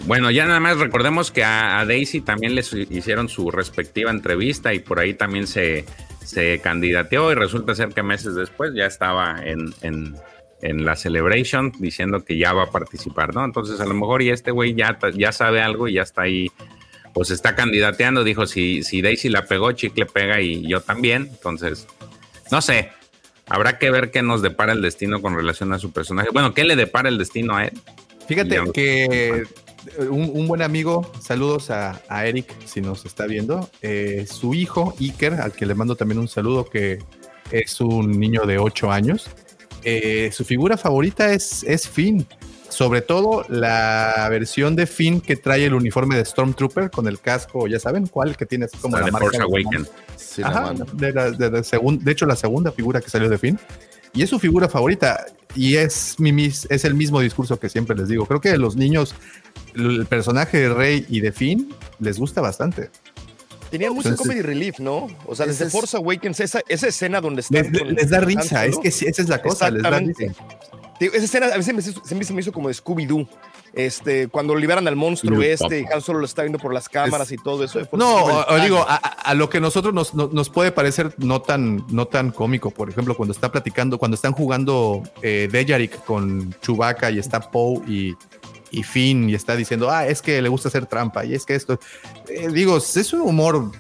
Bueno, ya nada más recordemos que a, a Daisy también les hicieron su respectiva entrevista y por ahí también se, se candidateó y resulta ser que meses después ya estaba en, en, en la celebration diciendo que ya va a participar, ¿no? Entonces a lo mejor y este güey ya, ya sabe algo y ya está ahí, pues está candidateando, dijo, si, si Daisy la pegó, Chicle pega y yo también, entonces, no sé, habrá que ver qué nos depara el destino con relación a su personaje. Bueno, ¿qué le depara el destino a él? Fíjate que un, un buen amigo, saludos a, a Eric, si nos está viendo, eh, su hijo Iker, al que le mando también un saludo, que es un niño de 8 años, eh, su figura favorita es, es Finn. Sobre todo la versión de Finn que trae el uniforme de Stormtrooper con el casco, ya saben cuál, que tiene así como La la, de marca Force de- Awaken. Sí, la Ajá, mano. de, la- de la segun- de hecho, la segunda figura que salió de Finn. Y es su figura favorita. Y es, mi, mis- es el mismo discurso que siempre les digo. Creo que a los niños, el personaje de Rey y de Finn les gusta bastante. Tenían mucho Entonces- comedy relief, ¿no? O sea, desde Force Awakens, esa, esa escena donde están. Les, les da risa, es que sí, esa es la cosa, les da risa. Digo, esa escena a veces me, se me, se me hizo como de Scooby-Doo. Este, cuando liberan al monstruo Y este, y papo. Han Solo lo está viendo por las cámaras y todo eso. No, o, digo, a, a- a lo que nosotros nos, no- nos puede parecer no tan, no tan cómico. Por ejemplo, cuando está platicando, cuando están jugando eh, Dejarik con Chewbacca y está Poe y, y Finn y está diciendo, ah, es que le gusta hacer trampa y es que esto. Eh, digo, es un humor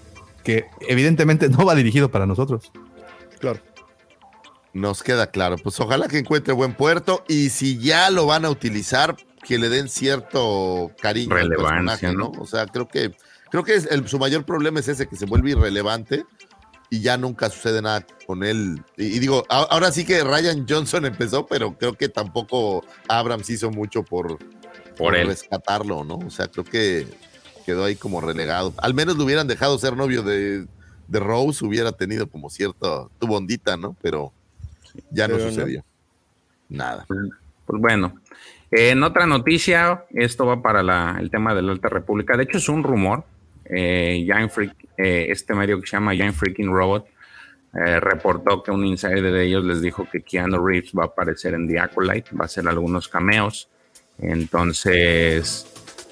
que evidentemente no va dirigido para nosotros. Claro. Nos queda claro. Pues ojalá que encuentre buen puerto y si ya lo van a utilizar, que le den cierto cariño al Relevancia, personaje, ¿no? ¿no? O sea, creo que creo que es el- su mayor problema es ese que se vuelve irrelevante y ya nunca sucede nada con él. Y, y digo, a- ahora sí que Ryan Johnson empezó, pero creo que tampoco Abrams hizo mucho por, Por él. rescatarlo, ¿no? O sea, creo que quedó ahí como relegado. Al menos lo hubieran dejado ser novio de, de Rose, hubiera tenido como cierto, tu bondita, ¿no? Pero ya no sucedió. Nada. Pues bueno, eh, en otra noticia, esto va para la- el tema de la Alta República. De hecho, es un rumor. Eh, Freak, eh, este medio que se llama Giant Freaking Robot eh, reportó que un insider de ellos les dijo que Keanu Reeves va a aparecer en The Acolyte, va a hacer algunos cameos. Entonces,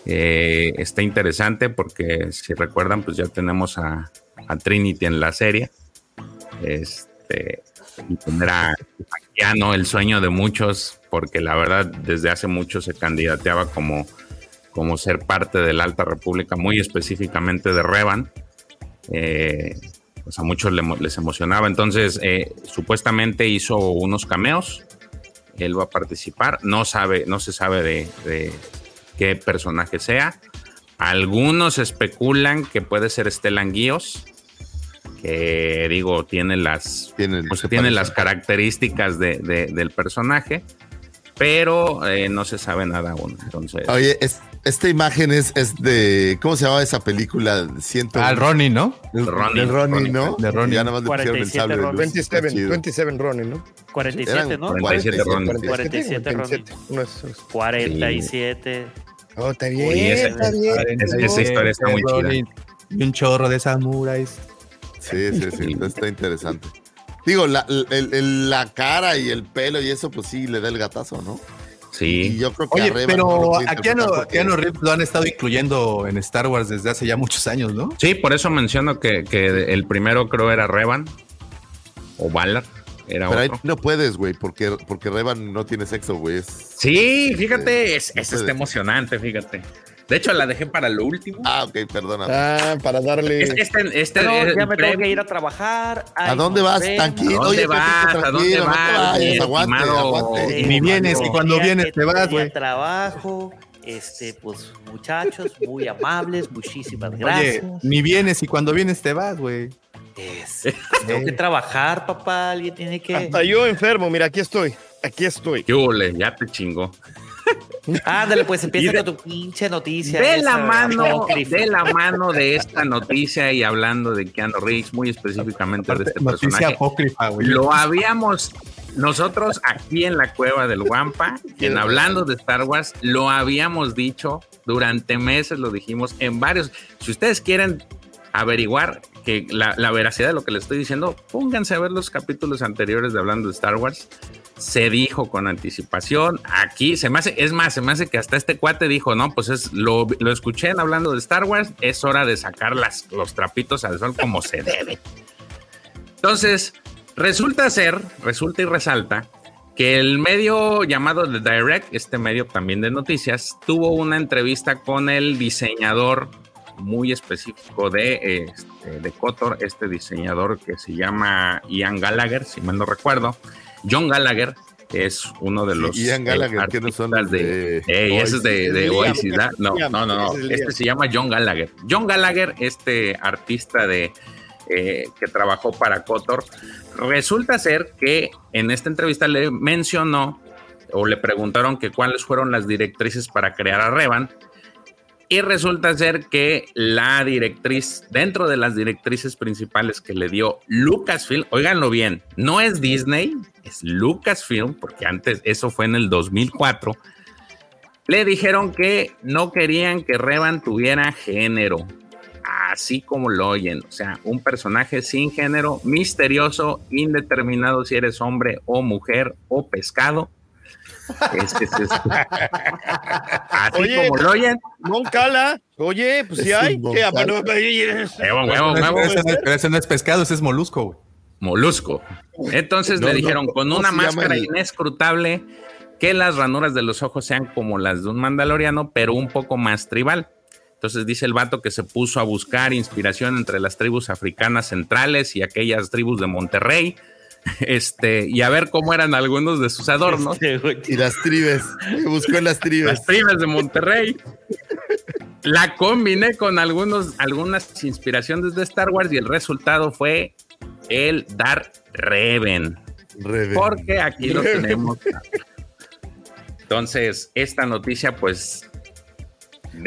está interesante porque si recuerdan, pues ya tenemos a, a Trinity en la serie. Este, tendrá Keanu el sueño de muchos, porque la verdad desde hace mucho se candidateaba como, como ser parte de la Alta República, muy específicamente de Revan. Eh, pues a muchos le- les emocionaba. Entonces, eh, supuestamente hizo unos cameos. Él va a participar. No sabe, no se sabe de, de qué personaje sea. Algunos especulan que puede ser Stellan Guíos, que digo, tiene las, Tiene, pues, tiene las características de- de- del personaje, pero eh, no se sabe nada aún. Entonces, Oye, es- esta imagen es, es de. ¿Cómo se llamaba esa película? Siento. Al Ronnie, ¿no? El Ronnie, del Ronnie, Ronnie, ¿no? de Ronnie. Ya nada más le pusieron el 47 sable de luz. Ronnie. Está 27, chido. 27 Ronin, ¿no? 47, Eran ¿no? 47 Ronin. 47 Ronin. Uno es- es- 47. Oh, está bien, Oye, esa- está bien. esa- esa historia está muy chida. Y un chorro de samuráis. Sí, sí, sí. Está interesante. Digo, la, el- el- la cara y el pelo y eso, pues sí, le da el gatazo, ¿no? Y sí. yo creo que Oye, pero a Keanu, Keanu Reeves lo han estado incluyendo en Star Wars desde hace ya muchos años, ¿no? Sí, por eso menciono que, que el primero creo era Revan o Valar. Era Pero ahí no puedes, güey, porque, porque Revan no tiene sexo, güey. es- Sí, fíjate, es, No es está emocionante, fíjate. De hecho, la dejé para lo último. Ah, ok, perdona. Ah, para darle. Es- Este, este, Pero el ya me tengo que ir a trabajar. ¿A dónde vas? Tranquilo. ¿A dónde Oye, vas? ¿A dónde tranquilo, no te vas, aguante, estimado? aguante. Y ni vienes, y cuando vienes te vas, güey. trabajo, este, pues, muchachos, muy amables, muchísimas Oye, gracias. ni vienes y cuando vienes te vas, güey. Es- tengo que trabajar, papá, alguien tiene que... Hasta yo enfermo, mira, aquí estoy. Aquí estoy. ¿Qué hule? Ya te chingó. Ándale, pues empieza de- con tu pinche noticia. De esa, la mano, de la mano de esta noticia y hablando de Keanu Reeves, muy específicamente de este Noticia personaje. apócrifa, güey. Lo habíamos nosotros aquí en la cueva del Guampa, en hablando de Star Wars, lo habíamos dicho durante meses, lo dijimos en varios. Si ustedes quieren averiguar que la, la veracidad de lo que les estoy diciendo, pónganse a ver los capítulos anteriores de hablando de Star Wars. Se dijo con anticipación. Aquí se me hace, es más, se me hace que hasta este cuate dijo: No, pues es lo, lo escuché hablando de Star Wars. Es hora de sacar las, los trapitos al sol como se debe. Entonces, resulta ser, resulta y resalta que el medio llamado The Direct, este medio también de noticias, tuvo una entrevista con el diseñador muy específico de, este, de Kotor, este diseñador que se llama Ian Gallagher, si mal no recuerdo. John Gallagher es uno de los Ian Gallagher, que no son artistas de, Ey, ese es de, de Oasis, ¿verdad? No, no, no, no. Este se llama John Gallagher. John Gallagher, este artista de eh, que trabajó para Kotor, resulta ser que en esta entrevista le mencionó o le preguntaron que cuáles fueron las directrices para crear a Revan. Y resulta ser que la directriz, dentro de las directrices principales que le dio Lucasfilm, óiganlo bien, no es Disney, es Lucasfilm, porque antes eso fue en el 2004, le dijeron que no querían que Revan tuviera género, así como lo oyen, o sea, un personaje sin género, misterioso, indeterminado si eres hombre o mujer o pescado. Este es este. Así Oye, como lo oyen. Mon Cala, oye, pues Es hay. ese no es- no es pescado, ese es molusco, güey. Molusco. Entonces No, le no, dijeron con ¿cómo una máscara el- inescrutable que las ranuras de los ojos sean como las de un mandaloriano, pero un poco más tribal. Entonces dice el vato que se puso a buscar inspiración entre las tribus africanas centrales y aquellas tribus de Monterrey. Este, y a ver cómo eran algunos de sus adornos. Y las tribes. Buscó en las tribes. Las tribes de Monterrey. La combiné con algunos, algunas inspiraciones de Star Wars y el resultado fue el Dark Reven. Reven. Porque aquí lo tenemos. Entonces, esta noticia, pues.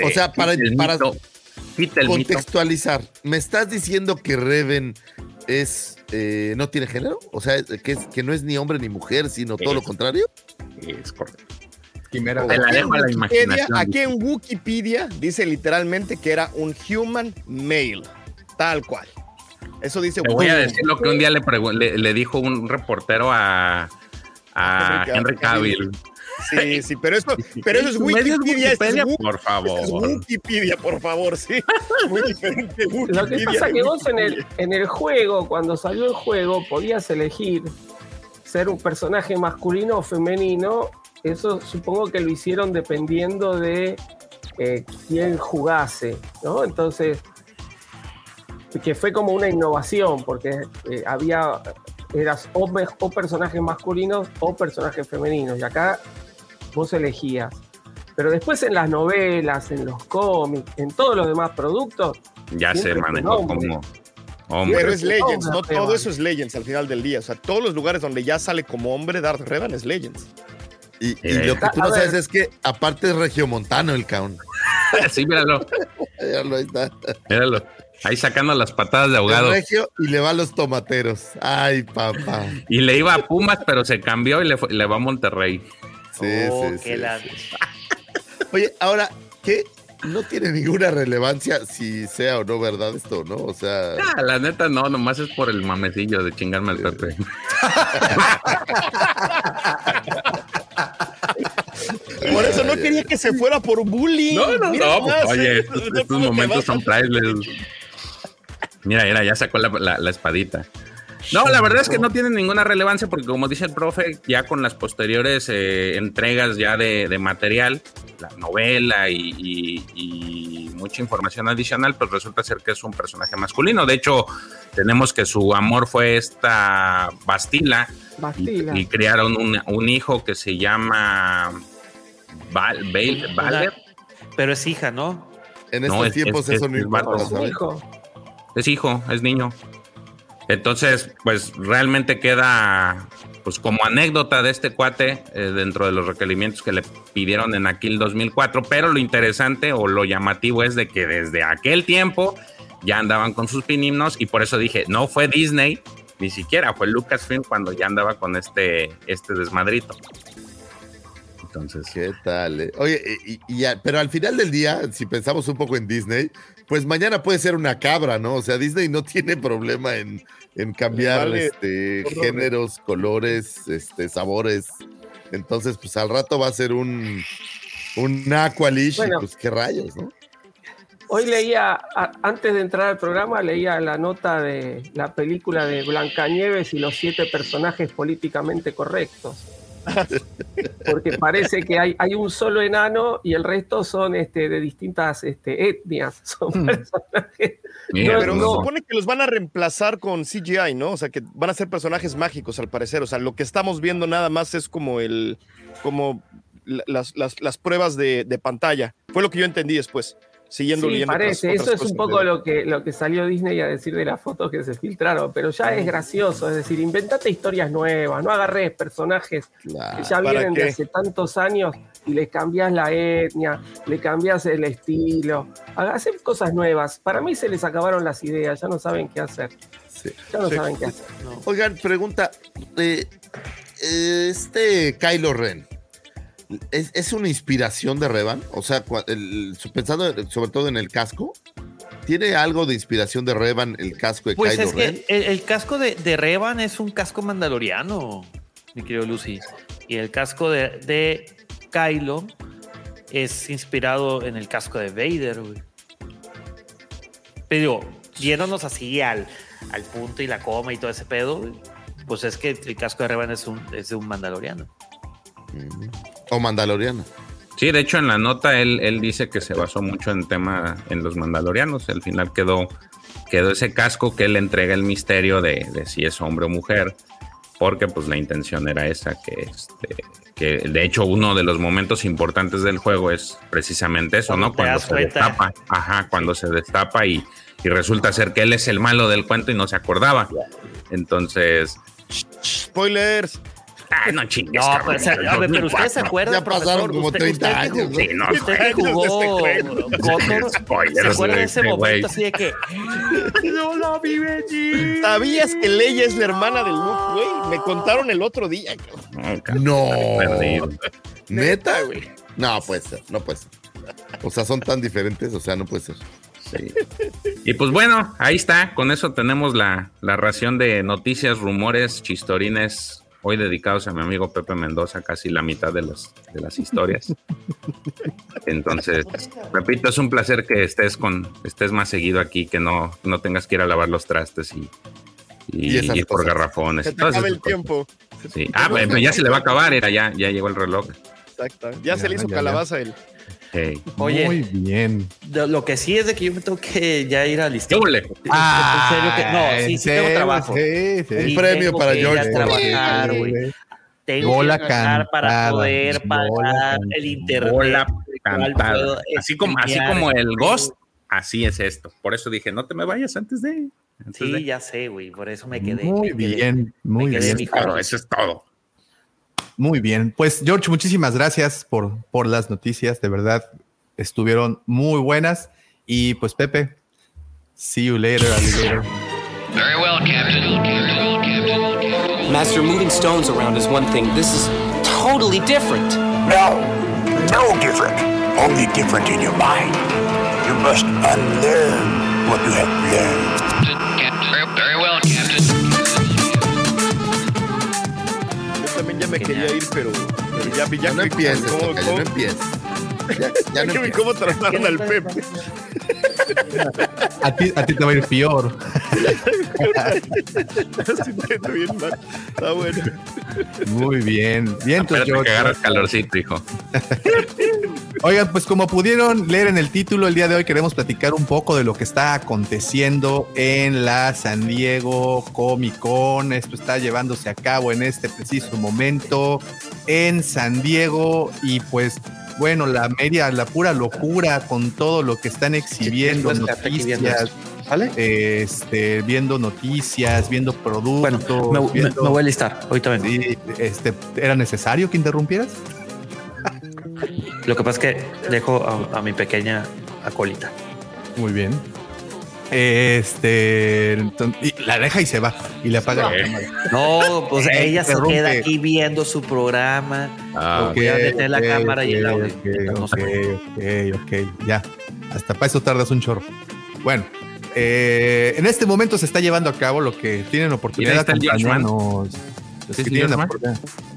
O sea, para- quita el para mito, quita el mito. Contextualizar. ¿Me estás diciendo que Reven es eh, no tiene género? O sea, que, es, que no es ni hombre ni mujer, sino todo lo contrario. Es correcto. Quimera. Te la Aquí en dejo a la Wikipedia- imaginación. Aquí en Wikipedia dice literalmente que era un human male, tal cual. Eso dice Te voy a decir lo que un día le, le, le dijo un reportero a, a Henry Henry Cavill. Sí, sí, pero eso, pero eso es ¿Tu medio es Wikipedia. es Wikipedia? Wiki- Por favor. es Wikipedia, por favor, sí. Muy diferente. Lo que Wikipedia pasa de que vos en el, Wikipedia. en el juego, cuando salió el juego, podías elegir ser un personaje masculino o femenino. Eso supongo que lo hicieron dependiendo de eh, quién jugase, ¿no? Entonces, que fue como una innovación, porque eh, había, eras o, o personajes masculinos o personajes femeninos, y acá vos elegías. Pero después en las novelas, en los cómics, en todos los demás productos, Ya se manejó como hombre. Pero es Legends, no todo eso es Legends al final del día. O sea, todos los lugares donde ya sale como hombre Darth Revan es Legends. Y, y Eh. lo que tú no sabes es que aparte es regiomontano el caón. sí, míralo, Ya lo está. míralo. Ahí sacando las patadas de ahogado. regio y le va a los tomateros. Ay, papá. Y le iba a Pumas, pero se cambió y le, fue- le va a Monterrey. Sí, Oh, sí, qué sí. la- Oye, ahora, ¿qué? No tiene ninguna relevancia si sea o no verdad esto, ¿no? O sea, Ah, la neta no, nomás es por el mamecillo de chingarme al Pepe. Por eso no quería que se fuera por bullying. No, no, Mira no, pues, oye, eh, estos, momentos son priceless. Mira, mira, ya sacó la, la- la espadita. No, la verdad es que no tiene ninguna relevancia porque como dice el profe, ya con las posteriores eh, entregas ya de, de material, la novela y, y- y mucha información adicional, pues resulta ser que es un personaje masculino. De hecho, tenemos que su amor fue esta Bastila y, Bastila. y criaron un, un hijo que se llama Val, Bale- Una- Valer. Pero es hija, ¿no? en No, estos es- tiempos es- eso es- no. Es hijo, es niño. Entonces, pues realmente queda pues como anécdota de este cuate eh, dentro de los requerimientos que le pidieron en aquel 2004, pero lo interesante o lo llamativo es de que desde aquel tiempo ya andaban con sus pinimnos y por eso dije, no fue Disney, ni siquiera fue Lucasfilm cuando ya andaba con este, este desmadrito. Entonces, ¿qué tal? eh? Oye, y, pero al final del día, si pensamos un poco en Disney, pues mañana puede ser una cabra, ¿no? O sea, Disney no tiene problema en, en cambiar Vale, este, géneros, colores, este, sabores. Entonces, pues al rato va a ser un, un Aqualish, Bueno. y pues qué rayos, ¿no? Hoy leía, a- antes de entrar al programa, leía la nota de la película de Blancanieves y los siete personajes políticamente correctos. Porque parece que hay, hay un solo enano y el resto son este, de distintas este, etnias. Son personajes. Mira, No, Pero se supone que los van a reemplazar con CGI, ¿no? O sea, que van a ser personajes mágicos al parecer. O sea, lo que estamos viendo nada más es como el, como la- las, las, las pruebas de, de pantalla. Fue lo que yo entendí después, siguiendo Sí, leyendo. parece. otras Eso es un poco lo que, lo que salió Disney a decir de las fotos que se filtraron, pero ya es gracioso. Es decir, inventate historias nuevas, no agarres personajes que ya ¿Para vienen de qué? hace tantos años y le cambias la etnia, le cambias el estilo. Haga- Hacen cosas nuevas. Para mí se les acabaron las ideas, ya no saben qué hacer. Ya no Sí. saben qué hacer. Oigan, pregunta, eh, este Kylo Ren, ¿es, es una inspiración de Revan? O sea, el- pensando sobre todo en el casco, ¿tiene algo de inspiración de Revan el casco de Pues Kylo es Ren? que el, el casco de, de Revan es un casco mandaloriano, mi querido Lucy. Y el casco de, de Kylo es inspirado en el casco de Vader, güey. Pero yéndonos así al, al punto y la coma y todo ese pedo, güey, pues es que el casco de Revan es, un, es de un mandaloriano. O Mandaloriano. Sí, de hecho en la nota él, él dice que se basó mucho en tema en los mandalorianos. Al final quedó, quedó ese casco que él entrega el misterio de, de si es hombre o mujer, porque pues la intención era esa, que, este, que de hecho uno de los momentos importantes del juego es precisamente eso, ¿no? Cuando se cuenta. destapa, ajá, cuando se destapa y, y resulta ser que él es el malo del cuento y no se acordaba. Entonces, Spoilers. Ah, no chingues. No, cabrón, pero, sea, a ver, pero ustedes se 2004. acuerdan, Ya pasaron profesor? como Usted- 30 usted que años. Sí, no, Usted que jugó Spoilers ¿se acuerda de ese este momento así de que no la vi venir? ¿Sabías que Leia es la hermana del Luke, güey? Me contaron el otro día. cabrón. No. ¿Neta, güey? No, puede ser, no puede ser. O sea, son tan diferentes, o sea, no puede ser. Sí. Y pues bueno, ahí está. Con eso tenemos la, la ración de noticias, rumores, chistorines. Hoy dedicados a mi amigo Pepe Mendoza, casi la mitad de las, de las historias. Entonces, repito, es un placer que estés con, estés más seguido aquí, que no, no tengas que ir a lavar los trastes y, y, Y esas ir por garrafones. Se te acaba el tiempo. Sí. Ah, pero ya se le va a acabar, era ya, ya llegó el reloj. Exacto. Ya, se le hizo ya, ya. calabaza el. Hey. Oye. Muy bien. Lo que sí es de que yo me tengo que ya ir a ¿Qué listar. huele? en serio que no, sí, ¿en sí tengo trabajo. Sí, sí. Un premio tengo para George. trabajar, güey. Tengo Bola que trabajar para cantada, poder pagar cantada. el internet. Bola cantada. Así como, así como el Ghost, así es esto. Por eso dije, no te me vayas antes de. antes de- Sí, ya sé, güey. Por eso me quedé. Muy me quedé. bien, muy me quedé bien. mi Claro, eso es todo. Muy bien. Pues, George, muchísimas gracias por, por las noticias. De verdad, estuvieron muy buenas. Y pues, Pepe, see you later, alligator. Very well, Captain. Master, moving stones around is one thing. This is totally different. No, no different. Only different in your mind. You must unlearn what you have learned. Yo ya me quería ir, pero, pero ya vi ya Ya no empieces, cómo- cómo- no empieces. Ya, ya no ya vi empieces. cómo trataron al Pepe. A ti, a ti te va a ir peor. Estoy sintiendo bien mal. Está bueno. Muy bien. Bien, entonces, Espérate que agarras calorcito, hijo. Oigan, pues como pudieron leer en el título, el día de hoy queremos platicar un poco de lo que está aconteciendo en la San Diego Comic Con. Esto está llevándose a cabo en este preciso momento en San Diego y pues bueno, la media, la pura locura con todo lo que están exhibiendo, noticias, Este, viendo noticias, viendo productos. me- me- viendo- me voy a listar, ahorita vengo. Sí, este, ¿Era necesario que interrumpieras? Lo que pasa es que dejo a, a mi pequeña acolita. Muy bien. Este, y la deja y se va y le apaga la cámara. No, pues Eh, ella se queda aquí viendo su programa. Ah, Voy a meter la ok, cámara y el ok, audio. ya. Hasta para eso tardas un chorro. Bueno, eh, en este momento se está llevando a cabo lo que tienen oportunidad de acompañarnos. Los ¿Sí que tienen.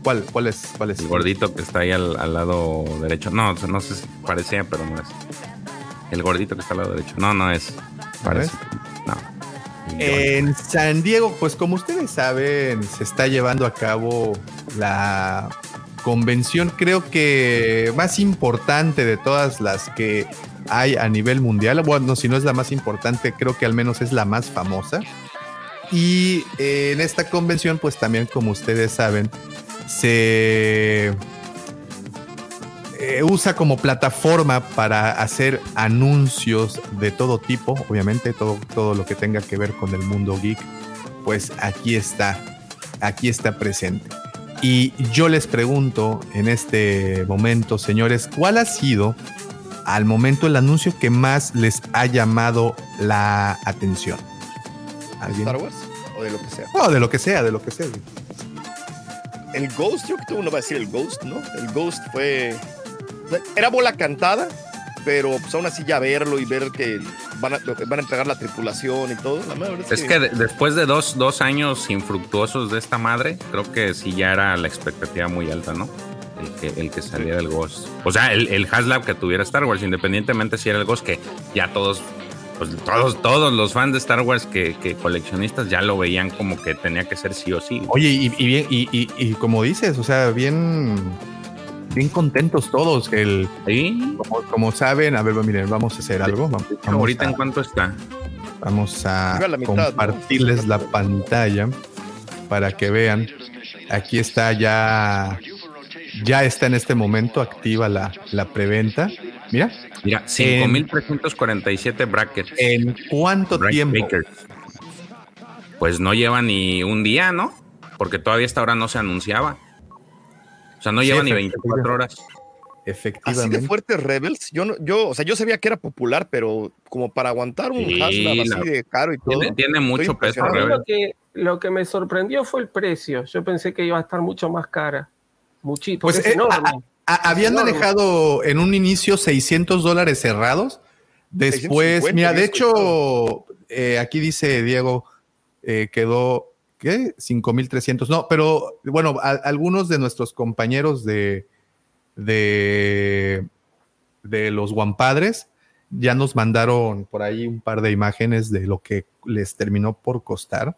¿Cuál, cuál es? ¿Cuál es? El gordito que está ahí al, al lado derecho. No, no sé si parecía, pero no es. El gordito que está al lado derecho. No, no es. Parece. No. En San Diego, pues como ustedes saben, se está llevando a cabo la convención, creo que más importante de todas las que hay a nivel mundial. Bueno, si no es la más importante, creo que al menos es la más famosa. Y eh, en esta convención, pues también, como ustedes saben, se eh, usa como plataforma para hacer anuncios de todo tipo, obviamente todo, todo lo que tenga que ver con el mundo geek, pues aquí está, aquí está presente. Y yo les pregunto en este momento, señores, ¿cuál ha sido al momento el anuncio que más les ha llamado la atención? ¿Alguien? ¿Star Wars? ¿O de lo que sea? No, de lo que sea, de lo que sea. El Ghost, yo creo que todo uno va a decir el Ghost, ¿no? El Ghost fue. Era bola cantada, pero pues aún así ya verlo y ver que van a, van a entregar la tripulación y todo. La verdad Es que de- después de dos, dos años infructuosos de esta madre, creo que sí ya era la expectativa muy alta, ¿no? El que, el que saliera el Ghost. O sea, el, el Haslab que tuviera Star Wars, independientemente si era el Ghost, que ya todos, pues todos, todos los fans de Star Wars que, que coleccionistas ya lo veían como que tenía que ser sí o sí. Oye, y, y bien, y, y- y como dices, o sea, bien, bien contentos todos. que El, como, como saben, a ver, miren, vamos a hacer algo. Vamos, vamos Ahorita a- en cuánto está. Vamos a Llega a la mitad, ¿no? compartirles la pantalla para que vean. Aquí está ya, ya está en este momento activa la, la preventa. Mira. Mira, 5.347 brackets. ¿En cuánto Bright tiempo? Bakers. Pues no lleva ni un día, ¿no? Porque todavía hasta ahora no se anunciaba. O sea, no Sí, lleva ni efectivamente. 24 horas. Así Efectivamente. de fuertes Rebels, yo, no- yo, o sea, yo sabía que era popular, pero como para aguantar un Sí, Haslab así de caro y todo. Tiene, mucho peso, A mí impresionado. lo que, lo que me sorprendió fue el precio. Yo pensé que iba a estar mucho más cara. Muchito. Pues es eh, enorme. a- a- habían manejado en un inicio 600 dólares cerrados. Después, 650 mira, de hecho, eh, aquí dice Diego, eh, quedó, ¿qué? 5,300. No, pero bueno, a- algunos de nuestros compañeros de, de, de los Guampadres ya nos mandaron por ahí un par de imágenes de lo que les terminó por costar.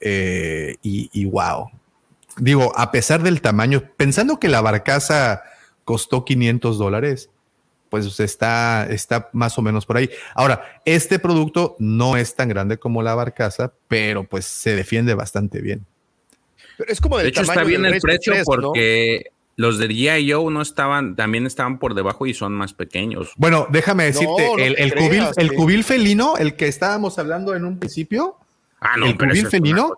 Eh, y, y wow. Digo, a pesar del tamaño, pensando que la barcaza costó 500 dólares, pues está, está más o menos por ahí. Ahora, este producto no es tan grande como la barcaza, pero pues se defiende bastante bien. Pero es como del De hecho, está bien el precio 3, ¿no? porque los de G.I. Joe no estaban, también estaban por debajo y son más pequeños. Bueno, déjame decirte, No, no el, te el, creas, cubil, el cubil felino, el que estábamos hablando en un principio, Ah, no, el pero cubil felino,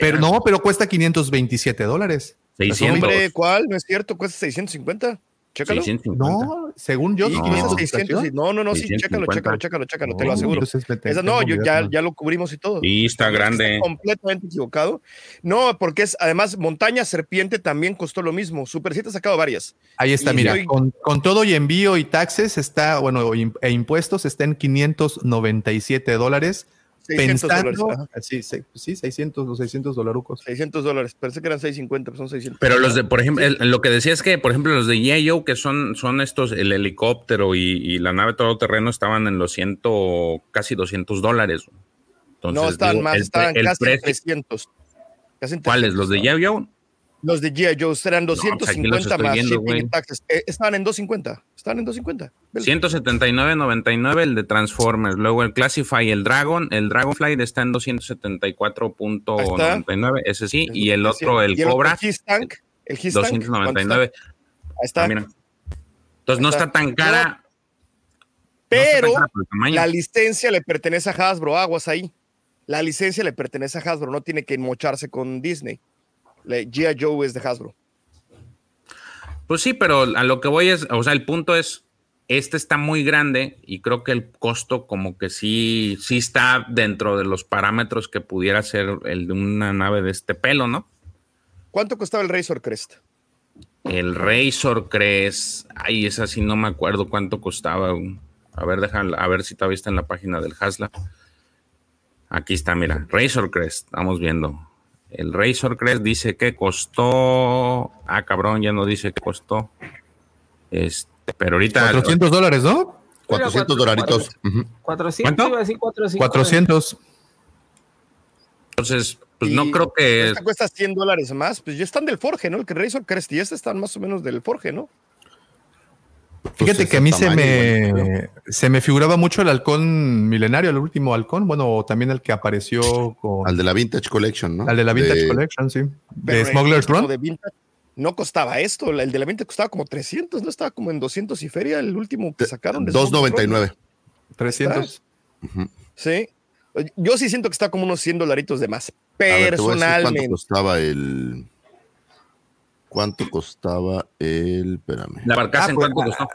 pero no, pero cuesta 527 dólares. 600. Hombre, ¿cuál? ¿No es cierto? ¿Cuesta 650? Chécalo. 650. No, según yo, Sí, sí, cuesta 500 600, sí. No, no, no, sí, 650. chécalo, chécalo, chécalo, chécalo, te lo No, aseguro. Esa no, yo ya, ya lo cubrimos y todo. Y está grande. Está completamente equivocado. No, porque es además Montaña Serpiente también costó lo mismo. Super 7 ha sacado varias. Ahí está, Y mira, estoy- con, con todo y envío y taxes está, bueno, e impuestos está en 597 dólares. 600 Pensando, dólares, ajá. sí, sí, sí, 600, los 600 dolarucos. 600 dólares. Pensé que eran 650, pero son 600. Pero los de, por ejemplo, el- lo que decía es que, por ejemplo, los de G.I. Joe, que son, son estos, el helicóptero y, y la nave todoterreno estaban en los ciento, casi 200 dólares. Entonces, no, están digo, más, el, estaban el casi en precio- 300. Casi en ¿Cuáles? 300 ¿Los de estaban. Los de G.I. Joe pues los 250 estoy más viendo, shipping y taxes. Eh, estaban en 250. Estaban en 250. Velo. 179.99 el de Transformers. Luego el Classify, el Dragon, el Dragonfly está en 274.99, ese sí. Y el otro, el Y Cobra, El Tank. El His Tank, ¿cuánto 299. está? Ahí está. Ah, mira. Entonces no está está. tan cara. Pero el la licencia le pertenece a Hasbro, aguas ahí. La licencia le pertenece a Hasbro, no tiene que mocharse con Disney. G.I. Joe es de Hasbro. Pues sí, pero a lo que voy es, o sea, el punto es, este está muy grande y creo que el costo como que sí, sí está dentro de los parámetros que pudiera ser el de una nave de este pelo, ¿no? ¿Cuánto costaba el Razor Crest? El Razor Crest, ay, esa sí no me acuerdo cuánto costaba. A ver, déjala, a ver si todavía está en la página del Hasla. Aquí está, mira, Razor Crest, estamos viendo. El Razor Crest dice que costó. Ah, cabrón, ya no dice que costó. Este, pero ahorita. 400 dólares, ¿no? 400 dolaritos. Ujú. 400, ¿Cuánto? iba a decir 450. 400. Entonces, pues Y no creo que. Esta cuesta 100 dólares más. Pues ya están del Forge, ¿no? El que Razor Crest y este están más o menos del Forge, ¿no? Fíjate Pues que a mí se me, igual, se me figuraba mucho el halcón milenario, el último halcón, bueno, también el que apareció con Al de la Vintage Collection, ¿no? al de la Vintage De- Collection, sí. De Smuggler's Run. de Vintage no costaba esto. El de la Vintage costaba como 300, ¿no? Estaba como en 200 y feria el último que sacaron. de Smuggler's Run. 2.99. 300. Sí. Yo sí siento que está como unos 100 dolaritos de más. A ver, te voy a decir ¿Cuánto Personalmente. costaba el. ¿Cuánto costaba el. Espérame. La barcaza Ah, en pues, cuánto costó.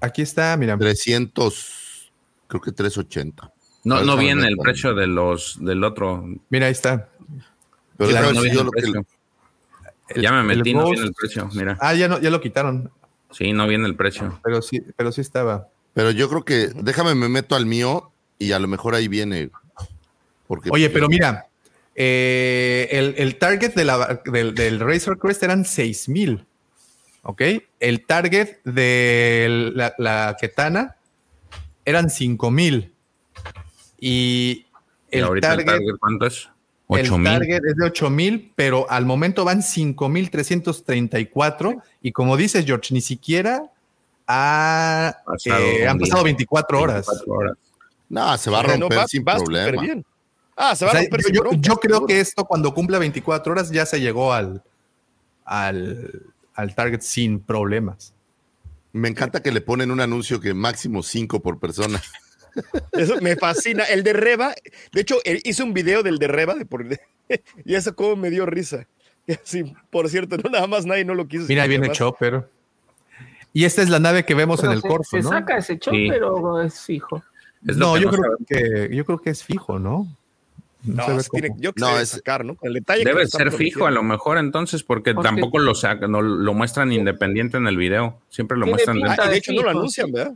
Aquí está, mira. 300. Creo que 380. No, no viene el precio de los del otro. Mira, ahí está. Pero no viene yo el lo que- precio. El- ya me metí, no viene el precio. Mira. Ah, ya, no, ya lo quitaron, Sí, no viene el precio. pero sí, pero sí estaba. Pero yo creo que. Déjame, me meto al mío y a lo mejor ahí viene. Porque Oye, pero mira, eh, el, el target de la- del, del Razor Crest eran 6000. ¿Ok? El target de la, la Ketana eran 5000. Y ¿Y el ahorita target, el target cuánto es? el 8 mil. target es de 8000, pero al momento van 5334. Y como dices, George, ni siquiera ha, Pasado eh, han día. pasado 24 horas. 24 horas. No, se va a no, romper va- sin va problema. bien. Ah, se va O sea, a romper yo, yo- bronca, yo creo que esto cuando cumpla 24 horas ya se llegó al, al, al target sin problemas. Me encanta que le ponen un anuncio que máximo 5 por persona. Eso me fascina. El de Reba, de hecho, él hizo un video del de Reba de por, y eso como me dio risa. Por cierto, no nada más nadie no lo quiso. Mira, ahí viene Chopper. Y esta es la nave que vemos Pero en el se, corto, ¿Se ¿no? saca ese chopper Sí. o es fijo? Es No, yo no creo que, yo creo que es fijo, ¿no? No, se ve se tiene- cómo. yo que No, se debe es- sacar, ¿no? El detalle Debe ser fijo a lo mejor entonces, porque tampoco lo sacan, no lo muestran independiente en el video. Siempre lo muestran. Ah, y de de hecho no lo fijo, anuncian. ¿verdad?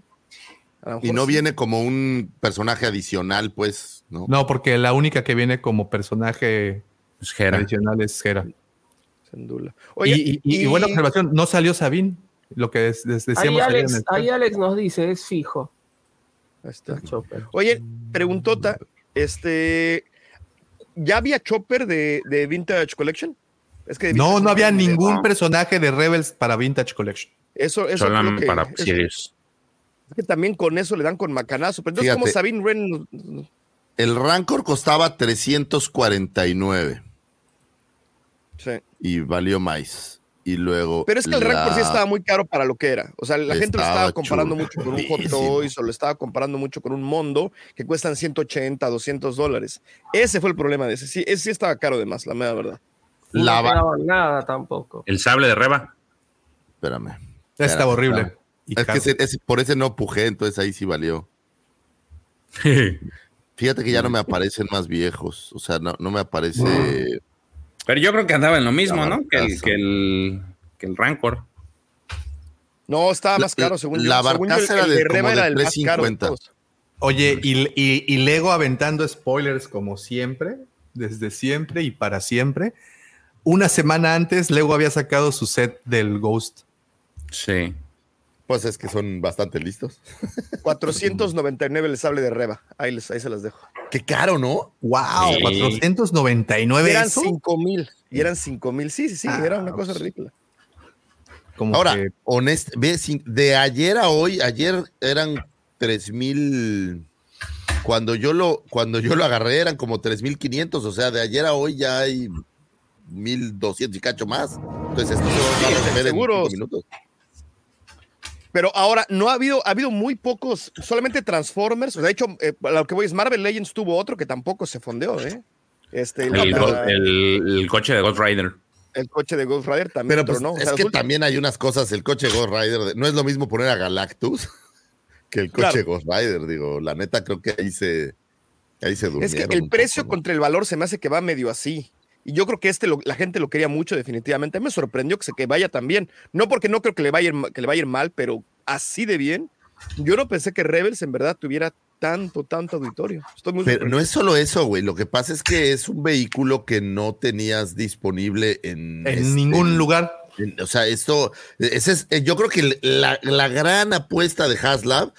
Y no sí. viene como un personaje adicional, pues, ¿no? No, porque la única que viene como personaje Es Hera. adicional es. Y, Oye, y- y- y buena observación, no salió Sabine, lo que decíamos ayer en Alex, el ahí chat. Alex nos dice, es fijo. Ahí está. chopper. Oye, preguntota, este, ¿ya había Chopper de, de Vintage Collection? Es que de No, Vintage no había ningún personaje de Rebels para Vintage Collection. Eso, eso creo Solamente que, para eso- Sirius. es que también con eso le dan con macanazo. Pero entonces, ¿cómo Fíjate. Sabine Wren? El Rancor costaba 349 Sí. y valió más. Y luego. Pero es que el la- Rancor sí estaba muy caro para lo que era. O sea, la gente lo estaba comparando mucho con un Hot. Toys o lo estaba comparando mucho con un Mondo que cuestan 180, 200 dólares. Ese fue el problema de ese. Sí, ese sí estaba caro de más, la mera verdad. No La nada tampoco. El sable de Reba. Espérame. Estaba Espérame, horrible. espérame. Y Es que caro. ese- ese- por ese no pujé, entonces ahí sí valió. Fíjate que ya no me aparecen más viejos. O sea, no, no me aparece. Pero yo creo que andaba en lo mismo, La ¿no? Que el, que el, que el Rancor. No, estaba La- más caro, según la yo. Según yo, barcaza el- era el de de como de era el más caro de 350. todos. Oye, y, y- y Lego aventando spoilers como siempre, desde siempre y para siempre. Una semana antes, Lego había sacado su set del Ghost. Sí. Pues es que son bastante listos. 499 el sable de Reba. Ahí, les, ahí se las dejo. Qué caro, ¿no? ¡Wow! Sí. 499 Y eran eso. 5 mil. Y eran 5 mil. Sí, sí, sí. Ah, era una cosa pues, ridícula. Como Ahora, que- honest, ve, sin- de ayer a hoy, ayer eran 3000. Cuando yo lo, cuando yo lo agarré eran como 3500. O sea, de ayer a hoy ya hay 1200 y cacho más. Entonces, esto se va a Sí, en minutos. Pero ahora no ha habido, ha habido muy pocos, solamente Transformers. O sea, de hecho, eh, lo que voy es Marvel Legends tuvo otro que tampoco se fondeó, ¿eh? Este, El, el- el coche de Ghost Rider. el coche de Ghost Rider también. Pero pues, no, o es sea, que también hay unas cosas, el coche Ghost Rider, de- no es lo mismo poner a Galactus que el coche Claro. Ghost Rider, digo, la neta creo que ahí se, ahí se Es que el precio poco, ¿no? contra el valor se me hace que va medio así. Y yo creo que este lo- la gente lo quería mucho, definitivamente. Me sorprendió que se que vaya tan bien. No porque no creo que le vaya que le vaya a ir mal, pero así de bien. Yo no pensé que Rebels en verdad tuviera tanto, tanto auditorio. Estoy muy Pero no es solo eso, güey. Lo que pasa es que es un vehículo que no tenías disponible en, En este, ningún lugar. en- o sea, esto, ese es, eh, yo creo que la, la gran apuesta de Haslab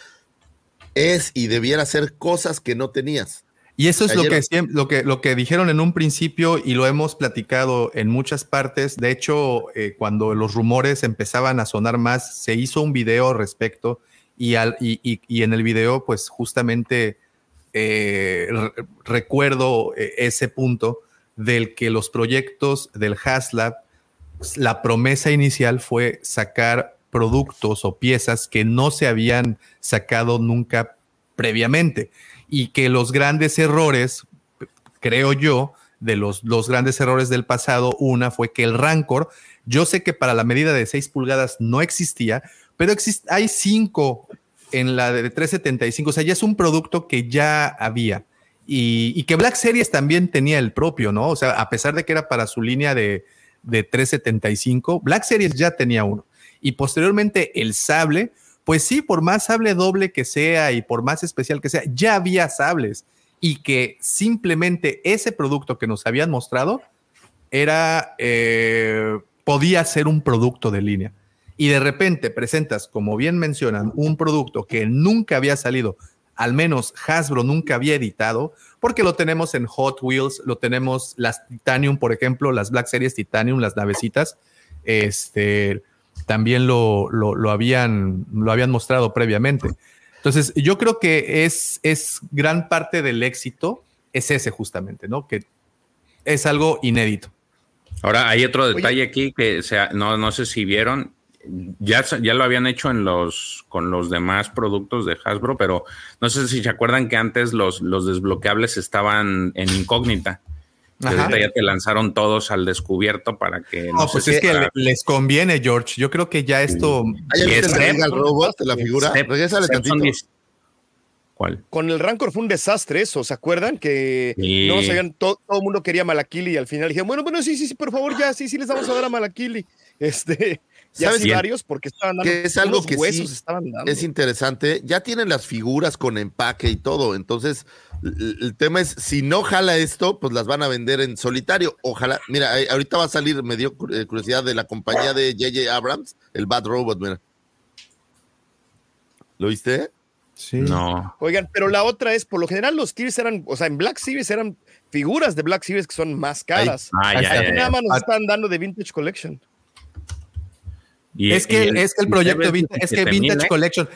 es y debiera ser cosas que no tenías. Y eso es lo que, lo, que, lo que dijeron en un principio y lo hemos platicado en muchas partes. De hecho, eh, cuando los rumores empezaban a sonar más, se hizo un video al respecto y, al, y, y- y en el video, pues justamente eh, re- recuerdo eh, ese punto del que los proyectos del HasLab, la promesa inicial fue sacar productos o piezas que no se habían sacado nunca previamente y que los grandes errores, creo yo, de los, los grandes errores del pasado, una fue que el Rancor, yo sé que para la medida de 6 pulgadas no existía, pero exist- hay 5 en la de 375, o sea, ya es un producto que ya había. Y, y que Black Series también tenía el propio, ¿no? O sea, a pesar de que era para su línea de, de 375, Black Series ya tenía uno. Y posteriormente el sable, pues sí, por más sable doble que sea y por más especial que sea, ya había sables. Y que simplemente ese producto que nos habían mostrado era, eh, podía ser un producto de línea. Y de repente presentas, como bien mencionan, un producto que nunca había salido, al menos Hasbro nunca había editado, porque lo tenemos en Hot Wheels, lo tenemos las Titanium, por ejemplo, las Black Series Titanium, las navecitas, este, también lo, lo, lo habían, lo habían mostrado previamente. Entonces, yo creo que es, es gran parte del éxito, es ese justamente, ¿no? Que es algo inédito. Ahora, hay otro detalle aquí que sea, no, no sé si vieron, ya, se- ya lo habían hecho en los, con los demás productos de Hasbro, pero no sé si se acuerdan que antes los, los desbloqueables estaban en incógnita. Ahorita ya te lanzaron todos al descubierto para que No, sé pues es que para- les conviene, George. Yo creo que ya esto. ¿Hay Y viste es el de Step. Regal Robot de la figura? Regresale tantito. ¿Cuál? Con el Rancor fue un desastre eso, ¿se acuerdan? Que Sí. no sabían, todo, todo el mundo quería a Malakili y al final dijeron, bueno, bueno, sí, sí, sí, por favor, ya, sí, sí, les vamos a dar a Malakili. Este, ¿Sabes varios porque estaban dando, que es algo que huesos sí estaban dando. es interesante. Ya tienen las figuras con empaque y todo. Entonces, el, tema es, si no jala esto, pues las van a vender en solitario. Ojalá, mira, ahorita va a salir, me dio eh, curiosidad de la compañía de JJ Abrams, el Bad Robot, mira. ¿Lo viste? Sí. No. Oigan, pero la otra es, por lo general los Gears eran, o sea, en Black Series eran figuras de Black Series que son más caras. Ah, Aquí ya, ya. nada más nos están dando de Vintage Collection. Y- es que, y el- es que el proyecto Vintage, es que 17,000, Vintage. Collection,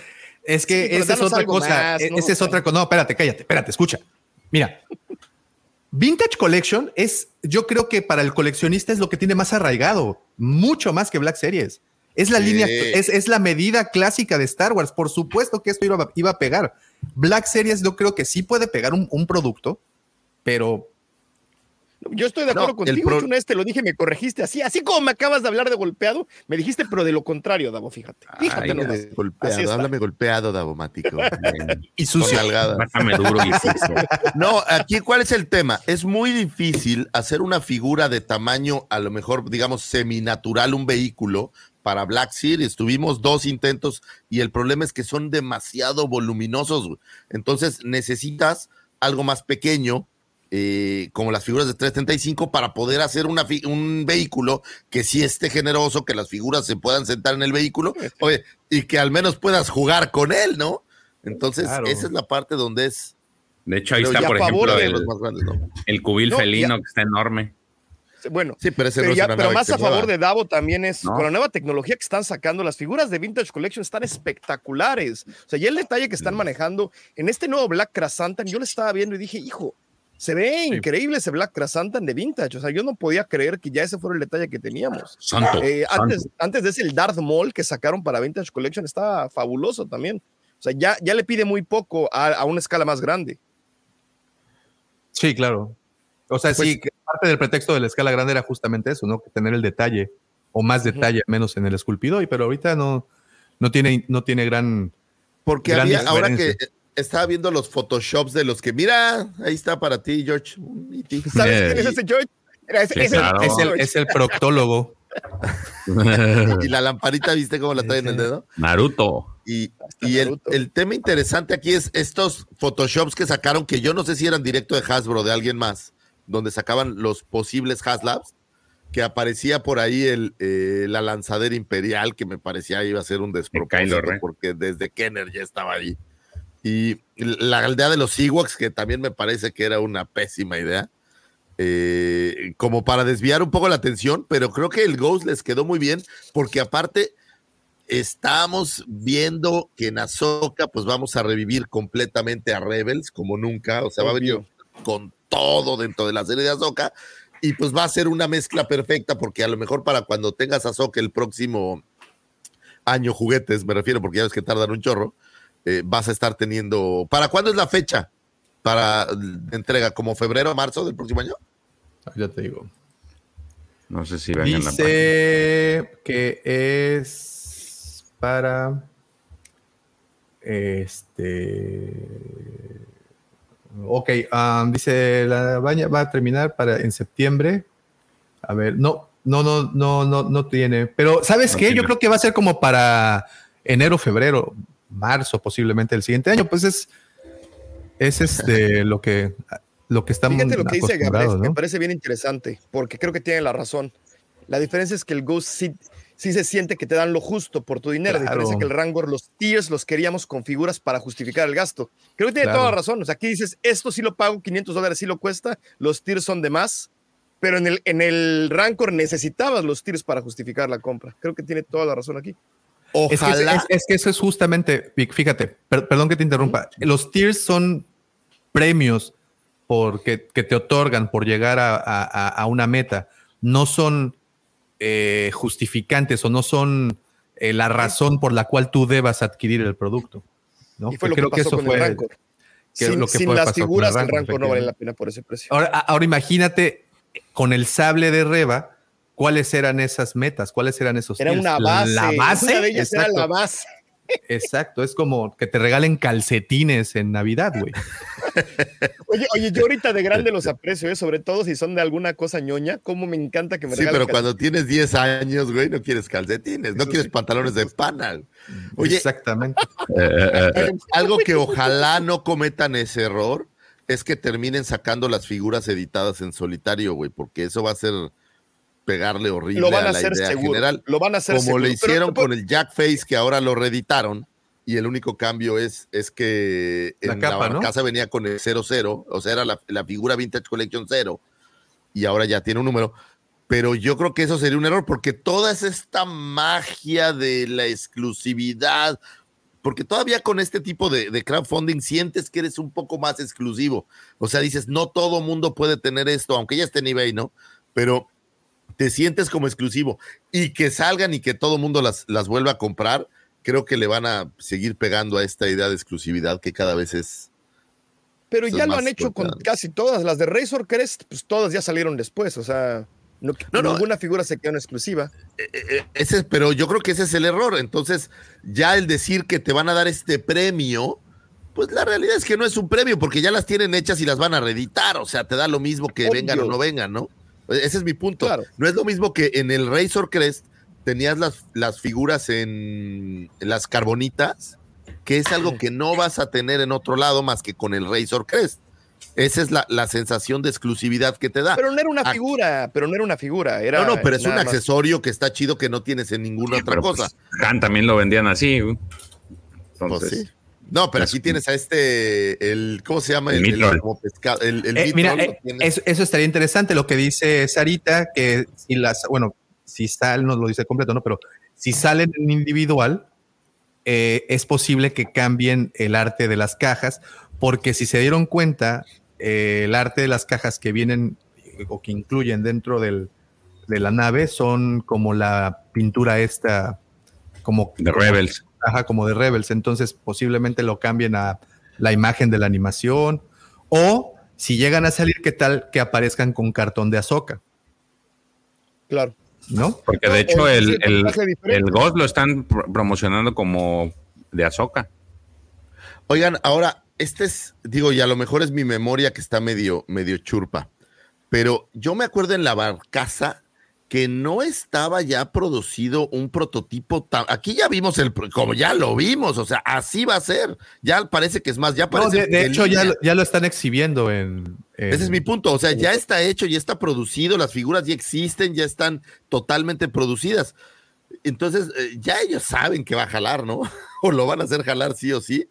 es que Sí, pero esa es otra cosa. más, e- ¿no? Esa es otra cosa. No, espérate, cállate, espérate, escucha. Mira, Vintage Collection es, yo creo que para el coleccionista es lo que tiene más arraigado, mucho más que Black Series. Es la Sí. línea, es, es la medida clásica de Star Wars. Por supuesto que esto iba, iba a pegar. Black Series yo creo que sí puede pegar un, un producto, pero Yo estoy de acuerdo No, el contigo. pro- una vez te lo dije, me corregiste así, así como me acabas de hablar de golpeado, me dijiste, pero de lo contrario, Davo, fíjate. Fíjate nomás. de golpeado, háblame golpeado, Davomático. y Con sucio. duro y sucio. No, aquí, ¿cuál es el tema? Es muy difícil hacer una figura de tamaño, a lo mejor, digamos, seminatural, un vehículo para Black Series. Tuvimos dos intentos y el problema es que son demasiado voluminosos. güey. Entonces necesitas algo más pequeño, eh, como las figuras de 335, para poder hacer una un vehículo que sí esté generoso, que las figuras se puedan sentar en el vehículo oye, y que al menos puedas jugar con él, ¿no? Entonces, Claro. esa es la parte donde es De hecho, ahí está, por ejemplo, de el, los más grandes, ¿no? el cubil No, felino ya- que está enorme. Bueno, Sí, pero ese pero, no ya- pero más a favor mueva. de Davo también es No. con la nueva tecnología que están sacando, las figuras de Vintage Collection están espectaculares. O sea, ya el detalle que están manejando en este nuevo Black Krasantan, yo lo estaba viendo y dije, hijo, Se ve increíble ese Black Krasantan de vintage. O sea, yo no podía creer que ya ese fuera el detalle que teníamos. Santo, Eh, antes, santo. antes de ese, el Darth Maul que sacaron para Vintage Collection estaba fabuloso también. O sea, ya, ya le pide muy poco a, a una escala más grande. Sí, claro. O sea, Pues sí, que parte del pretexto de la escala grande era justamente eso, ¿no? Que Tener el detalle o más detalle, menos en el esculpido, y pero ahorita no, no tiene, no tiene gran. Porque gran había, ahora que estaba viendo los photoshops de los que, mira, ahí está para ti, George. ¿Sabes quién es ese George? Era ese- Sí, ese- claro. ese es, el, George. es el proctólogo. y la lamparita, ¿viste cómo la trae en el dedo? Naruto. Y, y el, el tema interesante aquí es estos photoshops que sacaron, que yo no sé si eran directo de Hasbro, de alguien más, donde sacaban los posibles Haslabs, que aparecía por ahí el, eh, la lanzadera imperial, que me parecía iba a ser un despropósito, porque desde Kenner ya estaba ahí. Y la aldea de los Ewoks, que también me parece que era una pésima idea, eh, como para desviar un poco la atención, pero creo que el Ghost les quedó muy bien, porque aparte estamos viendo que en Ahsoka pues vamos a revivir completamente a Rebels como nunca, o sea, va a venir con todo dentro de la serie de Ahsoka y pues va a ser una mezcla perfecta porque a lo mejor para cuando tengas Ahsoka el próximo año juguetes, me refiero porque ya ves que tardan un chorro, eh, vas a estar teniendo... ¿Para cuándo es la fecha? Para entrega, como febrero o marzo del próximo año. Ya te digo. No sé si ven en la página. Dice que es para este ok um, dice la baña va a terminar para en septiembre a ver no no no no no no tiene pero sabes No qué tiene. yo creo que va a ser como para enero febrero marzo posiblemente el siguiente año pues es es este lo que lo que estamos Fíjate lo que dice Gabriel, acostumbrados, me parece bien interesante, porque creo que tiene la razón. La diferencia es que el Ghost sí, sí se siente que te dan lo justo por tu dinero, a Claro. diferencia que el Rangor, los tiers los queríamos con figuras para justificar el gasto. Creo que tiene Claro. toda la razón. O sea, aquí dices, esto sí lo pago, 500 dólares sí lo cuesta, los tiers son de más, pero en el, en el Rancor necesitabas los tiers para justificar la compra. Creo que tiene toda la razón aquí. Es que, es- es que eso es justamente, fíjate, per- perdón que te interrumpa, los tiers son premios porque, que te otorgan por llegar a, a- a- a una meta, no son eh, justificantes o no son eh, la razón por la cual tú debas adquirir el producto. ¿no? Y fue lo que Creo pasó con el Rancor. que sin lo que sin fue- las figuras, el el Rancor, no vale la pena por ese precio. Ahora imagínate con el sable de Reba, ¿cuáles eran esas metas? ¿Cuáles eran esos Era tiers? una base. La base. Una de ellas era exacto. la base. Exacto, es como que te regalen calcetines en Navidad, güey. Oye, oye, yo ahorita de grande los aprecio, ¿eh? sobre todo si son de alguna cosa ñoña, como me encanta que me Sí, regalen pero cuando tienes 10 años, güey, no quieres calcetines, no quieres pantalones de pana. Oye, Exactamente. algo que ojalá no cometan ese error es que terminen sacando las figuras editadas en solitario, güey, porque eso va a ser pegarle horrible Lo van a a la hacer idea seguro, general. lo van a hacer Como le seguro, pero- hicieron pero- con el Jack Face, que ahora lo reeditaron, y el único cambio es, es que La en capa, la ¿no? casa venía con el 00, o sea, era la, la figura Vintage Collection 0, y ahora ya tiene un número. Pero yo creo que eso sería un error, porque toda es esta magia de la exclusividad, porque todavía con este tipo de, de crowdfunding sientes que eres un poco más exclusivo. O sea, dices, no todo mundo puede tener esto, aunque ya esté en eBay, ¿no? Pero te sientes como exclusivo y que salgan y que todo mundo las, las vuelva a comprar, creo que le van a seguir pegando a esta idea de exclusividad que cada vez es... Pero ya lo han hecho con casi todas. Las de Razor Crest, pues todas ya salieron después. O sea, no, No, no. ninguna figura se quedó en exclusiva. Eh, Ese, pero yo creo que ese es el error. Entonces, ya el decir que te van a dar este premio, pues la realidad es que no es un premio, porque ya las tienen hechas y las van a reeditar. O sea, te da lo mismo que Obvio. vengan o no vengan, ¿no? Ese es mi punto. No es lo mismo que en el Razor Crest tenías las, las figuras en, en las carbonitas, que es algo que no vas a tener en otro lado más que con el Razor Crest. Esa es la, la sensación de exclusividad que te da. Pero no era una Aquí- figura, pero no era una figura. Era no, no, pero es un más. accesorio que está chido que no tienes en ninguna otra Pero, cosa. pues, Han también lo vendían así. güey. Pues Entonces, sí. No, pero aquí tienes a este, el, ¿cómo se llama? El Mitrol. como pescado, el, el Eh, mira, eh, eso, eso estaría interesante lo que dice Sarita, que si las, bueno, si salen, no lo dice completo, ¿no? Pero si salen en individual, eh, es posible que cambien el arte de las cajas, porque si se dieron cuenta, eh, el arte de las cajas que vienen o que incluyen dentro del, de la nave son como la pintura esta, como de Rebels. Ajá, como de Rebels. Entonces posiblemente lo cambien a la imagen de la animación o si llegan a salir, ¿qué tal que aparezcan con cartón de Azoka? Claro. ¿No? Porque de hecho el, el, el Ghost lo están pro- promocionando como de Azoka. Oigan, ahora, este es, digo, y a lo mejor es mi memoria que está medio, medio churpa, pero yo me acuerdo en la barcaza que no estaba ya producido un prototipo. ta- Aquí ya vimos el, como ya lo vimos, o sea, así va a ser. Ya parece que es más, ya No, parece. de, de en hecho, ya, ya lo están exhibiendo en. en- Ese es mi punto. O sea, ya está hecho, ya está producido, las figuras ya existen, ya están totalmente producidas. Entonces, eh, ya ellos saben que va a jalar, ¿no? o lo van a hacer jalar sí o sí.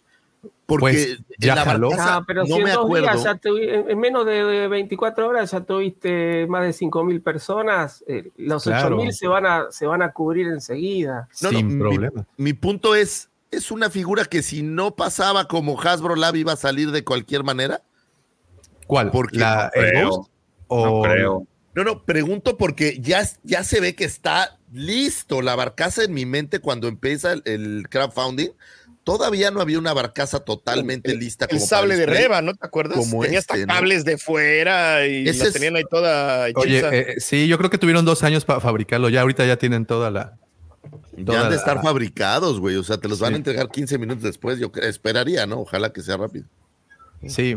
Porque Pues, en ya la jaló. barcaza Ah, pero no si en me dos acuerdo. días ya tuvi- en en menos de 24 horas ya tuviste más de 5.000 personas, eh, los Claro. 8.000 se van, a, se van a cubrir enseguida. No, sin mi- problema. Mi, punto es, es una figura que si no pasaba como Hasbro Lab iba a salir de cualquier manera. ¿Cuál? Porque ¿La no el creo. Ghost? O- No, no, pregunto porque ya, ya se ve que está listo la barcaza en mi mente cuando empieza el, el crowdfunding. Todavía no había una barcaza totalmente lista. El como para sable de. Reba, ¿no te acuerdas? Como Tenía este, hasta ¿no? cables de fuera y Ese la tenían ahí toda Oye, hechiza. eh, sí, yo creo que tuvieron dos años para fabricarlo. Ya ahorita ya tienen toda la. Ya toda han de la- estar fabricados, güey. O sea, te los van Sí. a entregar 15 minutos después. Yo esperaría, ¿no? Ojalá que sea rápido. Sí,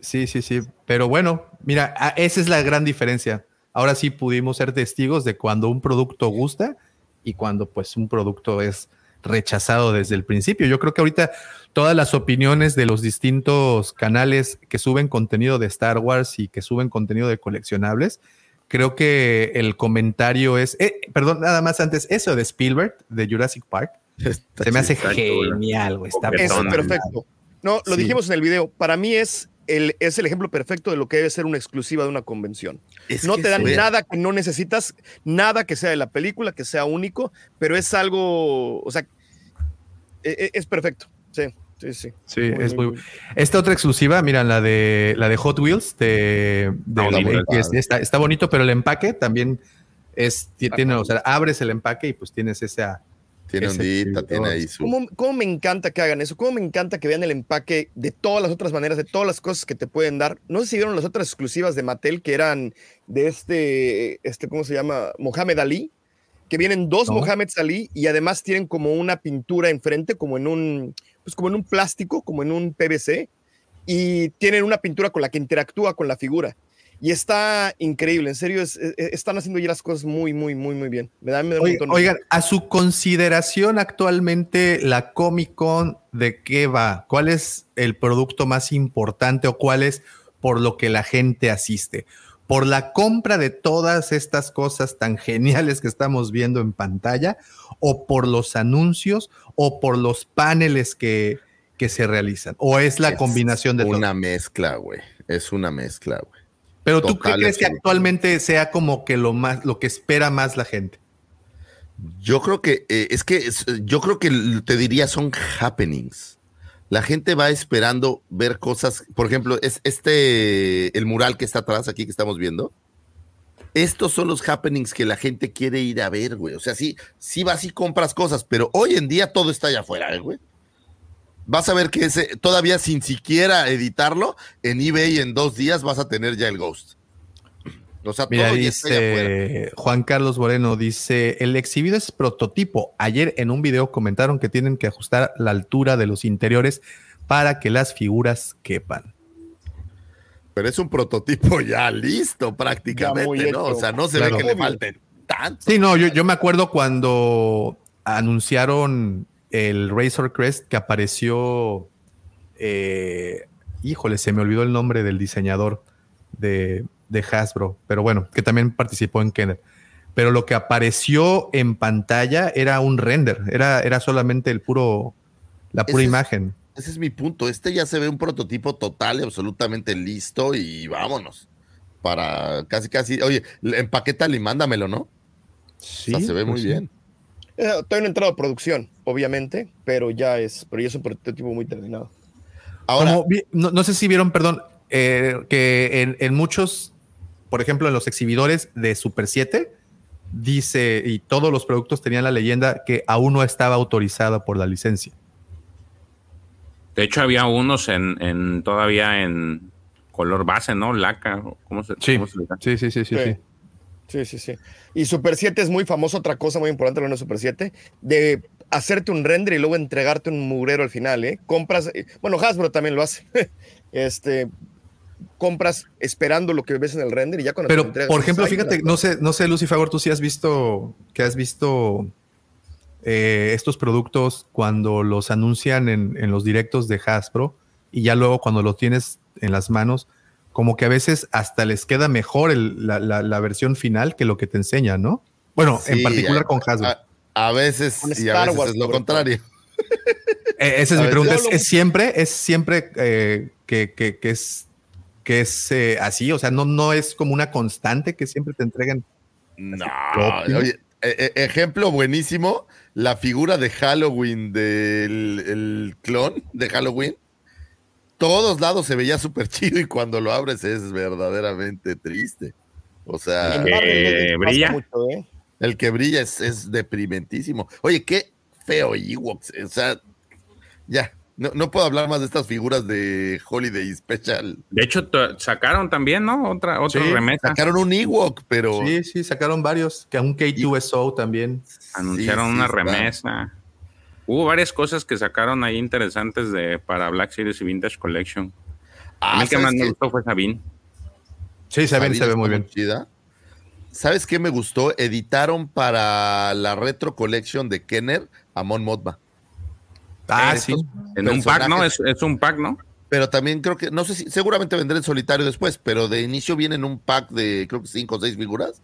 sí, sí, sí. Pero bueno, mira, a- esa es la gran diferencia. Ahora sí pudimos ser testigos de cuando un producto gusta y cuando pues un producto es rechazado desde el principio. Yo creo que ahorita todas las opiniones de los distintos canales que suben contenido de Star Wars y que suben contenido de coleccionables, creo que el comentario es, eh, perdón, nada más antes, eso de Spielberg, de Jurassic Park, se me hace genial, güey. Está Es perfecto. No, lo Sí. dijimos en el video. Para mí es el, es el ejemplo perfecto de lo que debe ser una exclusiva de una convención. Es no te dan nada que no necesitas, nada que sea de la película, que sea único, pero es algo, o sea, e- e- es, perfecto. Sí, sí, sí. Sí, es muy. Esta otra exclusiva, mira, la de la de Hot Wheels, de, de Ah, muy que es- padre. está, está bonito, pero el empaque también es, ti- tiene, o sea, abres el empaque y pues tienes esa. Tiene ese ondita, tiene ahí su. ¿Cómo, cómo me encanta que hagan eso? ¿Cómo me encanta que vean el empaque de todas las otras maneras, de todas las cosas que te pueden dar? No sé si vieron las otras exclusivas de Mattel que eran de este, este ¿cómo se llama? Mohamed Ali, que vienen dos No. Mohamed Ali y además tienen como una pintura enfrente, como en un, pues como en un plástico, como en un PVC, y tienen una pintura con la que interactúa con la figura. Y está increíble, en serio, es- es- están haciendo ya las cosas muy, muy, muy, muy bien. Me da, me da Oye, oigan, a su consideración actualmente, la Comic Con, ¿de qué va? ¿Cuál es el producto más importante o cuál es por lo que la gente asiste? ¿Por la compra de todas estas cosas tan geniales que estamos viendo en pantalla? ¿O por los anuncios? ¿O por los paneles que, que se realizan? ¿O es la Es combinación de todo? Una mezcla, güey. Es una mezcla, güey. Pero tú qué Total, crees que actualmente sea como que lo más, lo que espera más la gente? Yo creo que eh, es que es- yo creo que te diría son happenings. La gente va esperando ver cosas, por ejemplo, es este el mural que está atrás aquí que estamos viendo. Estos son los happenings que la gente quiere ir a ver, güey. O sea, sí, sí vas y compras cosas, pero hoy en día todo está allá afuera, ¿eh, güey. Vas a ver que ese, todavía sin siquiera editarlo, en eBay en dos días vas a tener ya el Ghost. O sea, Mira, todo ya está allá afuera. dice Juan Carlos Moreno, dice, el exhibido es prototipo. Ayer en un video comentaron que tienen que ajustar la altura de los interiores para que las figuras quepan. Pero es un prototipo ya listo Ya prácticamente, ¿no? hecho. O sea, no se Claro. ve que le falte tanto. Sí, no, yo, yo me acuerdo cuando anunciaron el Razor Crest que apareció, eh, híjole, se me olvidó el nombre del diseñador de, de Hasbro, pero bueno, que también participó en Kenner. Pero lo que apareció en pantalla era un render, era, era solamente el puro, la pura Ese es- imagen. Ese es mi punto. Este ya se ve un prototipo total y absolutamente listo y vámonos. Para casi, casi. Oye, empaquétalo y mándamelo, ¿no? Sí, o sea, se ve muy pues sí. bien. Eh, todavía no ha entrado a producción, obviamente, pero ya es, pero ya es un prototipo muy terminado. Ahora, Como no, no sé si vieron, perdón, eh, que en, en muchos, por ejemplo, en los exhibidores de Super 7, dice, y todos los productos tenían la leyenda que aún no estaba autorizada por la licencia. De hecho, había unos en, en todavía en color base, ¿no? Laca. ¿Cómo se, Sí, cómo se le llama? sí, sí, sí, sí. sí. Sí, sí, sí. Y Super 7 es muy famoso, otra cosa muy importante de Super 7, de hacerte un render y luego entregarte un mugrero al final, ¿eh? Compras, eh, bueno, Hasbro también lo hace. este, compras esperando lo que ves en el render y ya cuando te lo Pero, entregas, por ejemplo, "Ay, fíjate, mira". no sé, no sé, Lucy Favor, tú sí has visto que has visto eh, estos productos cuando los anuncian en, en los directos de Hasbro y ya luego cuando los tienes en las manos, como que a veces hasta les queda mejor el- la, la- la versión final que lo que te enseñan, ¿no? Bueno, en particular a- con Hasbro. A, a veces Con y a Star veces Wars, es lo contrario. Eh, esa es a mi pregunta. yo ¿Es, lo- es siempre, es siempre eh, que, que- que es, que es eh, así? O sea, no, no es como una constante que siempre te entregan. No, oye, e- e- ejemplo buenísimo, la figura de Halloween del el clon de Halloween. Todos lados se veía súper chido y cuando lo abres es verdaderamente triste. O sea, Eh, Legends pasa brilla. mucho, ¿eh? el que brilla es, es deprimentísimo. Oye, qué feo Ewoks. O sea, ya, no, no puedo hablar más de estas figuras de Holiday Special. De hecho, sacaron también, ¿no? Otra, otra Sí, remesa. Sacaron un Ewok, pero... Sí, sí, sacaron varios, que un K2SO también. Anunciaron Sí, sí, una está. remesa. Hubo varias cosas que sacaron ahí interesantes de para Black Series y Vintage Collection. A Ah, mí que ¿sabes más me gustó fue Sabine. Sí, Sabina se ve muy bien. chida. ¿Sabes qué me gustó? Editaron para la Retro Collection de Kenner a Mon Mothma. Ah, sí. En un pack, ¿no? Es, es un pack, ¿no? Pero también creo que, no sé si, seguramente vendré en solitario después, pero de inicio viene en un pack de creo que cinco o seis figuras.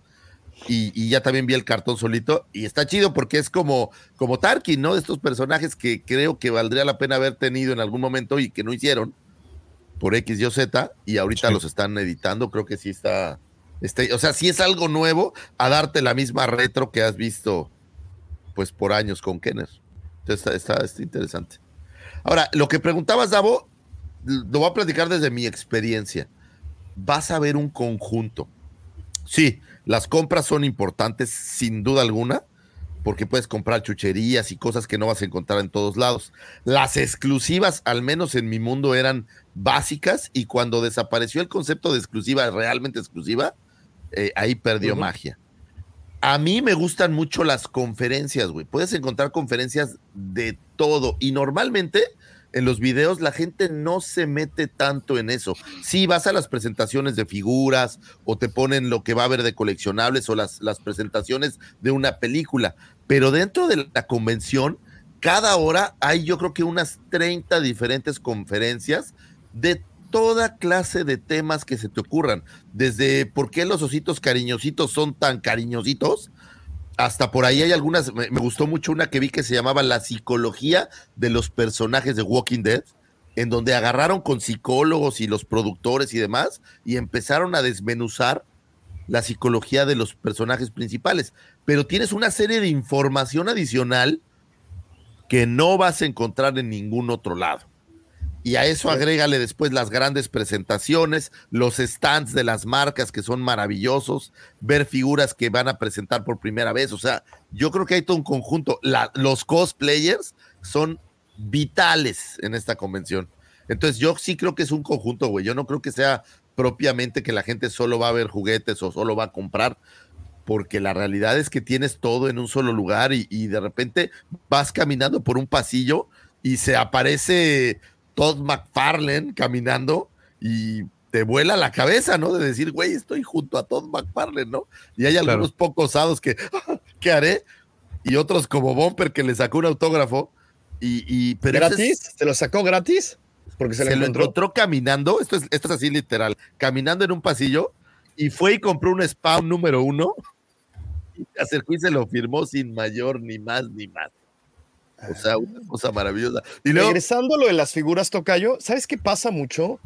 Y, y ya también vi el cartón solito. Y está chido porque es como, como Tarkin, ¿no? De estos personajes que creo que valdría la pena haber tenido en algún momento y que no hicieron por X, Y o Z. Y ahorita Sí. los están editando. Creo que sí está, está. O sea, sí es algo nuevo a darte la misma retro que has visto, pues por años con Kenner. Está, está, está interesante. Ahora, lo que preguntabas, Davo, lo voy a platicar desde mi experiencia. Vas a ver un conjunto. Sí, las compras son importantes, sin duda alguna, porque puedes comprar chucherías y cosas que no vas a encontrar en todos lados. Las exclusivas, al menos en mi mundo, eran básicas y cuando desapareció el concepto de exclusiva, realmente exclusiva, eh, ahí perdió magia. A mí me gustan mucho las conferencias, güey. Puedes encontrar conferencias de todo y normalmente en los videos la gente no se mete tanto en eso. Sí, vas a las presentaciones de figuras o te ponen lo que va a haber de coleccionables o las, las presentaciones de una película, pero dentro de la convención, cada hora hay yo creo que unas 30 diferentes conferencias de toda clase de temas que se te ocurran, desde por qué los ositos cariñositos son tan cariñositos, hasta por ahí hay algunas, me, me gustó mucho una que vi que se llamaba La psicología de los personajes de Walking Dead, en donde agarraron con psicólogos y los productores y demás y empezaron a desmenuzar la psicología de los personajes principales. Pero tienes una serie de información adicional que no vas a encontrar en ningún otro lado. Y a eso agrégale después las grandes presentaciones, los stands de las marcas que son maravillosos, ver figuras que van a presentar por primera vez. O sea, yo creo que hay todo un conjunto. La- los cosplayers son vitales en esta convención. Entonces yo sí creo que es un conjunto, güey. Yo no creo que sea propiamente que la gente solo va a ver juguetes o solo va a comprar, porque la realidad es que tienes todo en un solo lugar y, y de repente vas caminando por un pasillo y se aparece Todd McFarlane caminando y te vuela la cabeza, ¿no? De decir, güey, estoy junto a Todd McFarlane, ¿no? Y hay Claro. algunos pocos osados que, ¿qué haré? Y otros como Bumper que le sacó un autógrafo y, y pero es- ¿Gratis? ¿Se lo sacó gratis? Porque se, se, lo lo encontró. encontró caminando, esto es, esto es así literal, caminando en un pasillo y fue y compró un spawn número uno y se acercó y se lo firmó sin mayor ni más ni más. O sea, una cosa maravillosa. Y luego, Regresando a lo de las figuras, Tocayo, ¿sabes qué pasa mucho?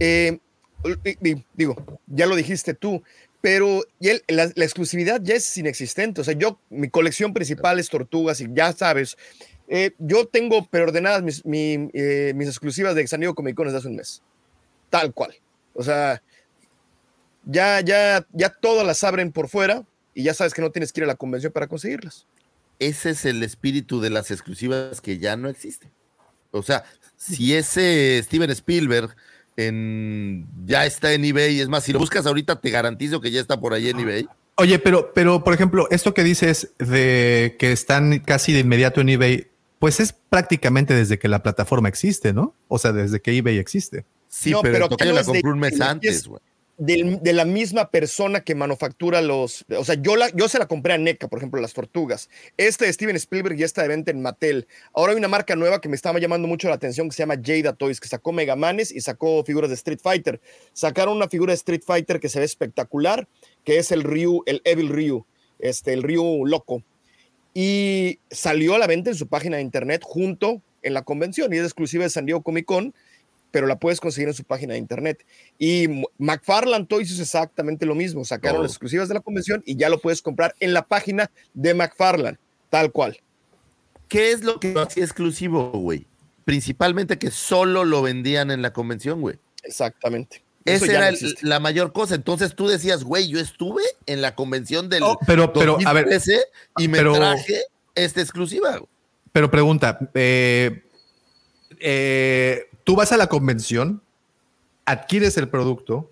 Eh, digo, ya lo dijiste tú, pero la, exclusividad ya es inexistente. O sea, yo, mi colección principal es tortugas y ya sabes, eh, yo tengo preordenadas mis, mi, eh, mis exclusivas de San Diego Comic Con hace un mes. Tal cual. O sea, ya, ya, ya todas las abren por fuera y ya sabes que no tienes que ir a la convención para conseguirlas. Ese es el espíritu de las exclusivas que ya no existe. O sea, si ese Steven Spielberg en, ya está en eBay, es más, si lo buscas ahorita te garantizo que ya está por ahí en eBay. Oye, pero, pero por ejemplo, esto que dices de que están casi de inmediato en eBay, pues es prácticamente desde que la plataforma existe, ¿no? O sea, desde que eBay existe. Sí, No, pero, pero Tocayo la compró un mes antes, es- güey. De la misma persona que manufactura los. O sea, yo, la, yo se la compré a NECA, por ejemplo, las tortugas. Este de Steven Spielberg ya está de venta en Mattel. Ahora hay una marca nueva que me estaba llamando mucho la atención que se llama Jada Toys, que sacó Megamanes y sacó figuras de Street Fighter. Sacaron una figura de Street Fighter que se ve espectacular, que es el Ryu, el Evil Ryu, este, el Ryu loco. Y salió a la venta en su página de internet junto en la convención y es exclusiva de San Diego Comic Con pero la puedes conseguir en su página de internet. Y McFarland Toys es exactamente lo mismo. Sacaron Oh. las exclusivas de la convención y ya lo puedes comprar en la página de McFarland, tal cual. ¿Qué es lo que lo hacía exclusivo, güey? Principalmente que solo lo vendían en la convención, güey. Exactamente. Esa era no la mayor cosa. Entonces tú decías, güey, yo estuve en la convención del Oh, pero- pero, a ver, 2013 y me pero- traje esta exclusiva. Pero pregunta, eh, eh, tú vas a la convención, adquieres el producto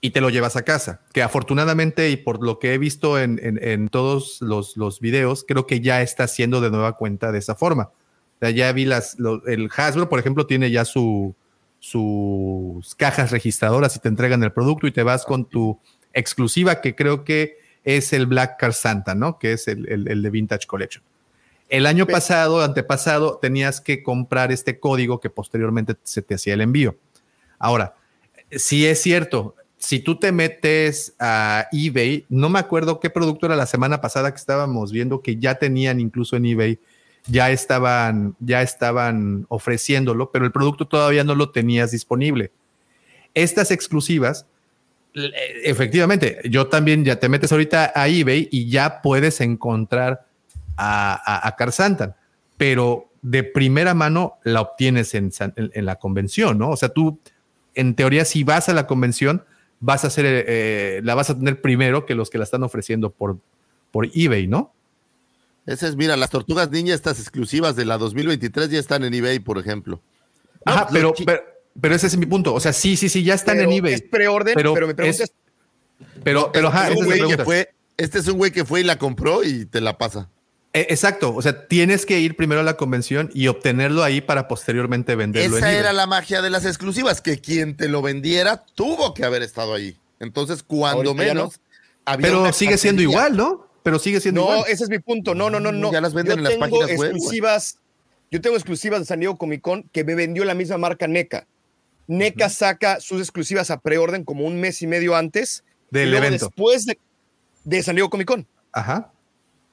y te lo llevas a casa, que afortunadamente y por lo que he visto en, en- en todos los, los videos, creo que ya está haciendo de nueva cuenta de esa forma. O sea, ya vi las, lo- el Hasbro, por ejemplo, tiene ya su, sus cajas registradoras y te entregan el producto y te vas con tu exclusiva, que creo que es el Black Car Santa, ¿no? Que es el, el- el de Vintage Collection. El año pasado, antepasado, tenías que comprar este código que posteriormente se te hacía el envío. Ahora, si es cierto, si tú te metes a eBay, no me acuerdo qué producto era la semana pasada que estábamos viendo que ya tenían incluso en eBay, ya estaban, ya estaban ofreciéndolo, pero el producto todavía no lo tenías disponible. Estas exclusivas, efectivamente, yo también ya te metes ahorita a eBay y ya puedes encontrar a, a, a Car Santan, pero de primera mano la obtienes en, San- en- en la convención, ¿no? O sea, tú, en teoría, si vas a la convención, vas a hacer, eh, la vas a tener primero que los que la están ofreciendo por, por eBay, ¿no? Ese es, mira, las tortugas ninja, estas exclusivas de la 2023 ya están en eBay, por ejemplo. Ajá, pero, pero, pero ese es mi punto. O sea, sí, sí, sí, ya están Pero en eBay. Es preorden, pero, me preguntas. es- pero, pero, ajá, este es esa un güey que fue, este es un güey que fue y la compró y te la pasa. Eh, Exacto, o sea, tienes que ir primero a la convención y obtenerlo ahí para posteriormente venderlo. en Esa era la magia de las exclusivas, que quien te lo vendiera tuvo que haber estado ahí. Entonces, cuando Ahorita menos, había Pero sigue siendo igual, ¿no? Pero sigue siendo No, igual. ese es mi punto. No, no, no, no. Ya las venden Yo en las tengo páginas web, exclusivas. Yo tengo exclusivas de San Diego Comic Con que me vendió la misma marca NECA. NECA saca sus exclusivas a preorden como un mes y medio antes Del y luego evento. después de, de San Diego Comic Con. Ajá.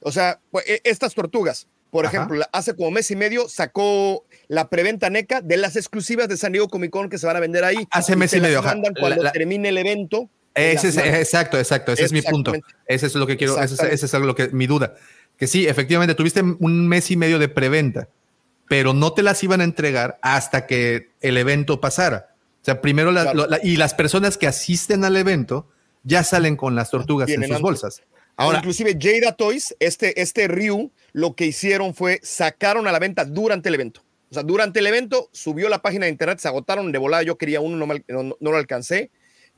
O sea, pues, e- estas tortugas, por Ajá. ejemplo, hace como mes y medio sacó la preventa NECA de las exclusivas de San Diego Comic Con que se van a vender ahí. Hace mes y medio, mandan cuando La- la- termine el evento. Ese es, exacto, exacto. Ese es mi punto. Ese es lo que quiero, ese es, ese es lo que mi duda. Que sí, efectivamente, tuviste un mes y medio de preventa, pero no te las iban a entregar hasta que el evento pasara. O sea, primero la- Claro. lo- la- y las personas que asisten al evento ya salen con las tortugas en sus antes. bolsas. Ahora- inclusive Jada Toys, este, este Ryu, lo que hicieron fue sacaron a la venta durante el evento. O sea, durante el evento subió la página de internet, se agotaron de volada. Yo quería uno, no, me al- no- no lo alcancé,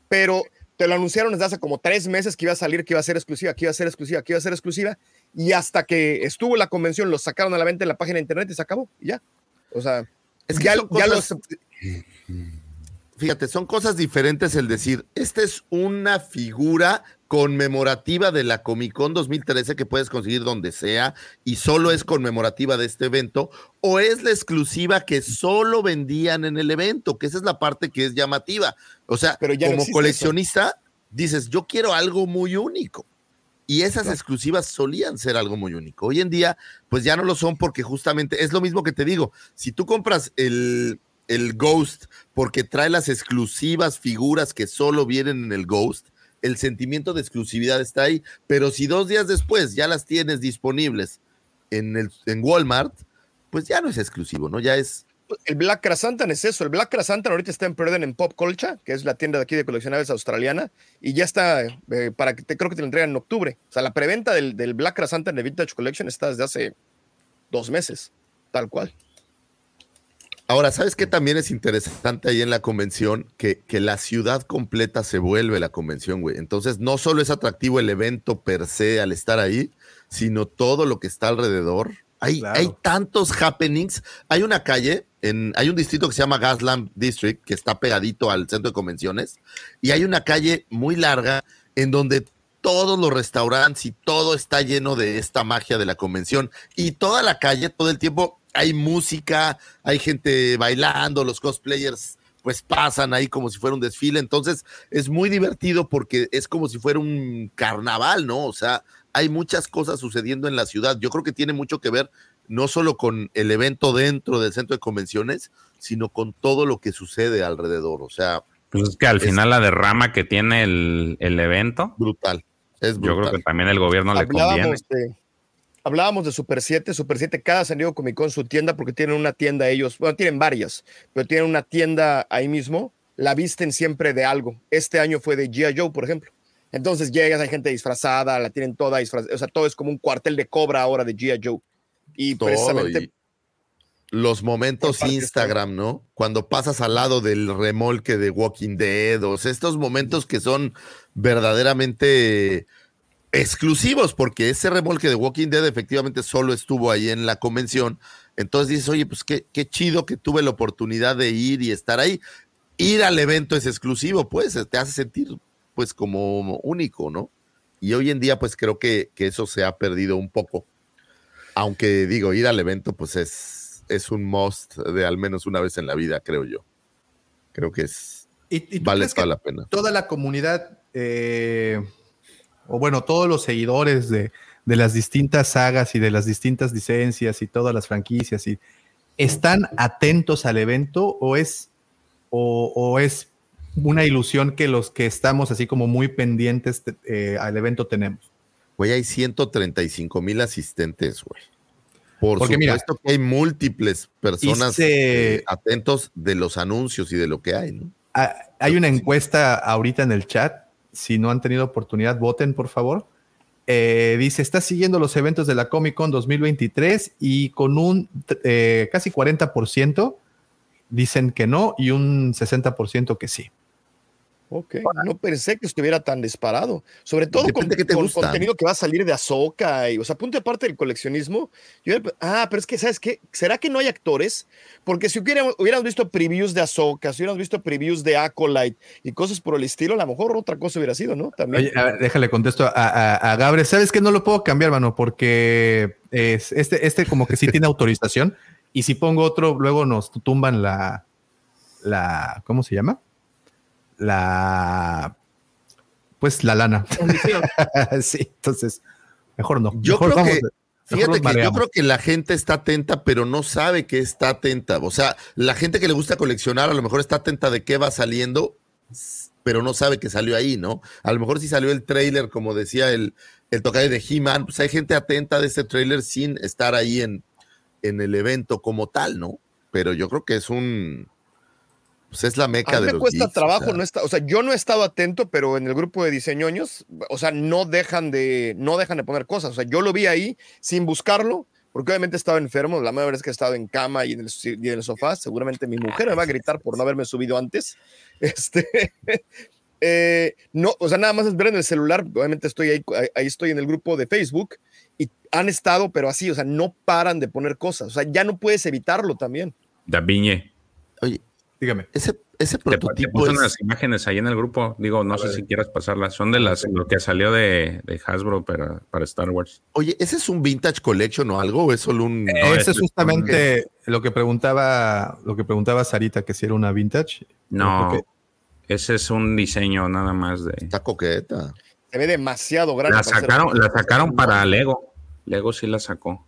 pero te lo anunciaron desde hace como tres meses que iba a salir, que iba a ser exclusiva, que iba a ser exclusiva, que iba a ser exclusiva. Y hasta que estuvo la convención, lo sacaron a la venta en la página de internet y se acabó. Y ya. O sea, Es que ya, ya cosas- los. Fíjate, son cosas diferentes el decir, esta es una figura conmemorativa de la Comic Con 2013 que puedes conseguir donde sea y solo es conmemorativa de este evento, o es la exclusiva que solo vendían en el evento, que esa es la parte que es llamativa. O sea, Pero ya como coleccionista, dices, yo quiero algo muy único. Y esas exclusivas solían ser algo muy único. Hoy en día, pues ya no lo son porque justamente es lo mismo que te digo. Si tú compras el, el Ghost porque trae las exclusivas figuras que solo vienen en el Ghost, el sentimiento de exclusividad está ahí. Pero si dos días después ya las tienes disponibles en, el, en Walmart, pues ya no es exclusivo, ¿no? Ya es el Black Krasantan es eso. El Black Krasantan ahorita está en Perden en Pop Culture, que es la tienda de aquí de coleccionables australiana, y ya está eh, para que te, creo que te lo entregan en octubre. O sea, la preventa del, del Black Krasantan de Vintage Collection está desde hace dos meses, tal cual. Ahora, ¿sabes qué también es interesante ahí en la convención? Que, que la ciudad completa se vuelve la convención, güey. Entonces, no solo es atractivo el evento per se al estar ahí, sino todo lo que está alrededor. Hay, Claro. hay tantos happenings. Hay una calle, en, hay un distrito que se llama Gaslamp District, que está pegadito al centro de convenciones, y hay una calle muy larga en donde todos los restaurantes y todo está lleno de esta magia de la convención. Y toda la calle, todo el tiempo, hay música, hay gente bailando, los cosplayers pues pasan ahí como si fuera un desfile. Entonces es muy divertido porque es como si fuera un carnaval, ¿no? O sea, hay muchas cosas sucediendo en la ciudad. Yo creo que tiene mucho que ver no solo con el evento dentro del centro de convenciones, sino con todo lo que sucede alrededor. O sea, Pues es que al final la derrama que tiene el, el evento. Brutal. Es Yo creo que también el gobierno le conviene. Hablábamos de, hablábamos de Super 7. Super 7, cada San Diego Comic Con su tienda, porque tienen una tienda ellos, bueno, tienen varias, pero tienen una tienda ahí mismo, la visten siempre de algo. Este año fue de G.I. Joe, por ejemplo. Entonces llegas, hay gente disfrazada, la tienen toda disfrazada, o sea, todo es como un cuartel de cobra ahora de G.I. Joe. Y Todo, precisamente y los momentos Instagram, ¿no? Cuando pasas al lado del remolque de Walking Dead, o sea, estos momentos que son verdaderamente exclusivos, porque ese remolque de Walking Dead efectivamente solo estuvo ahí en la convención. Entonces dices, oye, pues qué, qué chido que tuve la oportunidad de ir y estar ahí. Ir al evento es exclusivo, pues, te hace sentir pues como único, ¿no? Y hoy en día, pues creo que, que eso se ha perdido un poco. Aunque digo, ir al evento, pues es, es un must de al menos una vez en la vida, creo yo. Creo que es ¿Y, y tú vale toda la pena. toda la comunidad, eh, o bueno, todos los seguidores de, de las distintas sagas y de las distintas licencias y todas las franquicias, y, ¿están atentos al evento o es, o, o es una ilusión que los que estamos así como muy pendientes eh, al evento tenemos? Güey, hay 135 mil asistentes, güey. Por Porque mira, supuesto que hay múltiples personas eh, atentos de los anuncios y de lo que hay, ¿no? Ah, Hay una encuesta ahorita en el chat. Si no han tenido oportunidad, voten, por favor. Eh, dice, está siguiendo los eventos de la Comic Con 2023 y con un eh, casi 40% dicen que no y un 60% que sí. Ok, no pensé que estuviera tan disparado. Sobre todo con, Depende de qué te con gusta. contenido que va a salir de Ahsoka. Y, o sea, punto aparte del coleccionismo. Yo, ah, pero es que, ¿sabes qué? ¿Será que no hay actores? Porque si hubiéramos, hubiéramos visto previews de Ahsoka, si hubiéramos visto previews de Acolyte y cosas por el estilo, a lo mejor otra cosa hubiera sido, ¿no? También. Oye, a ver, déjale contesto a, a, a Gabriel. ¿Sabes que No lo puedo cambiar, mano, porque es, este, este como que sí tiene autorización. Y si pongo otro, luego nos tumban la, la, ¿cómo se llama? La, pues la lana. sí, entonces, mejor no. Yo Mejor creo vamos- que, fíjate que yo creo que la gente está atenta, pero no sabe que está atenta. O sea, la gente que le gusta coleccionar a lo mejor está atenta de qué va saliendo, pero no sabe que salió ahí, ¿no? A lo mejor si salió el trailer, como decía el, el tocayo de He-Man, pues hay gente atenta de ese trailer sin estar ahí en, en el evento como tal, ¿no? Pero yo creo que es un, pues es la meca A mí de me los cuesta geeks, o trabajo, sea. no está, o sea, yo no he estado atento, pero en el grupo de diseñoños, o sea, no dejan de, no dejan de poner cosas. O sea, yo lo vi ahí sin buscarlo, porque obviamente estaba enfermo. La mayor vez que he estado en cama y en el, y en el sofá, seguramente mi mujer me va a gritar por no haberme subido antes. Este, eh, no, o sea, nada más es ver en el celular. Obviamente estoy ahí, ahí- estoy en el grupo de Facebook y han estado, pero así, o sea, no paran de poner cosas. O sea, ya no puedes evitarlo también. Da Viñe. Oye, dígame. Ese, ese Te, te prototipo puse es- unas imágenes ahí en el grupo. Digo, no sé si quieras pasarlas. Son de las lo que salió de, de Hasbro para, para Star Wars. Oye, ¿ese es un vintage collection o algo? ¿O es solo un.? No, Ese es justamente lo que preguntaba, lo que preguntaba Sarita, que si era una vintage. No, ese es un diseño nada más de. Está coqueta. Se ve demasiado grande. La sacaron, la sacaron para Lego. Lego sí la sacó.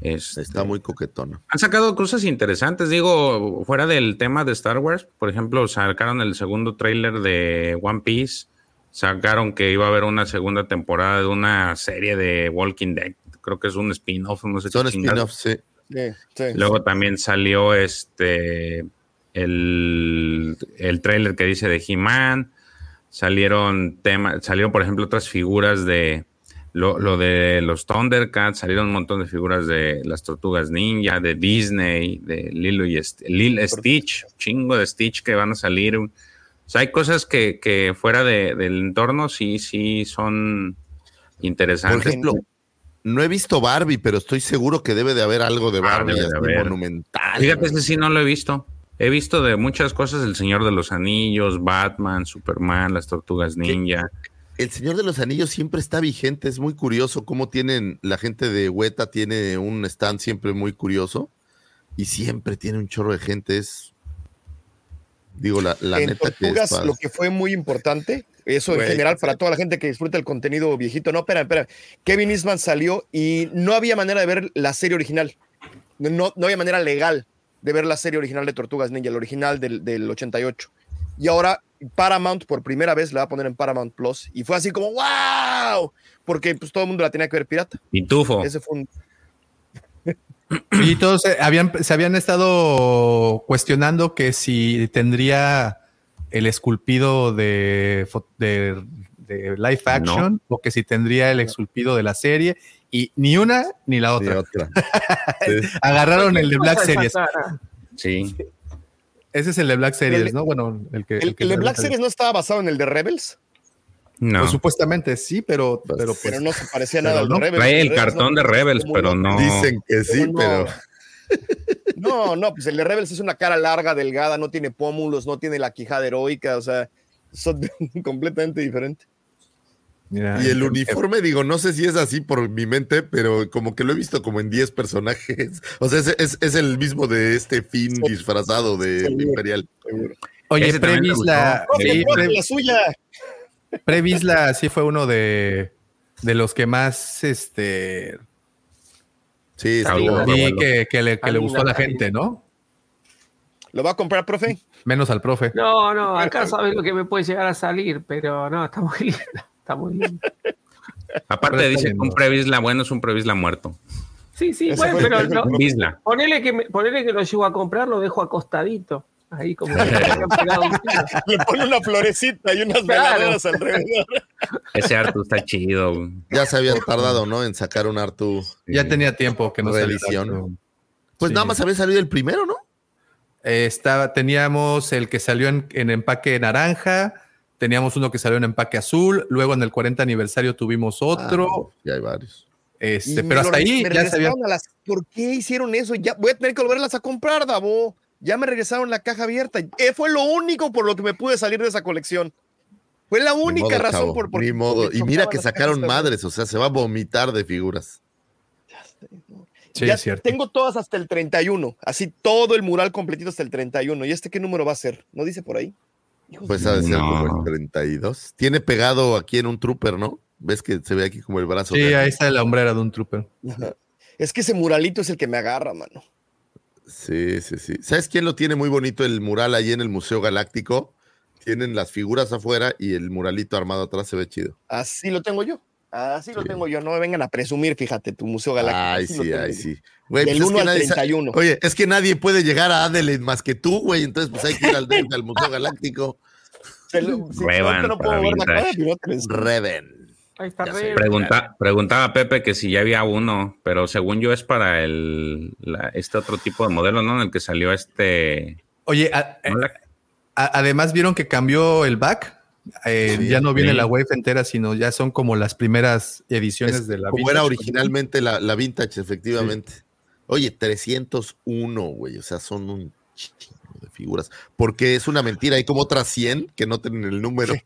Este, Está muy coquetona. Han sacado cosas interesantes, digo, fuera del tema de Star Wars. Por ejemplo, sacaron el segundo tráiler de One Piece. Sacaron que iba a haber una segunda temporada de una serie de Walking Dead. Creo que es un spin-off, no sé Son spin-offs, sí. Sí, sí. Luego también salió este el, el trailer que dice de He-Man. Salieron temas, salieron, por ejemplo, otras figuras de lo, lo de los Thundercats, salieron un montón de figuras de las tortugas ninja, de Disney, de Lilo y St- Lil Stitch, chingo de Stitch que van a salir. O sea, hay cosas que, que fuera de- del entorno sí, sí son Por interesantes. ejemplo, no he visto Barbie, pero estoy seguro que debe de haber algo de Ah, Barbie así monumental. Fíjate, ese sí no lo he visto. He visto de muchas cosas El Señor de los Anillos, Batman, Superman, las Tortugas Ninja. El Señor de los Anillos siempre está vigente, es muy curioso cómo tienen, la gente de Hueta tiene un stand siempre muy curioso y siempre tiene un chorro de gente, es, digo, la, la en neta que es Tortugas, lo que fue muy importante, eso en general para toda la gente que disfruta el contenido viejito. No, espera, espera. Kevin Eastman salió y no había manera de ver la serie original. No, no había manera legal de ver la serie original de Tortugas Ninja, el original del, del 88. Y ahora Paramount por primera vez la va a poner en Paramount Plus. Y fue así como, ¡wow! Porque pues todo el mundo la tenía que ver pirata. Y tufo. Ese fue un... Y todos se habían, se habían estado cuestionando que si tendría el esculpido de, de, de live action o que si tendría el esculpido de la serie y ni una ni la otra. Agarraron el de Black Series. Sí. Ese es el de Black Series, El- ¿no? Bueno, el que. ¿El, que el de Black Series no estaba basado en el de Rebels? No. Pues supuestamente sí, pero, pero pues. Pero no se parecía nada al de no. Rebels. Trae el Rebels cartón no- de Rebels, pero no-. Dicen que sí, no? pero No, no, pues el de Rebels es una cara larga, delgada, no tiene pómulos, no tiene la quijada heroica, o sea, son completamente diferentes. Mira, y el uniforme, digo, no sé si es así por mi mente, pero como que lo he visto como en 10 personajes. O sea, es, es- es el mismo de este Finn disfrazado de. Imperial. Oye, Ese también me Previsla, gustó. sí, Profe, Pre- la suya. Previsla sí fue uno de, de los que más este Sí, vi que, que le, que le gustó a la gente, ¿no? ¿Lo va a comprar, profe? Menos al profe. No, no, acá sabes lo que me puede llegar a salir, pero no, está muy lindo. Está muy lindo. Aparte Pero está dice que bien, un previsla bueno es un previsla muerto. Sí, sí, Ese bueno, pero no, ponele, que me- ponele que lo llevo a comprar, lo dejo acostadito. Ahí como que. Le pone una florecita y unas Claro. veladoras alrededor. Ese Artu está chido. güey. Ya se habían tardado, ¿no? En sacar un Artu. Ya tenía tiempo que no tanto. Pues Sí. nada más había salido el primero, ¿no? Eh, estaba, teníamos el que salió en, en empaque naranja, teníamos uno que salió en empaque azul, luego en el 40 aniversario tuvimos otro, Ah, ya hay varios. este, pero hasta ahí ya se había... regresaron a las- ¿Por qué hicieron eso? Ya voy a tener que volverlas a comprar, Davo. Ya me regresaron la caja abierta. Eh, fue lo único por lo que me pude salir de esa colección. Fue la Ni única modo, razón chavo, por, por Ni modo. Y mira que sacaron madres, o sea, se va a vomitar de figuras. Sí, Ya es cierto. Tengo todas hasta el 31. Así todo el mural completito hasta el 31. ¿Y este qué número va a ser? ¿No dice por ahí? Pues ha de ser No. como el 32. Tiene pegado aquí en un trooper, ¿no? ¿Ves que se ve aquí como el brazo? Sí, de- ahí está la hombrera de un trooper. Ajá. Es que ese muralito es el que me agarra, mano. Sí, sí, sí. ¿Sabes quién lo tiene muy bonito el mural ahí en el Museo Galáctico? Tienen las figuras afuera y el muralito armado atrás se ve chido. Así lo tengo yo. Así lo Sí. tengo yo. No me vengan a presumir, fíjate, tu Museo Galáctico. Ay, lo sí, ay, sí. Güey, Del pues es 1 que al nadie sa- 31. Oye, es que nadie puede llegar a Adelaide más que tú, güey. Entonces, pues hay que ir al, al Museo Galáctico. Se lo- si Revan no, no puedo para ver la cara, Reven. Ahí está. Pregunta, preguntaba a Pepe que si ya había uno, pero según yo es para el la- este otro tipo de modelo, ¿no? En el que salió este. Oye, a- ¿no? La- a- además vieron que cambió el back. Eh, Sí, ya no viene sí. la wave entera, sino ya son como las primeras ediciones Es de la como vintage. era originalmente la, la vintage, efectivamente. Oye, 301, güey. O sea, son un chingo de figuras. Porque es una mentira. Hay como otras 100 que no tienen el número.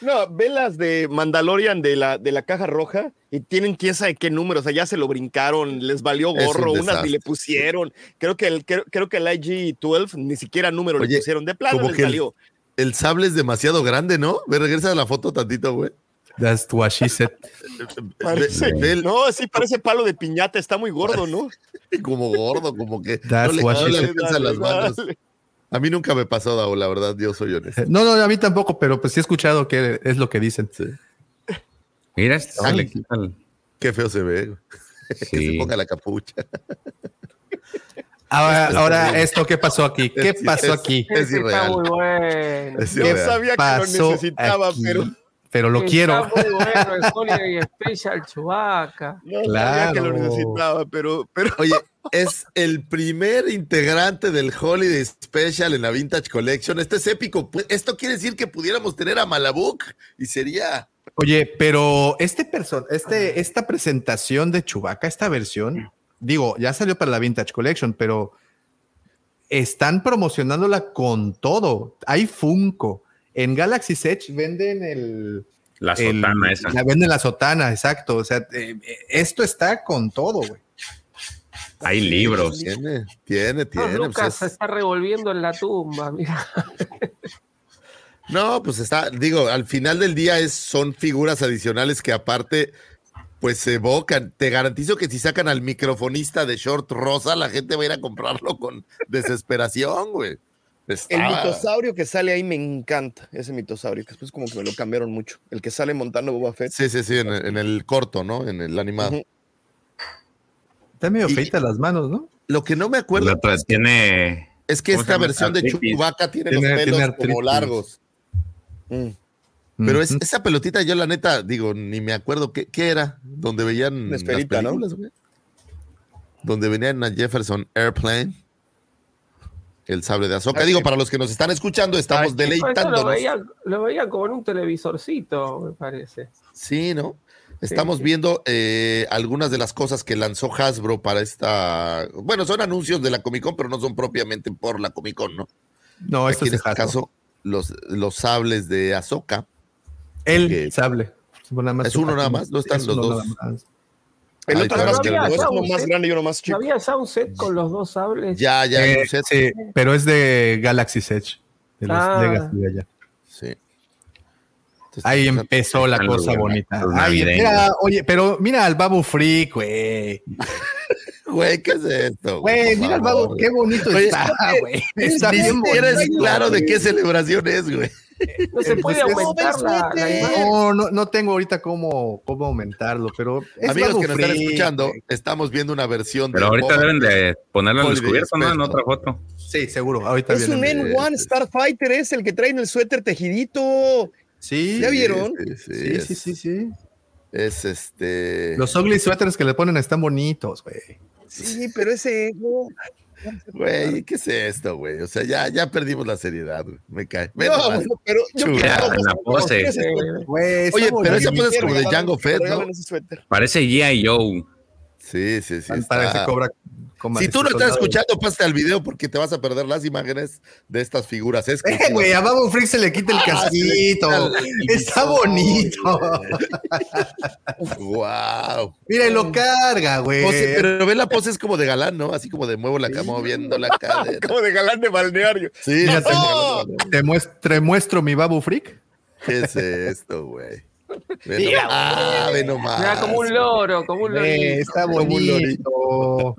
No, ve las de Mandalorian de la, de la caja roja y tienen quién sabe qué número, o sea, ya se lo brincaron, les valió un gorro, unas ni le pusieron. Creo que el, creo, creo que el IG-12 ni siquiera número Oye, le pusieron. De plano como les el- salió. El sable es demasiado grande, ¿no? Ve, regresa a la foto tantito, güey. That's what she said. Parece, no, sí parece palo de piñata, está muy gordo, ¿no? Como gordo, como que no That's le, what no she le said. alcanzan las manos. dale. A mí nunca me pasó, Dao, la verdad, yo soy honesto. No, no, a mí tampoco, pero pues sí he escuchado que es lo que dicen. Sí. Mira, este, Ay. le quita el- Qué feo se ve. güey. Que se ponga la capucha. Ahora, ahora esto, ¿qué pasó aquí? ¿Qué Es- pasó es- aquí? es está irreal. muy bueno. Es ¿Qué irreal. sabía que lo pasó necesitaba, aquí? pero- Pero lo Está quiero. muy bueno el Holiday Special Chewbacca. No sabía que lo Claro. necesitaba, pero, pero Oye, es el primer integrante del Holiday Special en la Vintage Collection. Esto es épico. Esto quiere decir que pudiéramos tener a Malabuk y sería. Oye, pero este person, este, esta presentación de Chewbacca, esta versión, digo, ya salió para la Vintage Collection, pero están promocionándola con todo. Hay Funko. En Galaxy Edge venden el. La el- sotana esa. La venden la sotana, exacto. O sea, eh, esto está con todo, güey. Hay libros. Tiene, tiene, tiene. Lucas pues se es- está revolviendo en la tumba, mira. no, pues está, digo, al final del día es, son figuras adicionales que aparte, pues se evocan. Te garantizo que si sacan al microfonista de short rosa, la gente va a ir a comprarlo con desesperación, güey. el mitosaurio que sale ahí me encanta. Ese mitosaurio, que después como que me lo cambiaron mucho. El que sale montando Boba Fett. Sí, sí, sí, en el, en el corto, ¿no? En el animado. Está medio Y- feita las manos, ¿no? Lo que no me acuerdo La otra tiene. es que ¿cómo se esta versión de. Chewbacca tiene, Tiene- los pelos como largos. Mm. Pero es, esa pelotita, yo la neta, digo, ni me acuerdo qué, qué era, donde veían las ¿no? películas, güey. Donde venían a Jefferson Airplane, el sable de Azoka. Ah, Digo, para los que nos están escuchando, estamos Ay, lo deleitándonos. veía, lo veía como en un televisorcito, me parece. Sí, ¿no? Estamos sí. viendo eh, algunas de las cosas que lanzó Hasbro para esta. Bueno, son anuncios de la Comic Con, pero no son propiamente por la Comic Con, ¿no? No, esto Aquí en es este Hasbro. caso, los, los sables de Azoka. El sable. Nada más ¿Es uno nada más? ¿No están Es los dos? El Ay, otro es más uno un más set. grande y uno más ¿No chico. había ya un set con los dos sables? Ya, ya, Eh, un set. sí, pero es de Galaxy Edge. De los Ah. Legacy de allá. Sí. Entonces, Ahí empezó la cosa de- bonita. Ay, mira, oye, pero mira al Babu Freak, güey. Güey, ¿qué es esto? Güey, mira al Babu, qué bonito Oye, está, güey. Está bien bonito, claro de qué celebración es, güey. No se puede Pues es- aumentar la, la imagen. No, no, no tengo ahorita cómo, cómo aumentarlo, pero es Amigos que nos están escuchando, estamos viendo una versión Pero de ahorita deben de ponerlo Holiday descubierto, ¿no? En otra foto. Sí, seguro. Ahorita Es un viene. N1 Starfighter, es el que trae en el suéter tejidito. Sí, ¿Ya vieron? Sí, sí, Sí, es, sí, sí, sí. es este. Los ugly sweaters que le ponen están bonitos, güey. Sí, pero ese. Güey, ¿qué es esto, güey? O sea, ya, ya perdimos la seriedad, güey. Me cae. Ve No, bueno, pero yo la pose. Oye, pero esa pose es como de Django Fett, ¿no? Parece G.I. Joe. Sí, sí, sí. Parece cobra. Coma- Si tú no estás escuchando, pásate al video porque te vas a perder las imágenes de estas figuras. Es Eh, güey, a Babu Freak se le quita el Ah, casquito. quita Está bonito. wow. Mira, y lo carga, güey. pero ve la pose es como de galán, ¿no? Así como de muevo la cama, moviendo la cadera. Como de galán de balneario. Sí, Fíjate, ¡No! te, muest- te muestro mi Babu Freak. ¿Qué es esto, güey? Ve Mira, nomás. Ah, ve nomás. Mira, como un loro, como un lorito. está Como un bonito.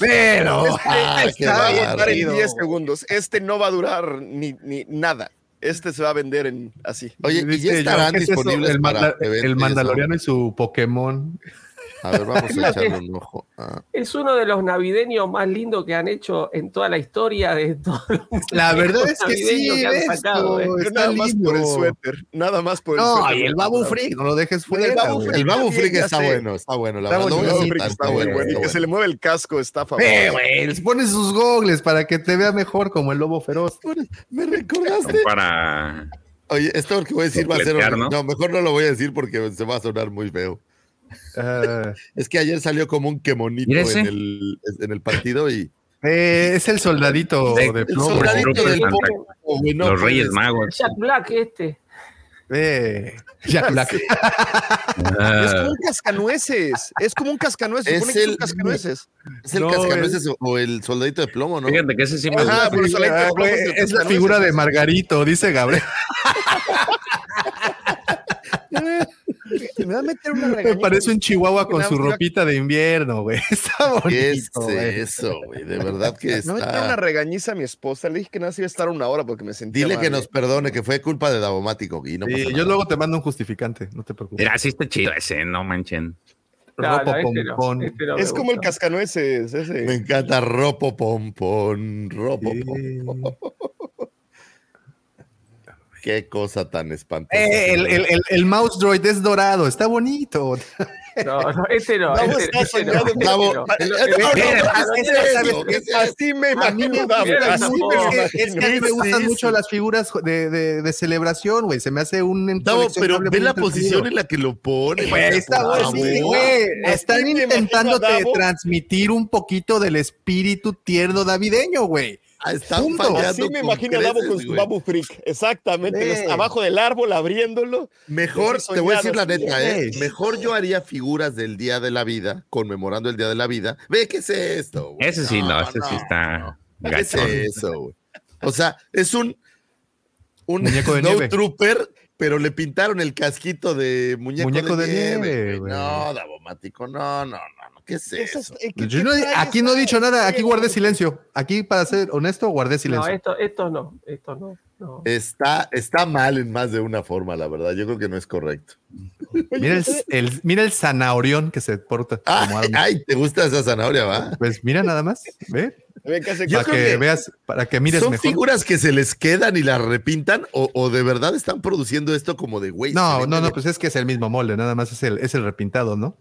Pero Ah, Este va a agotar en bárbaro. 10 segundos. Este no va a durar ni, ni nada. Este se va a vender en así. Oye, y ya disponibles el, para el ¿no? Mandaloriano y su Pokémon. A ver, vamos a echarle un ojo. Ah. Es uno de los navideños más lindos que han hecho en toda la historia de todos los La verdad es que sí, que han esto, sacado, ¿eh? Está nada más por el lindo. suéter. Nada más por el No, suéter. y el Babu Freak, no lo dejes el fuera. Babu güey. Freak El Babu Freak está bueno, está bueno. La Está verdad, está bueno. bueno. Y que se le mueve el casco está famoso. Eh, güey, les pones sus gogles para que te vea mejor como el lobo feroz. Me recordaste. Para. Oye, esto que voy a decir va a ser. ¿no? ¿no? mejor no lo voy a decir porque se va a sonar muy feo. Es que ayer salió como un quemonito en el, en el partido y. eh, es el soldadito de el plomo. soldadito del no Los Reyes Magos. Jack Black este. Eh, Jack Black. Es Ah, como un cascanueces. Es como un cascanueces. Es es el- un cascanueces. Es el No, cascanueces o- o el soldadito de plomo, ¿no? Fíjate que ese sí me güey, es la figura de Margarito, dice Gabriel. Me va a meter una Me regañada. parece un chihuahua con su ropita de invierno, güey. Está ¿Qué es bonito, güey. eso, güey? De verdad que Me va a meter una está. regañiza a mi esposa. Le dije que nada se iba a estar una hora porque me sentía Dile mal, que ¿eh? nos perdone, que fue culpa de Davomático y no Sí, pasa yo luego te mando un justificante, no te preocupes. Mira, sí está chido ese, no manchen. Claro, Ropo este no, pompón. este no me Es como el cascanueces. Ese. Me encanta ropo pompón, ropo pompón. Qué cosa tan espantosa. Eh, el, el- el- el mouse droid es dorado, está bonito. No, no, este no. Este, este este eh, eh, el- no, no, el- no, el- ¿qué es eso? ¿Qué es Así me imagino, Es que, imagino. es que a mí me gustan mucho las figuras de, de- de celebración, güey. Se me hace un. Pero ve la posición en la que lo pone. Están intentándote transmitir un poquito del espíritu tierno navideño, güey. Están Punto. fallando Así me imagino a Davo con su. Babu Freak. Exactamente. Los- abajo del árbol, abriéndolo. Mejor, te voy a decir la neta, ¿eh? Mejor yo haría figuras del Día de la Vida, conmemorando el Día de la Vida. Ve, ¿qué es esto? güey? Ese sí, no, ese sí está ¿Qué es eso, güey? O sea, es un, un Muñeco de nieve. Trooper, pero le pintaron el casquito de muñeco, Muñeco de, de nieve. nieve. No, Davomático, no, no, no. ¿Qué es Eso eso? es- eh, ¿qué- Yo qué no- aquí no he dicho nada, aquí guardé silencio. Aquí, para ser honesto, guardé No, silencio. esto, esto no, esto no. no. Está, está mal en más de una forma, la verdad. Yo creo que no es correcto. Mira el, el- mira el zanahorión que se porta. como Ay, ay, ¿te gusta esa zanahoria, va? Pues mira nada más, ¿ve? Para que, que veas, para que mires ¿Son mejor. figuras que se les quedan y las repintan o, o de verdad están produciendo esto como de güey? No, no, no, pues es que es el mismo molde, nada más es el, es el repintado, ¿no?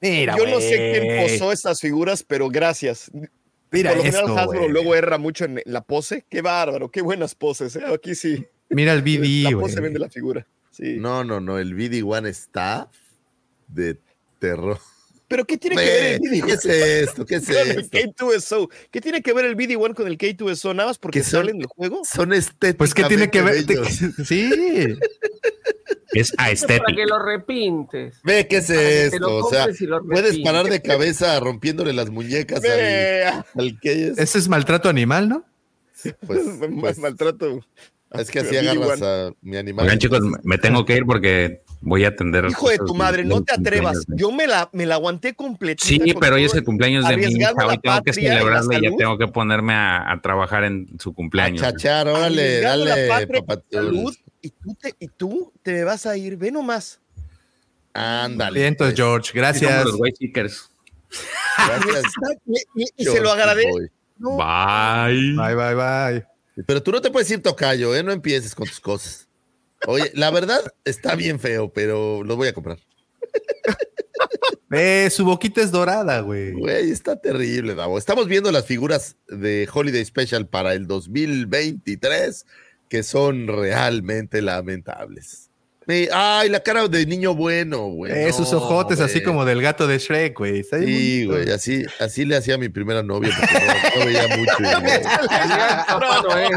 Mira, Yo no sé quién posó estas figuras, pero gracias. Mira Por lo general, esto, Hasbro güey. luego erra mucho en la pose. Qué bárbaro, qué buenas poses. ¿eh? Aquí sí. Mira el BD, La pose vende la figura. Sí. No, no, no, el BD-1 está de terror. Pero ¿qué tiene que Ve, ver el BD-1 ¿Qué es esto? ¿Qué es con el esto? K2SO? ¿Qué tiene que ver el BD-1 con el K2SO? Nada más porque Que son- salen del juego. Son estéticamente Pues que tiene que ver. Sí. Es Para aesthetic. que lo repintes. Ve, ¿qué es Para esto? O sea, puedes parar de cabeza rompiéndole las muñecas al, al que es. Ese es maltrato animal, ¿no? Pues, pues, maltrato. Es que así BD-1. agarras a mi animal. Oigan, chicos, me tengo que ir porque voy a atender. Hijo de tu madre, no te atrevas. Yo me la, me la aguanté completa. Sí, pero hoy es el cumpleaños de mi hija. Hoy tengo que patria y ya tengo que ponerme a, a trabajar en su A cumpleaños. chachar, órale, dale, patria y salud, tú, te, y tú te vas a ir, ve nomás. Ándale. Bien, entonces, pues. George, somos gracias. los White Seekers. Gracias, Y, y- y se lo agradezco. No, Bye. Bye, bye, bye. Pero tú no te puedes ir tocayo, ¿eh? No empieces con tus cosas. Oye, la verdad está bien feo, pero lo voy a comprar. Eh, su boquita es dorada, güey. Güey, está terrible, Davo. Estamos viendo las figuras de Holiday Special para el 2023 que son realmente lamentables. Ay, la cara de niño bueno, güey. Esos No, ojotes así como del gato de Shrek, güey. Sí, güey, así, así le hacía a mi primera novia porque no, no veía mucho. güey.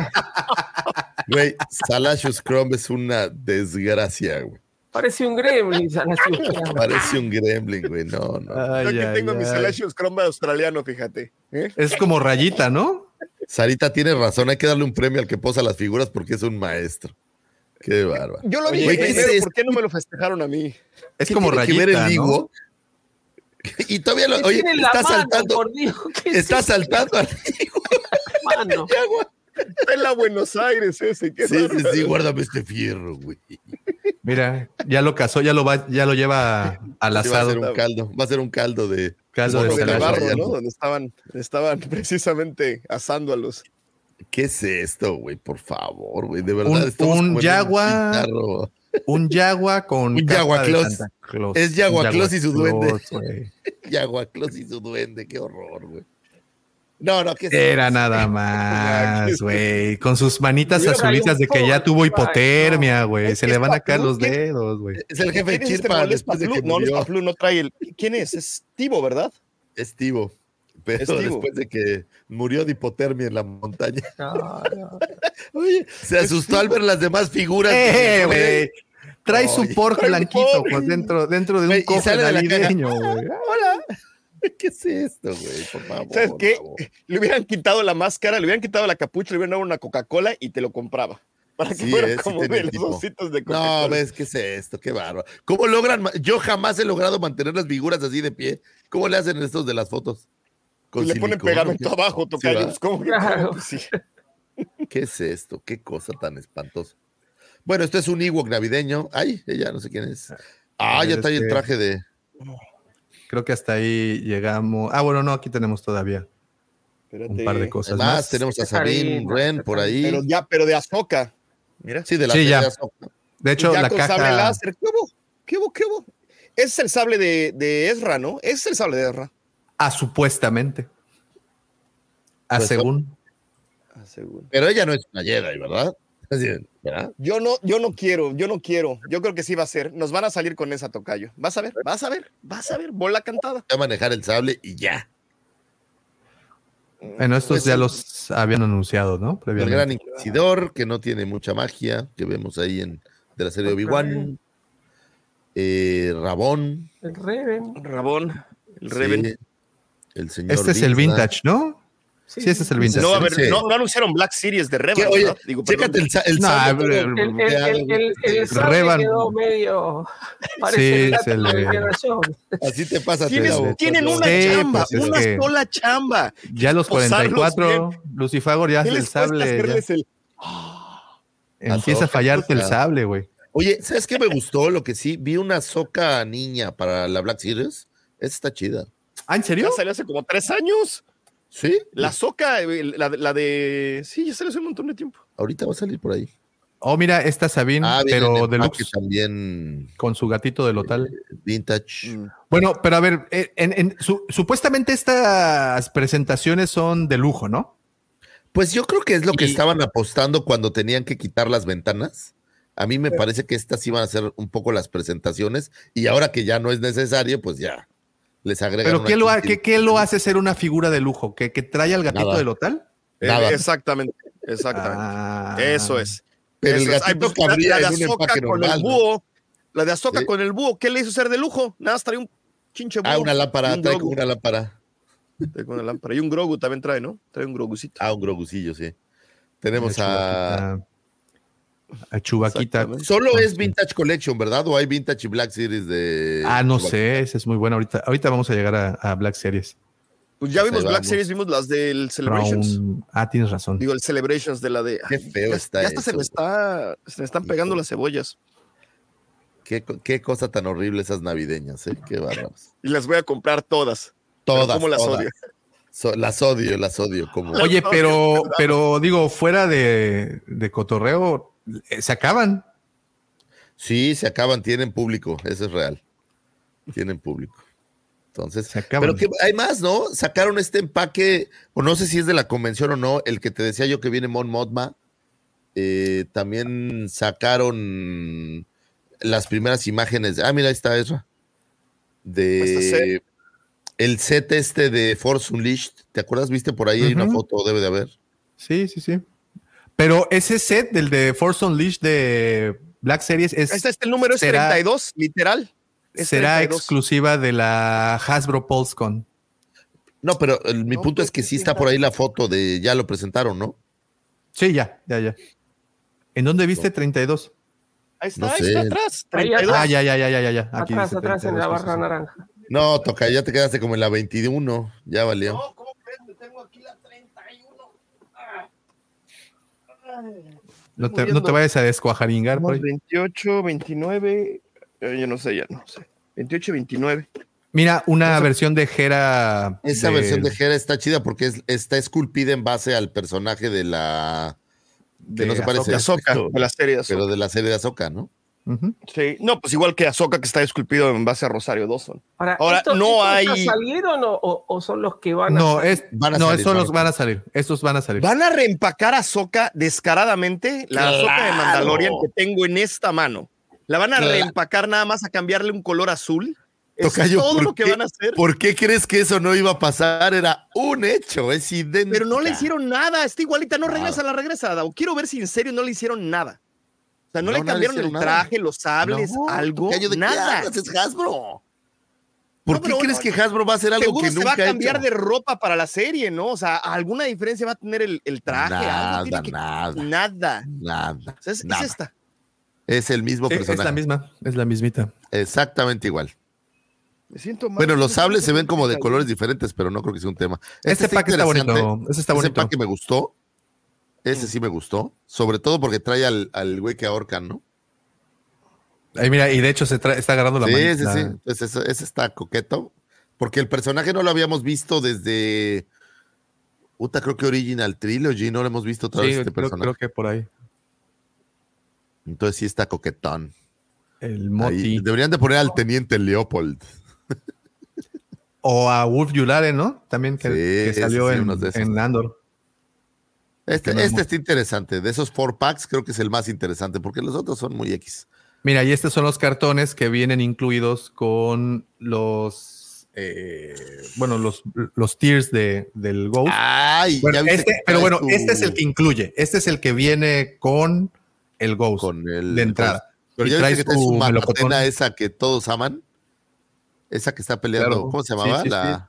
Güey, Salacious Crumb es una desgracia, güey. Parece un gremlin. Salacious. Parece un gremlin, güey. No, no. Ay, yo aquí ay, tengo mi. Salacious Cromba australiano, fíjate. ¿eh? Es como rayita, ¿no? Sarita tiene razón, hay que darle un premio al que posa las figuras porque es un maestro. Qué bárbaro. Yo lo Oye, dije ¿qué es primero? ¿por qué no me lo festejaron a mí? Es ¿Qué como tiene que ver rayita, el ¿no? higo? Y todavía lo, ¿Qué oye, está mano, saltando, está saltando al mano? Está en la Buenos Aires ese. Qué Sí, sí, sí, guárdame este fierro, güey. Mira, ya lo cazó, ya lo va, ya lo lleva al Sí, va a ser asado. un caldo, va a ser un caldo de Caldo de barro, ¿no? Donde estaban, estaban precisamente asando a los. ¿Qué es esto, güey? Por favor, güey, de verdad. Un- un yagua-. Un yagua con. Un de yaguaclós. Santa Claus. Es y su duende. Güey. Yaguaclós y su duende, qué horror, güey. No, no, ¿qué es Era esto? nada más, güey. Con sus manitas Mira, azulitas de que ya tuvo hipotermia, güey. Es Se que le es van a caer los dedos, güey. Es el jefe de ¿Quién es este? ¿Es que? No, no es no trae el. ¿Quién es? Es Tivo, ¿verdad? Es Tivo. Pero Es Tivo. después de que murió de hipotermia en la montaña. No, no. Oye, se asustó al ver las demás figuras. ¡Eh, güey! Trae su pork blanquito pues, dentro, dentro de Güey, un cofre navideño, güey. Hola. ¿Qué es esto, güey? Por favor. ¿Sabes qué? Le hubieran quitado la máscara, le hubieran quitado la capucha, le hubieran dado una Coca-Cola y te lo compraba. Para que Sí, fuera eh, como de los ositos de Coca-Cola. No, ves, ¿qué es esto? Qué bárbaro. ¿Cómo logran? Yo jamás he logrado mantener las figuras así de pie. ¿Cómo le hacen estos de las fotos? Y le ponen pegamento ¿qué? abajo, Sí, tocayos. va. ¿Cómo que- Claro. que sí? ¿Qué es esto? Qué cosa tan espantosa. Bueno, esto es un Ewok navideño. Ay, ella no sé quién es. Ah, A ya ver, trae el este- traje de. Creo que hasta ahí llegamos. Ah, bueno, no, aquí tenemos todavía un par de cosas Además, más. tenemos a Sabine Wren por ahí. Pero ya, pero de Azoka. Mira. Sí, de la Sí, ya. de Ahsoka. De hecho, ya la con caja. sable láser. ¿Qué hubo? ¿Qué hubo? ¿Qué hubo? Ese es el sable de, de Ezra, ¿no? Ese es el sable de Ezra. Ah, supuestamente. Ah, Pues, según. Pero ella no es una Jedi, ¿verdad? Yo no, yo no quiero, yo no quiero. Yo creo que sí va a ser. Nos van a salir con esa tocayo. Vas a ver, vas a ver, vas a ver. Bola cantada. Ya manejar el sable y ya. Bueno, estos Pues ya los habían anunciado, ¿no? El gran inquisidor, que no tiene mucha magia, que vemos ahí en de la serie Obi-Wan. Eh, Rabón. El Reven. Rabón. El sí, Reven. El señor Este es el vintage, ¿no? Sí, este es el vintage. No, a ver, Sí. no, no anunciaron Black Series de. Revan. Oye, ¿verdad? Digo, perdón. chécate el, el No, el- El, el, el, el, el sable Revan. quedó medio. Sí, Parece de- Indiana Jones. Así te pasa. Tienes- Teo. tienen una Sí, chamba, pues es una que- sola chamba. Ya los Posarlos 44, Lucifagor ya ¿Qué es el sable. ya empieza a fallarte el sable, güey. Oye, ¿sabes qué me gustó? Lo que sí, vi una soca niña para la Black Series. Esa está chida. ¿Ah, en serio? Ya salió hace como tres años. ¿Sí? La soca, eh, la, la de. Sí, ya salió hace un montón de tiempo. Ahorita va a salir por ahí. Oh, mira, esta Sabine, Ah, pero deluxe, también con su gatito de lotal. vintage. Mm. Bueno, pero a ver, eh, en- en- su- supuestamente estas presentaciones son de lujo, ¿no? Pues yo creo que es lo que Y- estaban apostando cuando tenían que quitar las ventanas. A mí me parece que estas iban a ser un poco las presentaciones y ahora que ya no es necesario, pues ya les agregan. Pero ¿qué lo, qué, qué lo hace ser una figura de lujo? ¿Que, que trae al gatito Nada. de lotal? Eh, exactamente, exactamente. Ah. Eso es. Pero el Eso es. Ay, gatito la- cabría la de empaque con el búho. La de Azoka Sí. con el búho. ¿Qué le hizo ser de lujo? Nada más trae un chinche búho. Ah, una lámpara, un trae como una lámpara. Trae con una lámpara. Y un Grogu también trae, ¿no? Trae un Grogucito. Ah, un grogucillo, sí. Tenemos a. A Chubaquita. Solo es Vintage Collection, ¿verdad? ¿O hay Vintage y Black Series de. Ah, no Chewbacca? sé, esa es muy buena. Ahorita, ahorita vamos a llegar a, a Black Series. Pues ya vimos Black. Series, vimos las del Celebrations. Ah, tienes razón. Digo, el Celebrations de la de. Qué feo ya, está ya hasta se me está. Se me están pegando las cebollas. Qué, qué cosa tan horrible esas navideñas, ¿eh? Qué bárbaros. Y las voy a comprar todas. Todas. ¿Cómo las todas. odio? So- las odio, las odio. Como... Oye, pero, pero digo, fuera de, de cotorreo, se acaban. Sí, se acaban, tienen público, eso es real. Tienen público. Entonces, Se acaban. pero que hay más, ¿no? Sacaron este empaque, o no sé si es de la convención o no, el que te decía yo que viene Mon Modma. Eh, también sacaron las primeras imágenes. Ah, mira, ahí está Ezra. Este De set. el set este de Force Unleashed. ¿Te acuerdas? ¿Viste por ahí? Hay una foto, debe de haber. Sí, sí, sí. Pero ese set del de Force Unleashed de Black Series es, Ahí está, este el número es será- 32, literal. Es será 32. exclusiva de la Hasbro PulseCon. No, pero el- mi No, punto pues, es que sí está por ahí la foto de ya lo presentaron, ¿no? Sí, ya, ya, ya. ¿En dónde viste 32? Ahí está, No ahí sé. está atrás. Ahí 32. Ah, ya, ya, ya, ya, ya, ya. Aquí atrás, atrás en 32, la barra naranja. No, toca, ya te quedaste como en la 21, ya valió. No, ¿cómo crees? Tengo aquí la 31. Ah. No te, no te vayas a descuajaringar por ahí. 28, 29. eh, yo no sé, ya no sé. 28, 29. Mira, una versión de Hera. Esa de- versión de Hera está chida porque es- está esculpida en base al personaje de la. que De no se parece. De la serie de Ahsoka. Pero de la serie de Azoka, ¿no? Sí, no, pues igual que Ahsoka que está esculpido en base a Rosario Dawson. Ahora, Ahora, ¿estos- no estos hay- salieron o, o- o son los que van a No, salir? es, Van a no, salir, esos van a los van a salir. Estos van a salir. Van a reempacar a Ahsoka descaradamente, la Ahsoka de. Mandalorian que tengo en esta mano. La van a Claro. reempacar nada más a cambiarle un color azul. Es Tocayo, todo ¿por lo que qué- van a hacer. ¿Por qué crees que eso no iba a pasar? Era un hecho, es idéntico. Pero no le hicieron nada, está igualita, no regresa, la regresa. Dao. Quiero ver si en serio no le hicieron nada. O sea, no, No, le no le cambiaron el nada. traje, los sables, No, algo, ¿de nada. hablas? Es Hasbro. ¿Por No, qué crees bueno, que Hasbro va a hacer algo Seguro que se nunca va a cambiar hecho? de ropa para la serie, ¿no? O sea, alguna diferencia va a tener el, el traje. Nada, algo que- nada. Nada. Nada. O sea, es, esta. Es el mismo Sí, es personaje. la misma, es la mismita. Exactamente igual. Me siento mal. Bueno, los sables se ven como de colores diferentes, pero no creo que sea un tema. Este pack está bonito, ese está pack me gustó. Ese sí me gustó. Sobre todo porque trae al, al güey que ahorcan, ¿no? Ahí mira, y de hecho se está agarrando la sí, mano. sí, sí. Entonces, ese, ese está coqueto. Porque el personaje no lo habíamos visto desde. Puta, creo que Original Trilogy, no lo hemos visto otra Sí, vez este creo, personaje. creo que por ahí. Entonces sí está coquetón. El Ahí, Moti. deberían de poner al teniente Leopold. O a Wolf Yulare, ¿no? También que, Sí, que sí, salió sí, en, de en Andor. Este, no este está interesante. De esos four packs, creo que es el más interesante, porque los otros son muy X. Mira, y estos son los cartones que vienen incluidos con los. eh, bueno, los, los tiers de, del Ghost. Ay, Bueno, ya este- pero bueno, tu- este es el que incluye. Este es el que viene con el Ghost Con el de entrada. Pero Y ya trae viste que matatena esa que todos aman. Esa que está peleando. Claro. ¿Cómo se Sí, llamaba? sí, la, sí.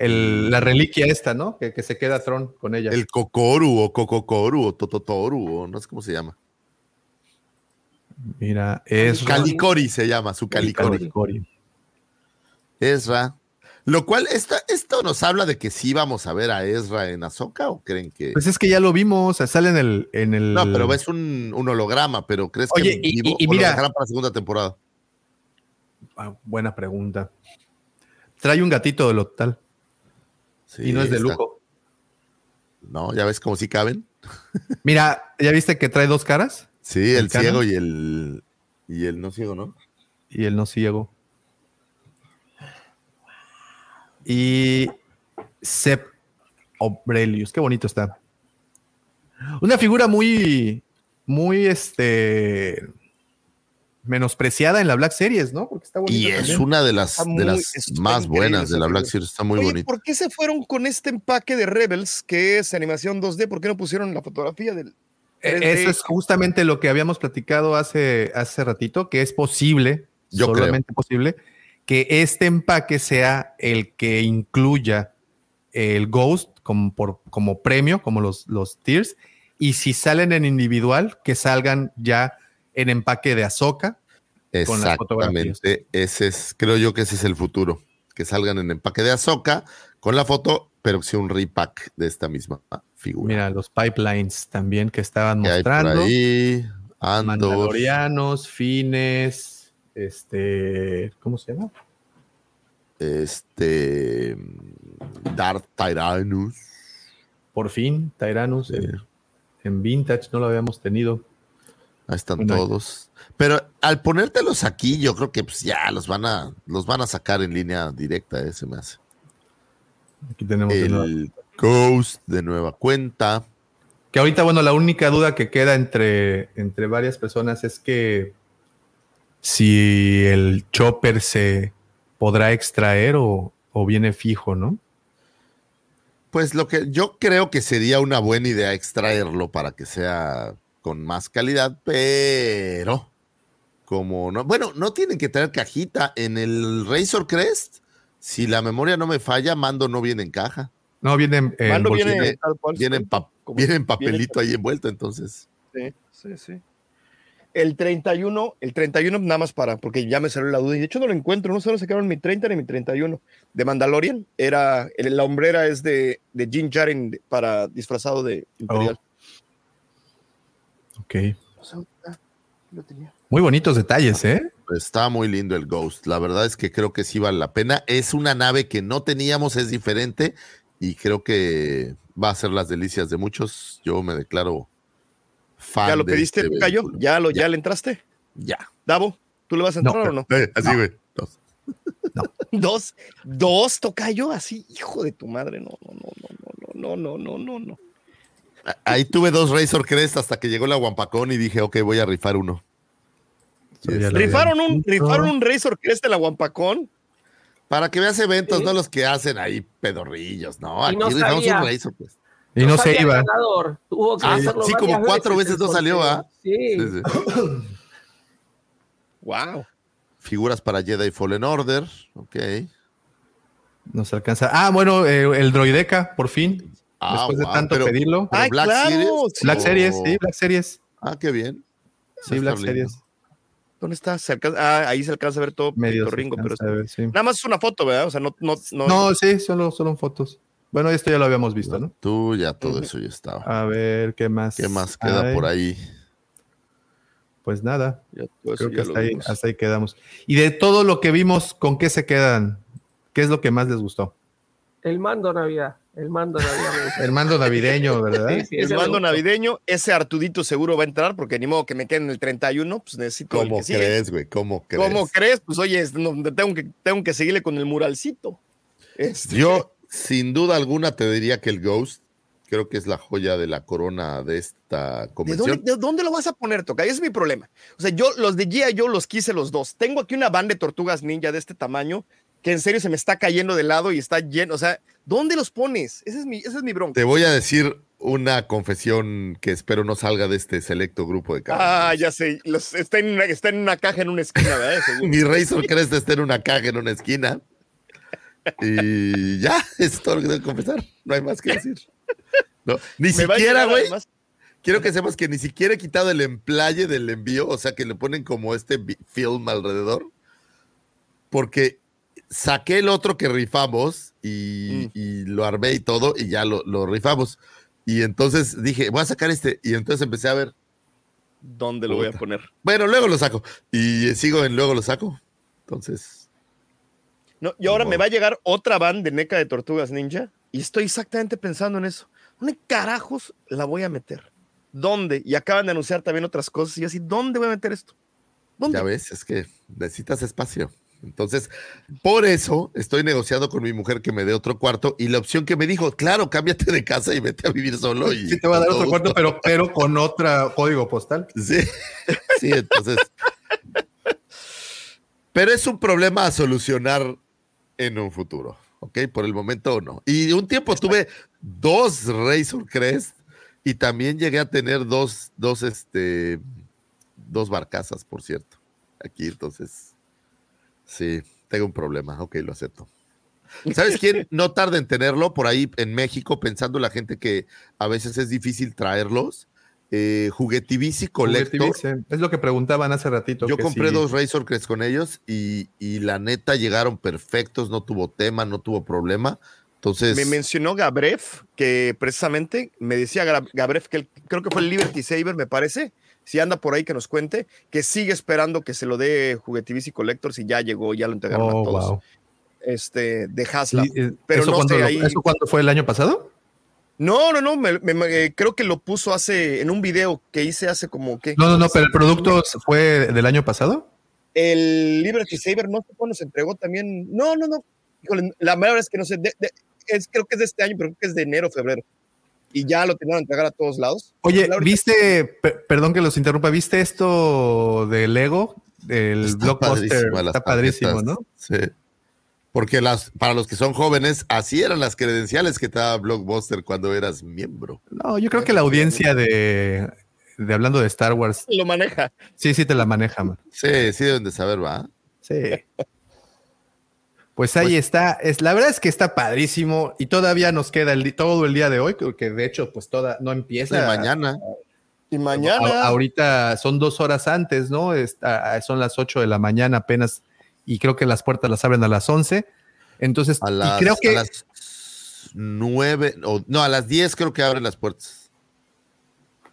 El- la reliquia esta, ¿no? Que, que se queda Tron con ella. El Kokoru o Kokokoru o Tototoru o no sé cómo se llama. Mira, es Calicori se llama, su Calicori. Calicori. Ezra. Lo cual, esta, esto nos habla de que sí vamos a ver a Ezra en Ahsoka o creen que. Pues es que ya lo vimos, o sea, sale en el, en el. no, pero ves un, un holograma, pero ¿crees Oye, que y- vivo y- y o lo mira- dejarán para la segunda temporada? Ah, buena pregunta. Trae un gatito del hotel Sí, y no es de está- lujo. No, ya ves como si caben. Mira, ¿ya viste que trae dos caras? Sí, el, canon? ciego y el y el no ciego, ¿no? Y el no ciego. Y Sep Obrelius, qué bonito está. Una figura muy, muy, este, menospreciada en la Black Series, ¿no? Porque está bonita Y es también. una de las, Está de muy- las está más buenas de la Black. Series, está muy Oye, bonita. ¿por qué se fueron con este empaque de Rebels que es animación 2D? ¿Por qué no pusieron la fotografía del 3D? Eso es justamente lo que habíamos platicado hace, hace ratito, que es posible, Yo solamente posible, que este empaque sea el que incluya el Ghost como, por, como premio, como los, los tiers, y si salen en individual, que salgan ya en empaque de Azoka. con las fotografías. Exactamente. Ese es, creo yo que ese es el futuro. Que salgan en empaque de Azoka con la foto, pero sea un repack de esta misma figura. Mira, los pipelines también que estaban Que hay por mostrando. ahí, Andor, Mandalorianos, Fines, este, ¿cómo se llama? este Darth Tyrannus. Por fin, Tyrannus en, en Vintage, no lo habíamos tenido. Ahí están Bueno, todos. Pero al ponértelos aquí, yo creo que pues ya los van a, los van a sacar en línea directa, ese me hace. Aquí tenemos. El Ghost de nueva cuenta. Que ahorita, bueno, la única duda que queda entre, entre varias personas es que si el chopper se podrá extraer o, o viene fijo, ¿no? Pues lo que yo creo que sería una buena idea extraerlo para que sea con más calidad, pero como no, bueno, no tienen que traer cajita en el Razor Crest. Si la memoria no me falla, Mando no viene en caja. No, viene en, en Mando viene cual. Viene en, pa- viene en viene- papelito ahí envuelto, entonces. Sí, sí, sí. El 31, el 31 nada más para, porque ya me salió la duda, y de hecho no lo encuentro, no sé dónde sacaron mi 30 ni mi 31. De Mandalorian, era, el- la hombrera es de, de Jin Jaren para disfrazado de Imperial. Ok. O sea, ah, lo tenía. Muy bonitos detalles, ¿eh? Está muy lindo el Ghost. La verdad es que creo que sí vale la pena. Es una nave que no teníamos, es diferente y creo que va a ser las delicias de muchos. Yo me declaro fan. ¿Ya lo de pediste, este Cayo? ¿Ya, lo, ¿Ya le entraste? Ya. Davo, ¿tú le vas a entrar o no? Eh, así, güey. Dos. Dos, dos, Tocayo, así, hijo de tu madre, no, no, no, no, no, no, no, no, no. Ahí tuve dos Razor Crest hasta que llegó la Guampacón y dije, ok, voy a rifar uno. Sí, Rifaron un, rifaron un Razor Crest de la Guampacón. Para que veas eventos, Sí. no los que hacen ahí pedorrillos, ¿no? Y Aquí no rifamos un Razor Crest. Y no se iba. ganador, Tuvo que Ah, sí, como cuatro veces no salió. ¿ah? Sí. Sí, sí. Wow. Figuras para Jedi Fallen Order. Ok. No se alcanza. Ah, bueno, eh, el Droideca, por fin. Ah, después de tanto pero- pedirlo. pero Ay, Black claro, Series. sí. Black Series, sí, Black Series. Ah, qué bien. Sí, Black lindo. Series. ¿Dónde está? Se alcanza- ah, ahí se alcanza a ver todo Medio Ringo, pero ver, sí. nada más es una foto, ¿verdad? O sea, no, no, no. No, sí, solo, solo en fotos. Bueno, esto ya lo habíamos visto, ¿no? Tú ya todo eso ya estaba. A ver, ¿qué más? ¿Qué más queda hay? por ahí? Pues nada, Ya creo ya que hasta ahí, hasta ahí quedamos. Y de todo lo que vimos, ¿con qué se quedan? ¿Qué es lo que más les gustó? El mando Navidad. El mando gusta. El mando navideño, ¿verdad? Sí, sí, El mando navideño, ese Artudito seguro va a entrar porque ni modo que me quede en el 31, pues necesito ¿Cómo crees, güey? ¿Cómo crees? ¿Cómo crees? Pues oye, tengo, que, tengo que seguirle con el muralcito. Este, Yo, sin duda alguna, te diría que el Ghost creo que es la joya de la corona de esta ¿De convención. dónde, de dónde lo vas a poner, Toca? Ese es mi problema. O sea, yo los de G.I. yo los quise los dos. Tengo aquí una banda de tortugas ninja de este tamaño que en serio se me está cayendo de lado y está lleno. O sea, ¿dónde los pones? Ese es mi, ese es mi bronca. Te voy a decir una confesión que espero no salga de este selecto grupo de caras. Ah, ya sé. los- está, en una, está en una caja en una esquina, ¿verdad? Mi Razor Crest está en una caja en una esquina. Y ya, es todo lo que tengo que confesar. No hay más que decir. No, ni siquiera, güey. Quiero que sepas que ni siquiera he quitado el emplaye del envío, o sea que le ponen como este film alrededor, porque saqué el otro que rifamos y, y lo armé y todo y ya lo, lo rifamos. Y entonces dije, voy a sacar este. Y entonces empecé a ver, ¿Dónde lo voy a poner? bueno, luego lo saco. Y sigo en luego lo saco. Entonces, No, y ahora me va a llegar otra van de NECA de Tortugas Ninja y estoy exactamente pensando en eso. ¿Dónde carajos la voy a meter? ¿Dónde? Y acaban de anunciar también otras cosas y yo así, ¿dónde voy a meter esto? ¿Dónde? ya ves, es que necesitas espacio. Entonces, por eso estoy negociando con mi mujer que me dé otro cuarto y la opción que me dijo, claro, cámbiate de casa y vete a vivir solo. Y Sí, te va a dar otro cuarto, pero, pero con otro código postal. Sí, sí, entonces. Pero es un problema a solucionar en un futuro, ¿ok? Por el momento no. Y un tiempo tuve dos Razor Crest y también llegué a tener dos, dos, este, dos barcazas, por cierto. Aquí, entonces, sí, tengo un problema, ok, lo acepto. ¿Sabes quién no tarda en tenerlo por ahí en México, pensando la gente que a veces es difícil traerlos? Eh, Juguetivici Collector. Juguetivici, Es lo que preguntaban hace ratito. Yo que compré dos Razor Crest con ellos y, y la neta llegaron perfectos, no tuvo tema, no tuvo problema. Entonces, Me mencionó Gabrev, que precisamente me decía Gabrev que él- creo que fue el Liberty Saber, me parece. Si anda por ahí que nos cuente, que sigue esperando que se lo dé Juguetivici Collectors y ya llegó, ya lo entregaron Oh, a todos. wow. Este, de Haslab. Sí, eh, Pero ¿eso, no sé, lo- ahí- ¿Eso cuándo fue el año pasado? No, no, no, me- me- me- creo que lo puso hace, en un video que hice hace como que. No, no, no, pero el producto fue del año pasado. El Liberty Saber, no sé cuándo se entregó también. No, no, no. Híjole, la verdad es que no sé. de- de- es, creo que es de este año, pero creo que es de enero, febrero. Y ya lo tenían que entregar a todos lados. Oye, ¿viste, per- perdón que los interrumpa, ¿viste esto de Lego? El está blockbuster. Está padrísimo, tarjetas. ¿no? Sí. Porque las, para los que son jóvenes, así eran las credenciales que te daba Blockbuster cuando eras miembro. No, yo creo que la audiencia de, de hablando de Star Wars, Lo maneja. sí, sí te la maneja, man. Sí, sí deben de saber, ¿va? Sí. Pues ahí está. Es, la verdad es que está padrísimo y todavía nos queda el, todo el día de hoy, que de hecho, pues toda no empieza. Y mañana. Y mañana. A- ahorita son dos horas antes, ¿no? Está- son las ocho de la mañana apenas y creo que las puertas las abren a las once. Entonces, A y las, creo que a las nueve, o, no, a las diez creo que abren las puertas.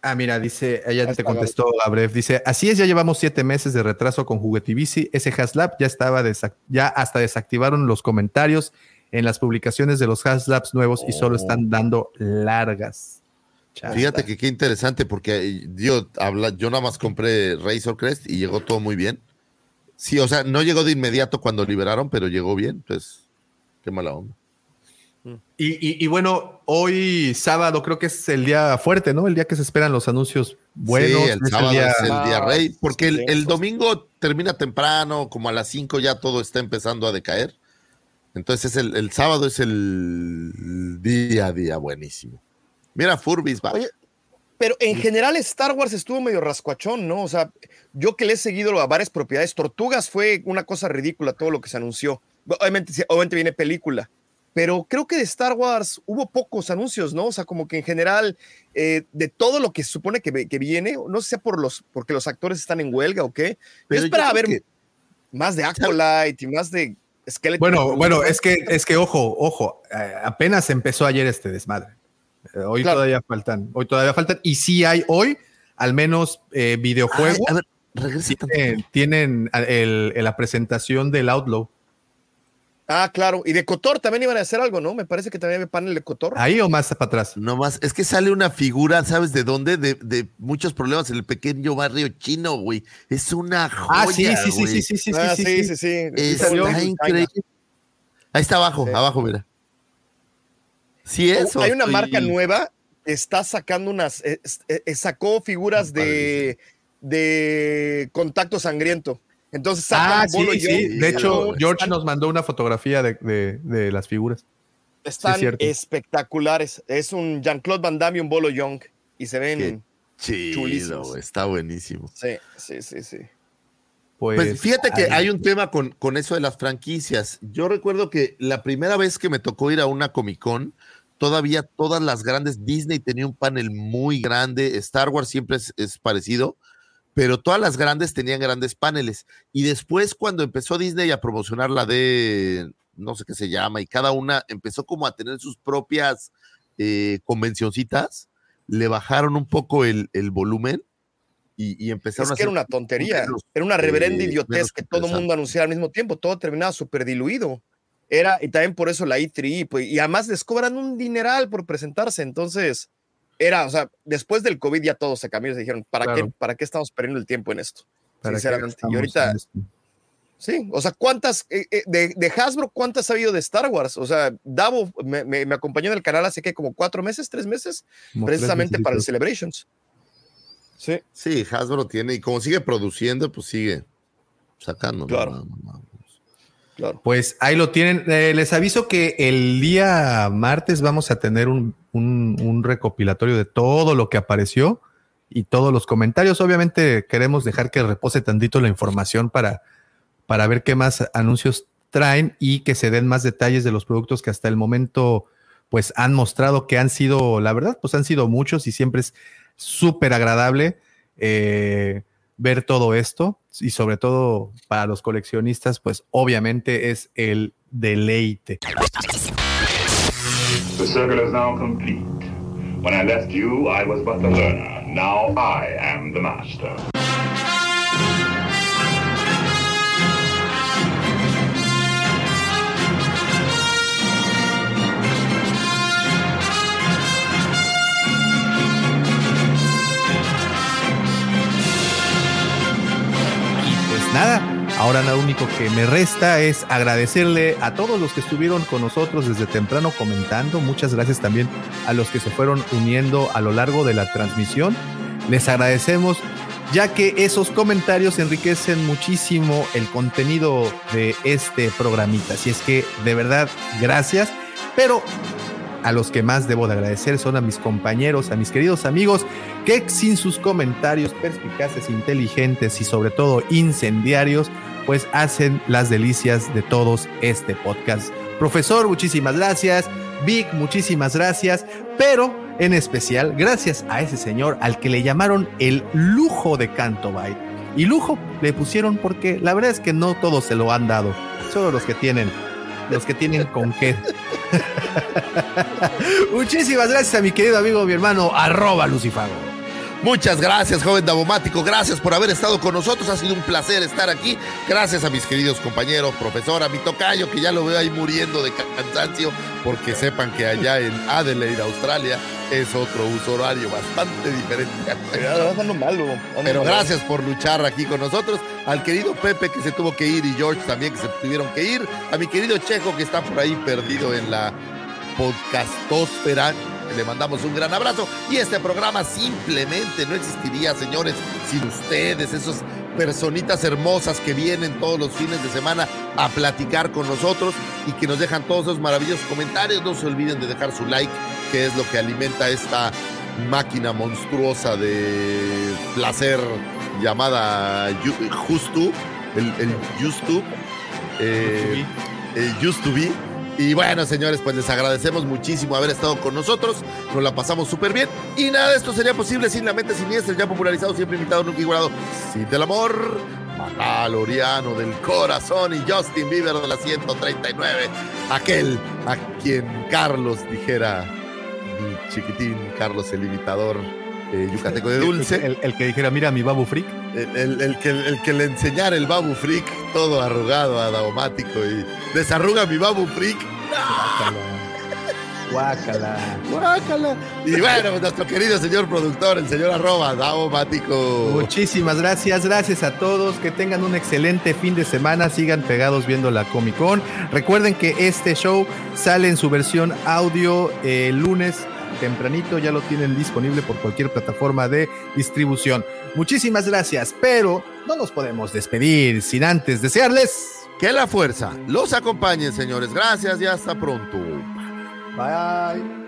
Ah, mira, dice, ella te contestó Gabriel, dice, así es, ya llevamos siete meses de retraso con Juguetivici, ese Haslab ya estaba, ya hasta desactivaron los comentarios en las publicaciones de los Haslabs nuevos y solo están dando largas. Chasta. Fíjate que qué interesante, porque yo, habla, yo nada más compré Razor Crest y llegó todo muy bien. Sí, o sea, no llegó de inmediato cuando liberaron, pero llegó bien, pues qué mala onda. Y, y- y bueno, hoy sábado creo que es el día fuerte, ¿no? El día que se esperan los anuncios buenos. sí, el es sábado día- es el día Ah, rey, porque el, domingo termina temprano, como a las 5 ya todo está empezando a decaer. Entonces el, el sábado es el día a día buenísimo. Mira, Furbis, va. Oye, Pero en general Star Wars estuvo medio rascuachón, ¿no? O sea, yo que le he seguido a varias propiedades, Tortugas fue una cosa ridícula todo lo que se anunció. Obviamente viene película, pero creo que de Star Wars hubo pocos anuncios, ¿no? O sea, como que en general, eh, de todo lo que se supone que, viene, no sé si sea por los, porque los actores están en huelga o qué, Pero esperaba creo ver que- más de Acolyte y más de Skeleton. Bueno, bueno, ¿no? es que, es que ojo, ojo, eh, apenas empezó ayer este desmadre. Eh, hoy Claro. todavía faltan, hoy todavía faltan, y sí hay hoy al menos eh, videojuegos. Ay, a ver, tienen, tienen el- el- la presentación del Outlaw. Ah, claro. Y de Cotor también iban a hacer algo, ¿no? Me parece que también había panel de Cotor. Ahí o más para atrás. No más, es que sale una figura, ¿sabes de dónde? De, de muchos problemas en el pequeño barrio chino, güey. Es una joya, Ah, sí, sí, sí, sí, sí, sí, Ah, sí, sí, sí. sí, sí. Está Salió en increíble. Ahí está abajo, abajo, mira. Sí, eso. Oh, Hay una estoy- marca nueva que está sacando unas, eh, eh, sacó figuras de, de contacto sangriento. Entonces sacan Ah, Bolo sí, y sí. De hecho, están- George nos mandó una fotografía de, de- de las figuras. están es espectaculares. Es un Jean-Claude Van Damme y un Bolo Young. Y se ven Chido, chulísimos. está buenísimo. Sí, sí, sí, sí. Pues, Pues fíjate que hay un tema con, con eso de las franquicias. Yo recuerdo que la primera vez que me tocó ir a una Comic Con, todavía todas las grandes, Disney tenía un panel muy grande, Star Wars siempre es, es parecido, pero todas las grandes tenían grandes paneles. Y después cuando empezó Disney a promocionar la de, no sé qué se llama, y cada una empezó como a tener sus propias eh, convencioncitas, le bajaron un poco el, el volumen y, y empezaron Es a que era hacer una tontería. menos, Era una reverenda eh, idiotez que todo el mundo anunciara al mismo tiempo. Todo terminaba súper diluido. Era, y también por eso la E3, pues, y además les cobran un dineral por presentarse. Entonces, era, o sea, después del COVID ya todo se cambió y se dijeron, ¿para, Claro. qué, ¿para qué estamos perdiendo el tiempo en esto? ¿Para qué Sinceramente. Y ahorita, sí, o sea, ¿cuántas, eh, eh, de, de Hasbro, cuántas ha habido de Star Wars? O sea, Davo me, me- me acompañó en el canal hace que como cuatro meses, tres meses, Como tres precisamente para el. Celebrations. Sí. Sí, Hasbro tiene, y como sigue produciendo, pues sigue sacando. Claro. Pues ahí lo tienen. Eh, les aviso que el día martes vamos a tener un, un- recopilatorio de todo lo que apareció y todos los comentarios. Obviamente queremos dejar que repose tantito la información para, para ver qué más anuncios traen y que se den más detalles de los productos que hasta el momento pues han mostrado que han sido, la verdad, pues han sido muchos y siempre es súper agradable eh, ver todo esto y sobre todo para los coleccionistas, pues obviamente es el deleite. The circle is now complete. When I left you, I was but the learner. Now I am the master. Nada, ahora lo único que me resta es agradecerle a todos los que estuvieron con nosotros desde temprano comentando. Muchas gracias también a los que se fueron uniendo a lo largo de la transmisión. Les agradecemos ya que esos comentarios enriquecen muchísimo el contenido de este programita. Así es que de verdad, gracias. Pero a los que más debo de agradecer son a mis compañeros, a mis queridos amigos, que sin sus comentarios perspicaces, inteligentes y sobre todo incendiarios, pues hacen las delicias de todos este podcast. Profesor, muchísimas gracias. Vic, muchísimas gracias. Pero en especial, gracias a ese señor al que le llamaron el lujo de Canto. Y lujo le pusieron porque la verdad es que no todos se lo han dado. Solo los que tienen, los que tienen con qué. Muchísimas gracias a mi querido amigo, mi hermano, arroba Lucifago. Muchas gracias, joven Davomático. Gracias por haber estado con nosotros. Ha sido un placer estar aquí. Gracias a mis queridos compañeros, profesora, mi tocayo, que ya lo veo ahí muriendo de cansancio, porque sepan que allá en Adelaide, Australia, es otro uso horario bastante diferente. Malo. Pero gracias por luchar aquí con nosotros. Al querido Pepe que se tuvo que ir y George también que se tuvieron que ir. A mi querido Checo que está por ahí perdido en la podcastósfera. Le mandamos un gran abrazo. Y este programa simplemente no existiría, señores, sin ustedes, esos personitas hermosas que vienen todos los fines de semana a platicar con nosotros y que nos dejan todos esos maravillosos comentarios. No se olviden de dejar su like, que es lo que alimenta esta máquina monstruosa de placer llamada Justu, el, el eh, el Just to Be. Y bueno, señores, pues les agradecemos muchísimo haber estado con nosotros. Nos la pasamos súper bien. Y nada de esto sería posible sin la mente siniestra, ya popularizado, siempre invitado, nunca igualado. Sin del amor, Mandaloriano del corazón y Justin Bieber de la 139. Aquel a quien Carlos dijera, mi chiquitín Carlos el imitador, eh, yucateco de dulce. El, el que dijera, mira mi babu freak. El, el- el que, el que le enseñara el babu freak, todo arrugado a Daumático y desarruga mi babu freak. Guácala. Guácala. Y bueno, nuestro querido señor productor, el señor arroba Daumático. Muchísimas gracias, gracias a todos, que tengan un excelente fin de semana, sigan pegados viendo la Comic Con. Recuerden que este show sale en su versión audio eh, el lunes tempranito, ya lo tienen disponible por cualquier plataforma de distribución. Muchísimas gracias, pero no nos podemos despedir sin antes desearles que la fuerza los acompañe, señores. Gracias y hasta pronto. Bye.